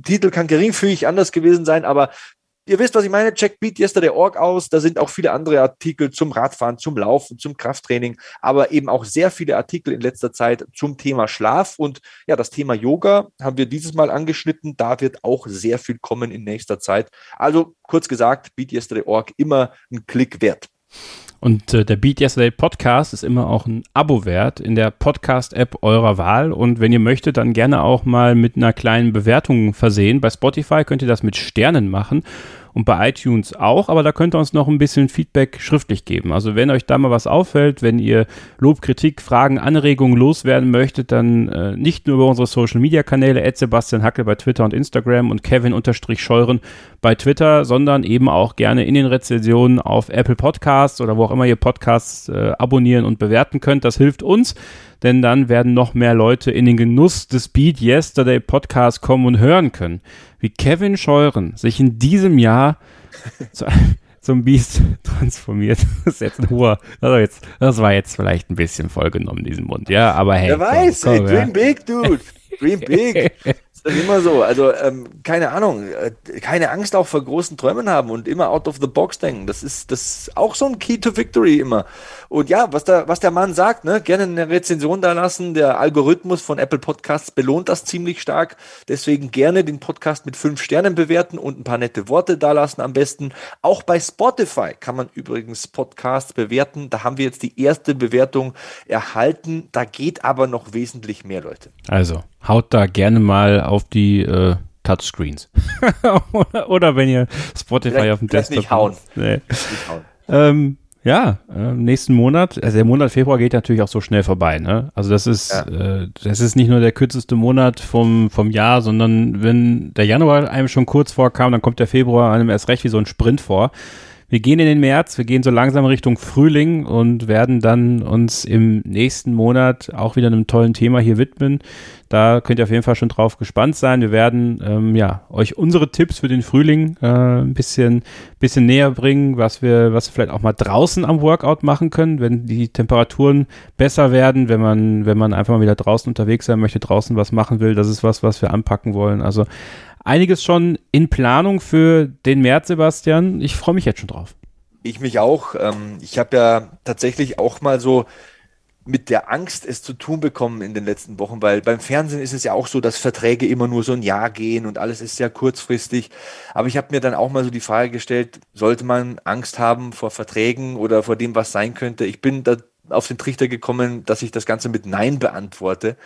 Titel kann geringfügig anders gewesen sein, aber Ihr wisst, was ich meine. Check Beat Yesterday Org aus. Da sind auch viele andere Artikel zum Radfahren, zum Laufen, zum Krafttraining, aber eben auch sehr viele Artikel in letzter Zeit zum Thema Schlaf. Und ja, das Thema Yoga haben wir dieses Mal angeschnitten. Da wird auch sehr viel kommen in nächster Zeit. Also kurz gesagt, Beat Yesterday Org immer ein Klick wert. Und äh, der Beat Yesterday Podcast ist immer auch ein Abo wert in der Podcast-App eurer Wahl. Und wenn ihr möchtet, dann gerne auch mal mit einer kleinen Bewertung versehen. Bei Spotify könnt ihr das mit Sternen machen und bei iTunes auch, aber da könnt ihr uns noch ein bisschen Feedback schriftlich geben. Also wenn euch da mal was auffällt, wenn ihr Lob, Kritik, Fragen, Anregungen loswerden möchtet, dann äh, nicht nur über unsere Social Media Kanäle, Ed Sebastian Hackel bei Twitter und Instagram und Kevin-Scheuren bei Twitter, sondern eben auch gerne in den Rezensionen auf Apple Podcasts oder wo auch immer ihr Podcasts äh, abonnieren und bewerten könnt. Das hilft uns denn dann werden noch mehr Leute in den Genuss des Beat Yesterday Podcasts kommen und hören können, wie Kevin Scheuren sich in diesem Jahr zu, zum Biest transformiert. [LAUGHS] Das ist jetzt ein hoher, also jetzt, das war jetzt vielleicht ein bisschen vollgenommen, diesen Mund, ja, aber hey. Wer weiß, komm, komm, ey, dream ja. big, dude. Dream big. [LAUGHS] Ist immer so. Also, ähm, keine Ahnung, äh, keine Angst auch vor großen Träumen haben und immer out of the box denken. Das ist, das ist auch so ein Key to Victory immer. Und ja, was der, was der Mann sagt, ne, gerne eine Rezension da lassen. Der Algorithmus von Apple Podcasts belohnt das ziemlich stark. Deswegen gerne den Podcast mit fünf Sternen bewerten und ein paar nette Worte da lassen am besten. Auch bei Spotify kann man übrigens Podcasts bewerten. Da haben wir jetzt die erste Bewertung erhalten. Da geht aber noch wesentlich mehr, Leute. Also, haut da gerne mal auf die äh, Touchscreens. oder, [LAUGHS] oder, wenn ihr Spotify vielleicht, auf dem Desktop nicht hauen. Nee. Nicht hauen. Ähm, Ja, äh, nächsten Monat, also der Monat Februar geht natürlich auch so schnell vorbei, ne? Also das ist, ja. äh, das ist nicht nur der kürzeste Monat vom, vom Jahr, sondern wenn der Januar einem schon kurz vorkam, dann kommt der Februar einem erst recht wie so ein Sprint vor. Wir gehen in den März, wir gehen so langsam Richtung Frühling und werden dann uns im nächsten Monat auch wieder einem tollen Thema hier widmen. Da könnt ihr auf jeden Fall schon drauf gespannt sein. Wir werden ähm, ja euch unsere Tipps für den Frühling äh, ein bisschen, bisschen näher bringen, was wir, was wir vielleicht auch mal draußen am Workout machen können, wenn die Temperaturen besser werden, wenn man, wenn man einfach mal wieder draußen unterwegs sein möchte, draußen was machen will. Das ist was, was wir anpacken wollen. Also einiges schon in Planung für den März, Sebastian. Ich freue mich jetzt schon drauf. Ich mich auch. Ähm, ich habe ja tatsächlich auch mal so mit der Angst es zu tun bekommen in den letzten Wochen, weil beim Fernsehen ist es ja auch so, dass Verträge immer nur so ein Jahr gehen und alles ist sehr kurzfristig. Aber ich habe mir dann auch mal so die Frage gestellt, sollte man Angst haben vor Verträgen oder vor dem, was sein könnte? Ich bin da auf den Trichter gekommen, dass ich das Ganze mit Nein beantworte.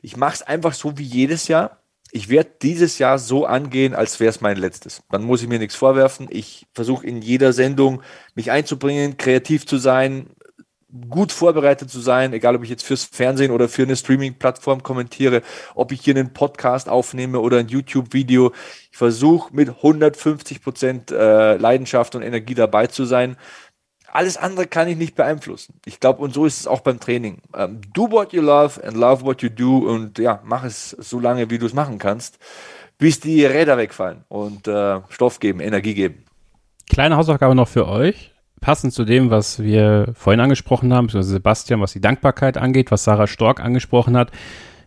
Ich mache es einfach so wie jedes Jahr ich werde dieses Jahr so angehen, als wäre es mein letztes. Dann muss ich mir nichts vorwerfen. Ich versuche in jeder Sendung mich einzubringen, kreativ zu sein, gut vorbereitet zu sein, egal ob ich jetzt fürs Fernsehen oder für eine Streaming-Plattform kommentiere, ob ich hier einen Podcast aufnehme oder ein YouTube-Video. Ich versuche mit 150 Prozent äh, Leidenschaft und Energie dabei zu sein. Alles andere kann ich nicht beeinflussen. Ich glaube, und so ist es auch beim Training. Ähm, do what you love and love what you do und ja, mach es so lange, wie du es machen kannst, bis die Räder wegfallen und äh, Stoff geben, Energie geben. Kleine Hausaufgabe noch für euch. Passend zu dem, was wir vorhin angesprochen haben, also Sebastian, was die Dankbarkeit angeht, was Sarah Stork angesprochen hat.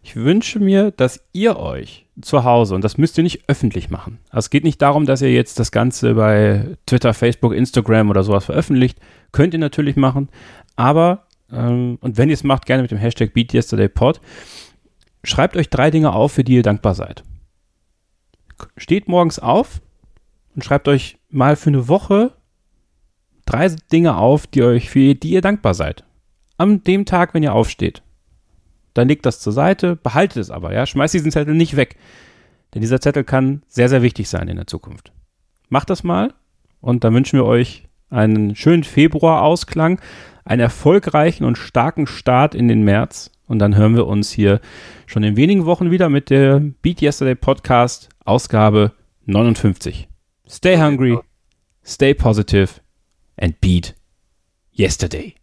Ich wünsche mir, dass ihr euch zu Hause, und das müsst ihr nicht öffentlich machen. Also es geht nicht darum, dass ihr jetzt das Ganze bei Twitter, Facebook, Instagram oder sowas veröffentlicht. Könnt ihr natürlich machen. Aber, ähm, und wenn ihr es macht, gerne mit dem Hashtag BeatYesterdayPod, schreibt euch drei Dinge auf, für die ihr dankbar seid. Steht morgens auf und schreibt euch mal für eine Woche drei Dinge auf, die euch für die ihr dankbar seid. Am dem Tag, wenn ihr aufsteht dann legt das zur Seite, behaltet es aber, ja, schmeißt diesen Zettel nicht weg. Denn dieser Zettel kann sehr, sehr wichtig sein in der Zukunft. Macht das mal und dann wünschen wir euch einen schönen Februar-Ausklang, einen erfolgreichen und starken Start in den März. Und dann hören wir uns hier schon in wenigen Wochen wieder mit der Beat Yesterday Podcast Ausgabe 59. Stay hungry, stay positive and beat yesterday.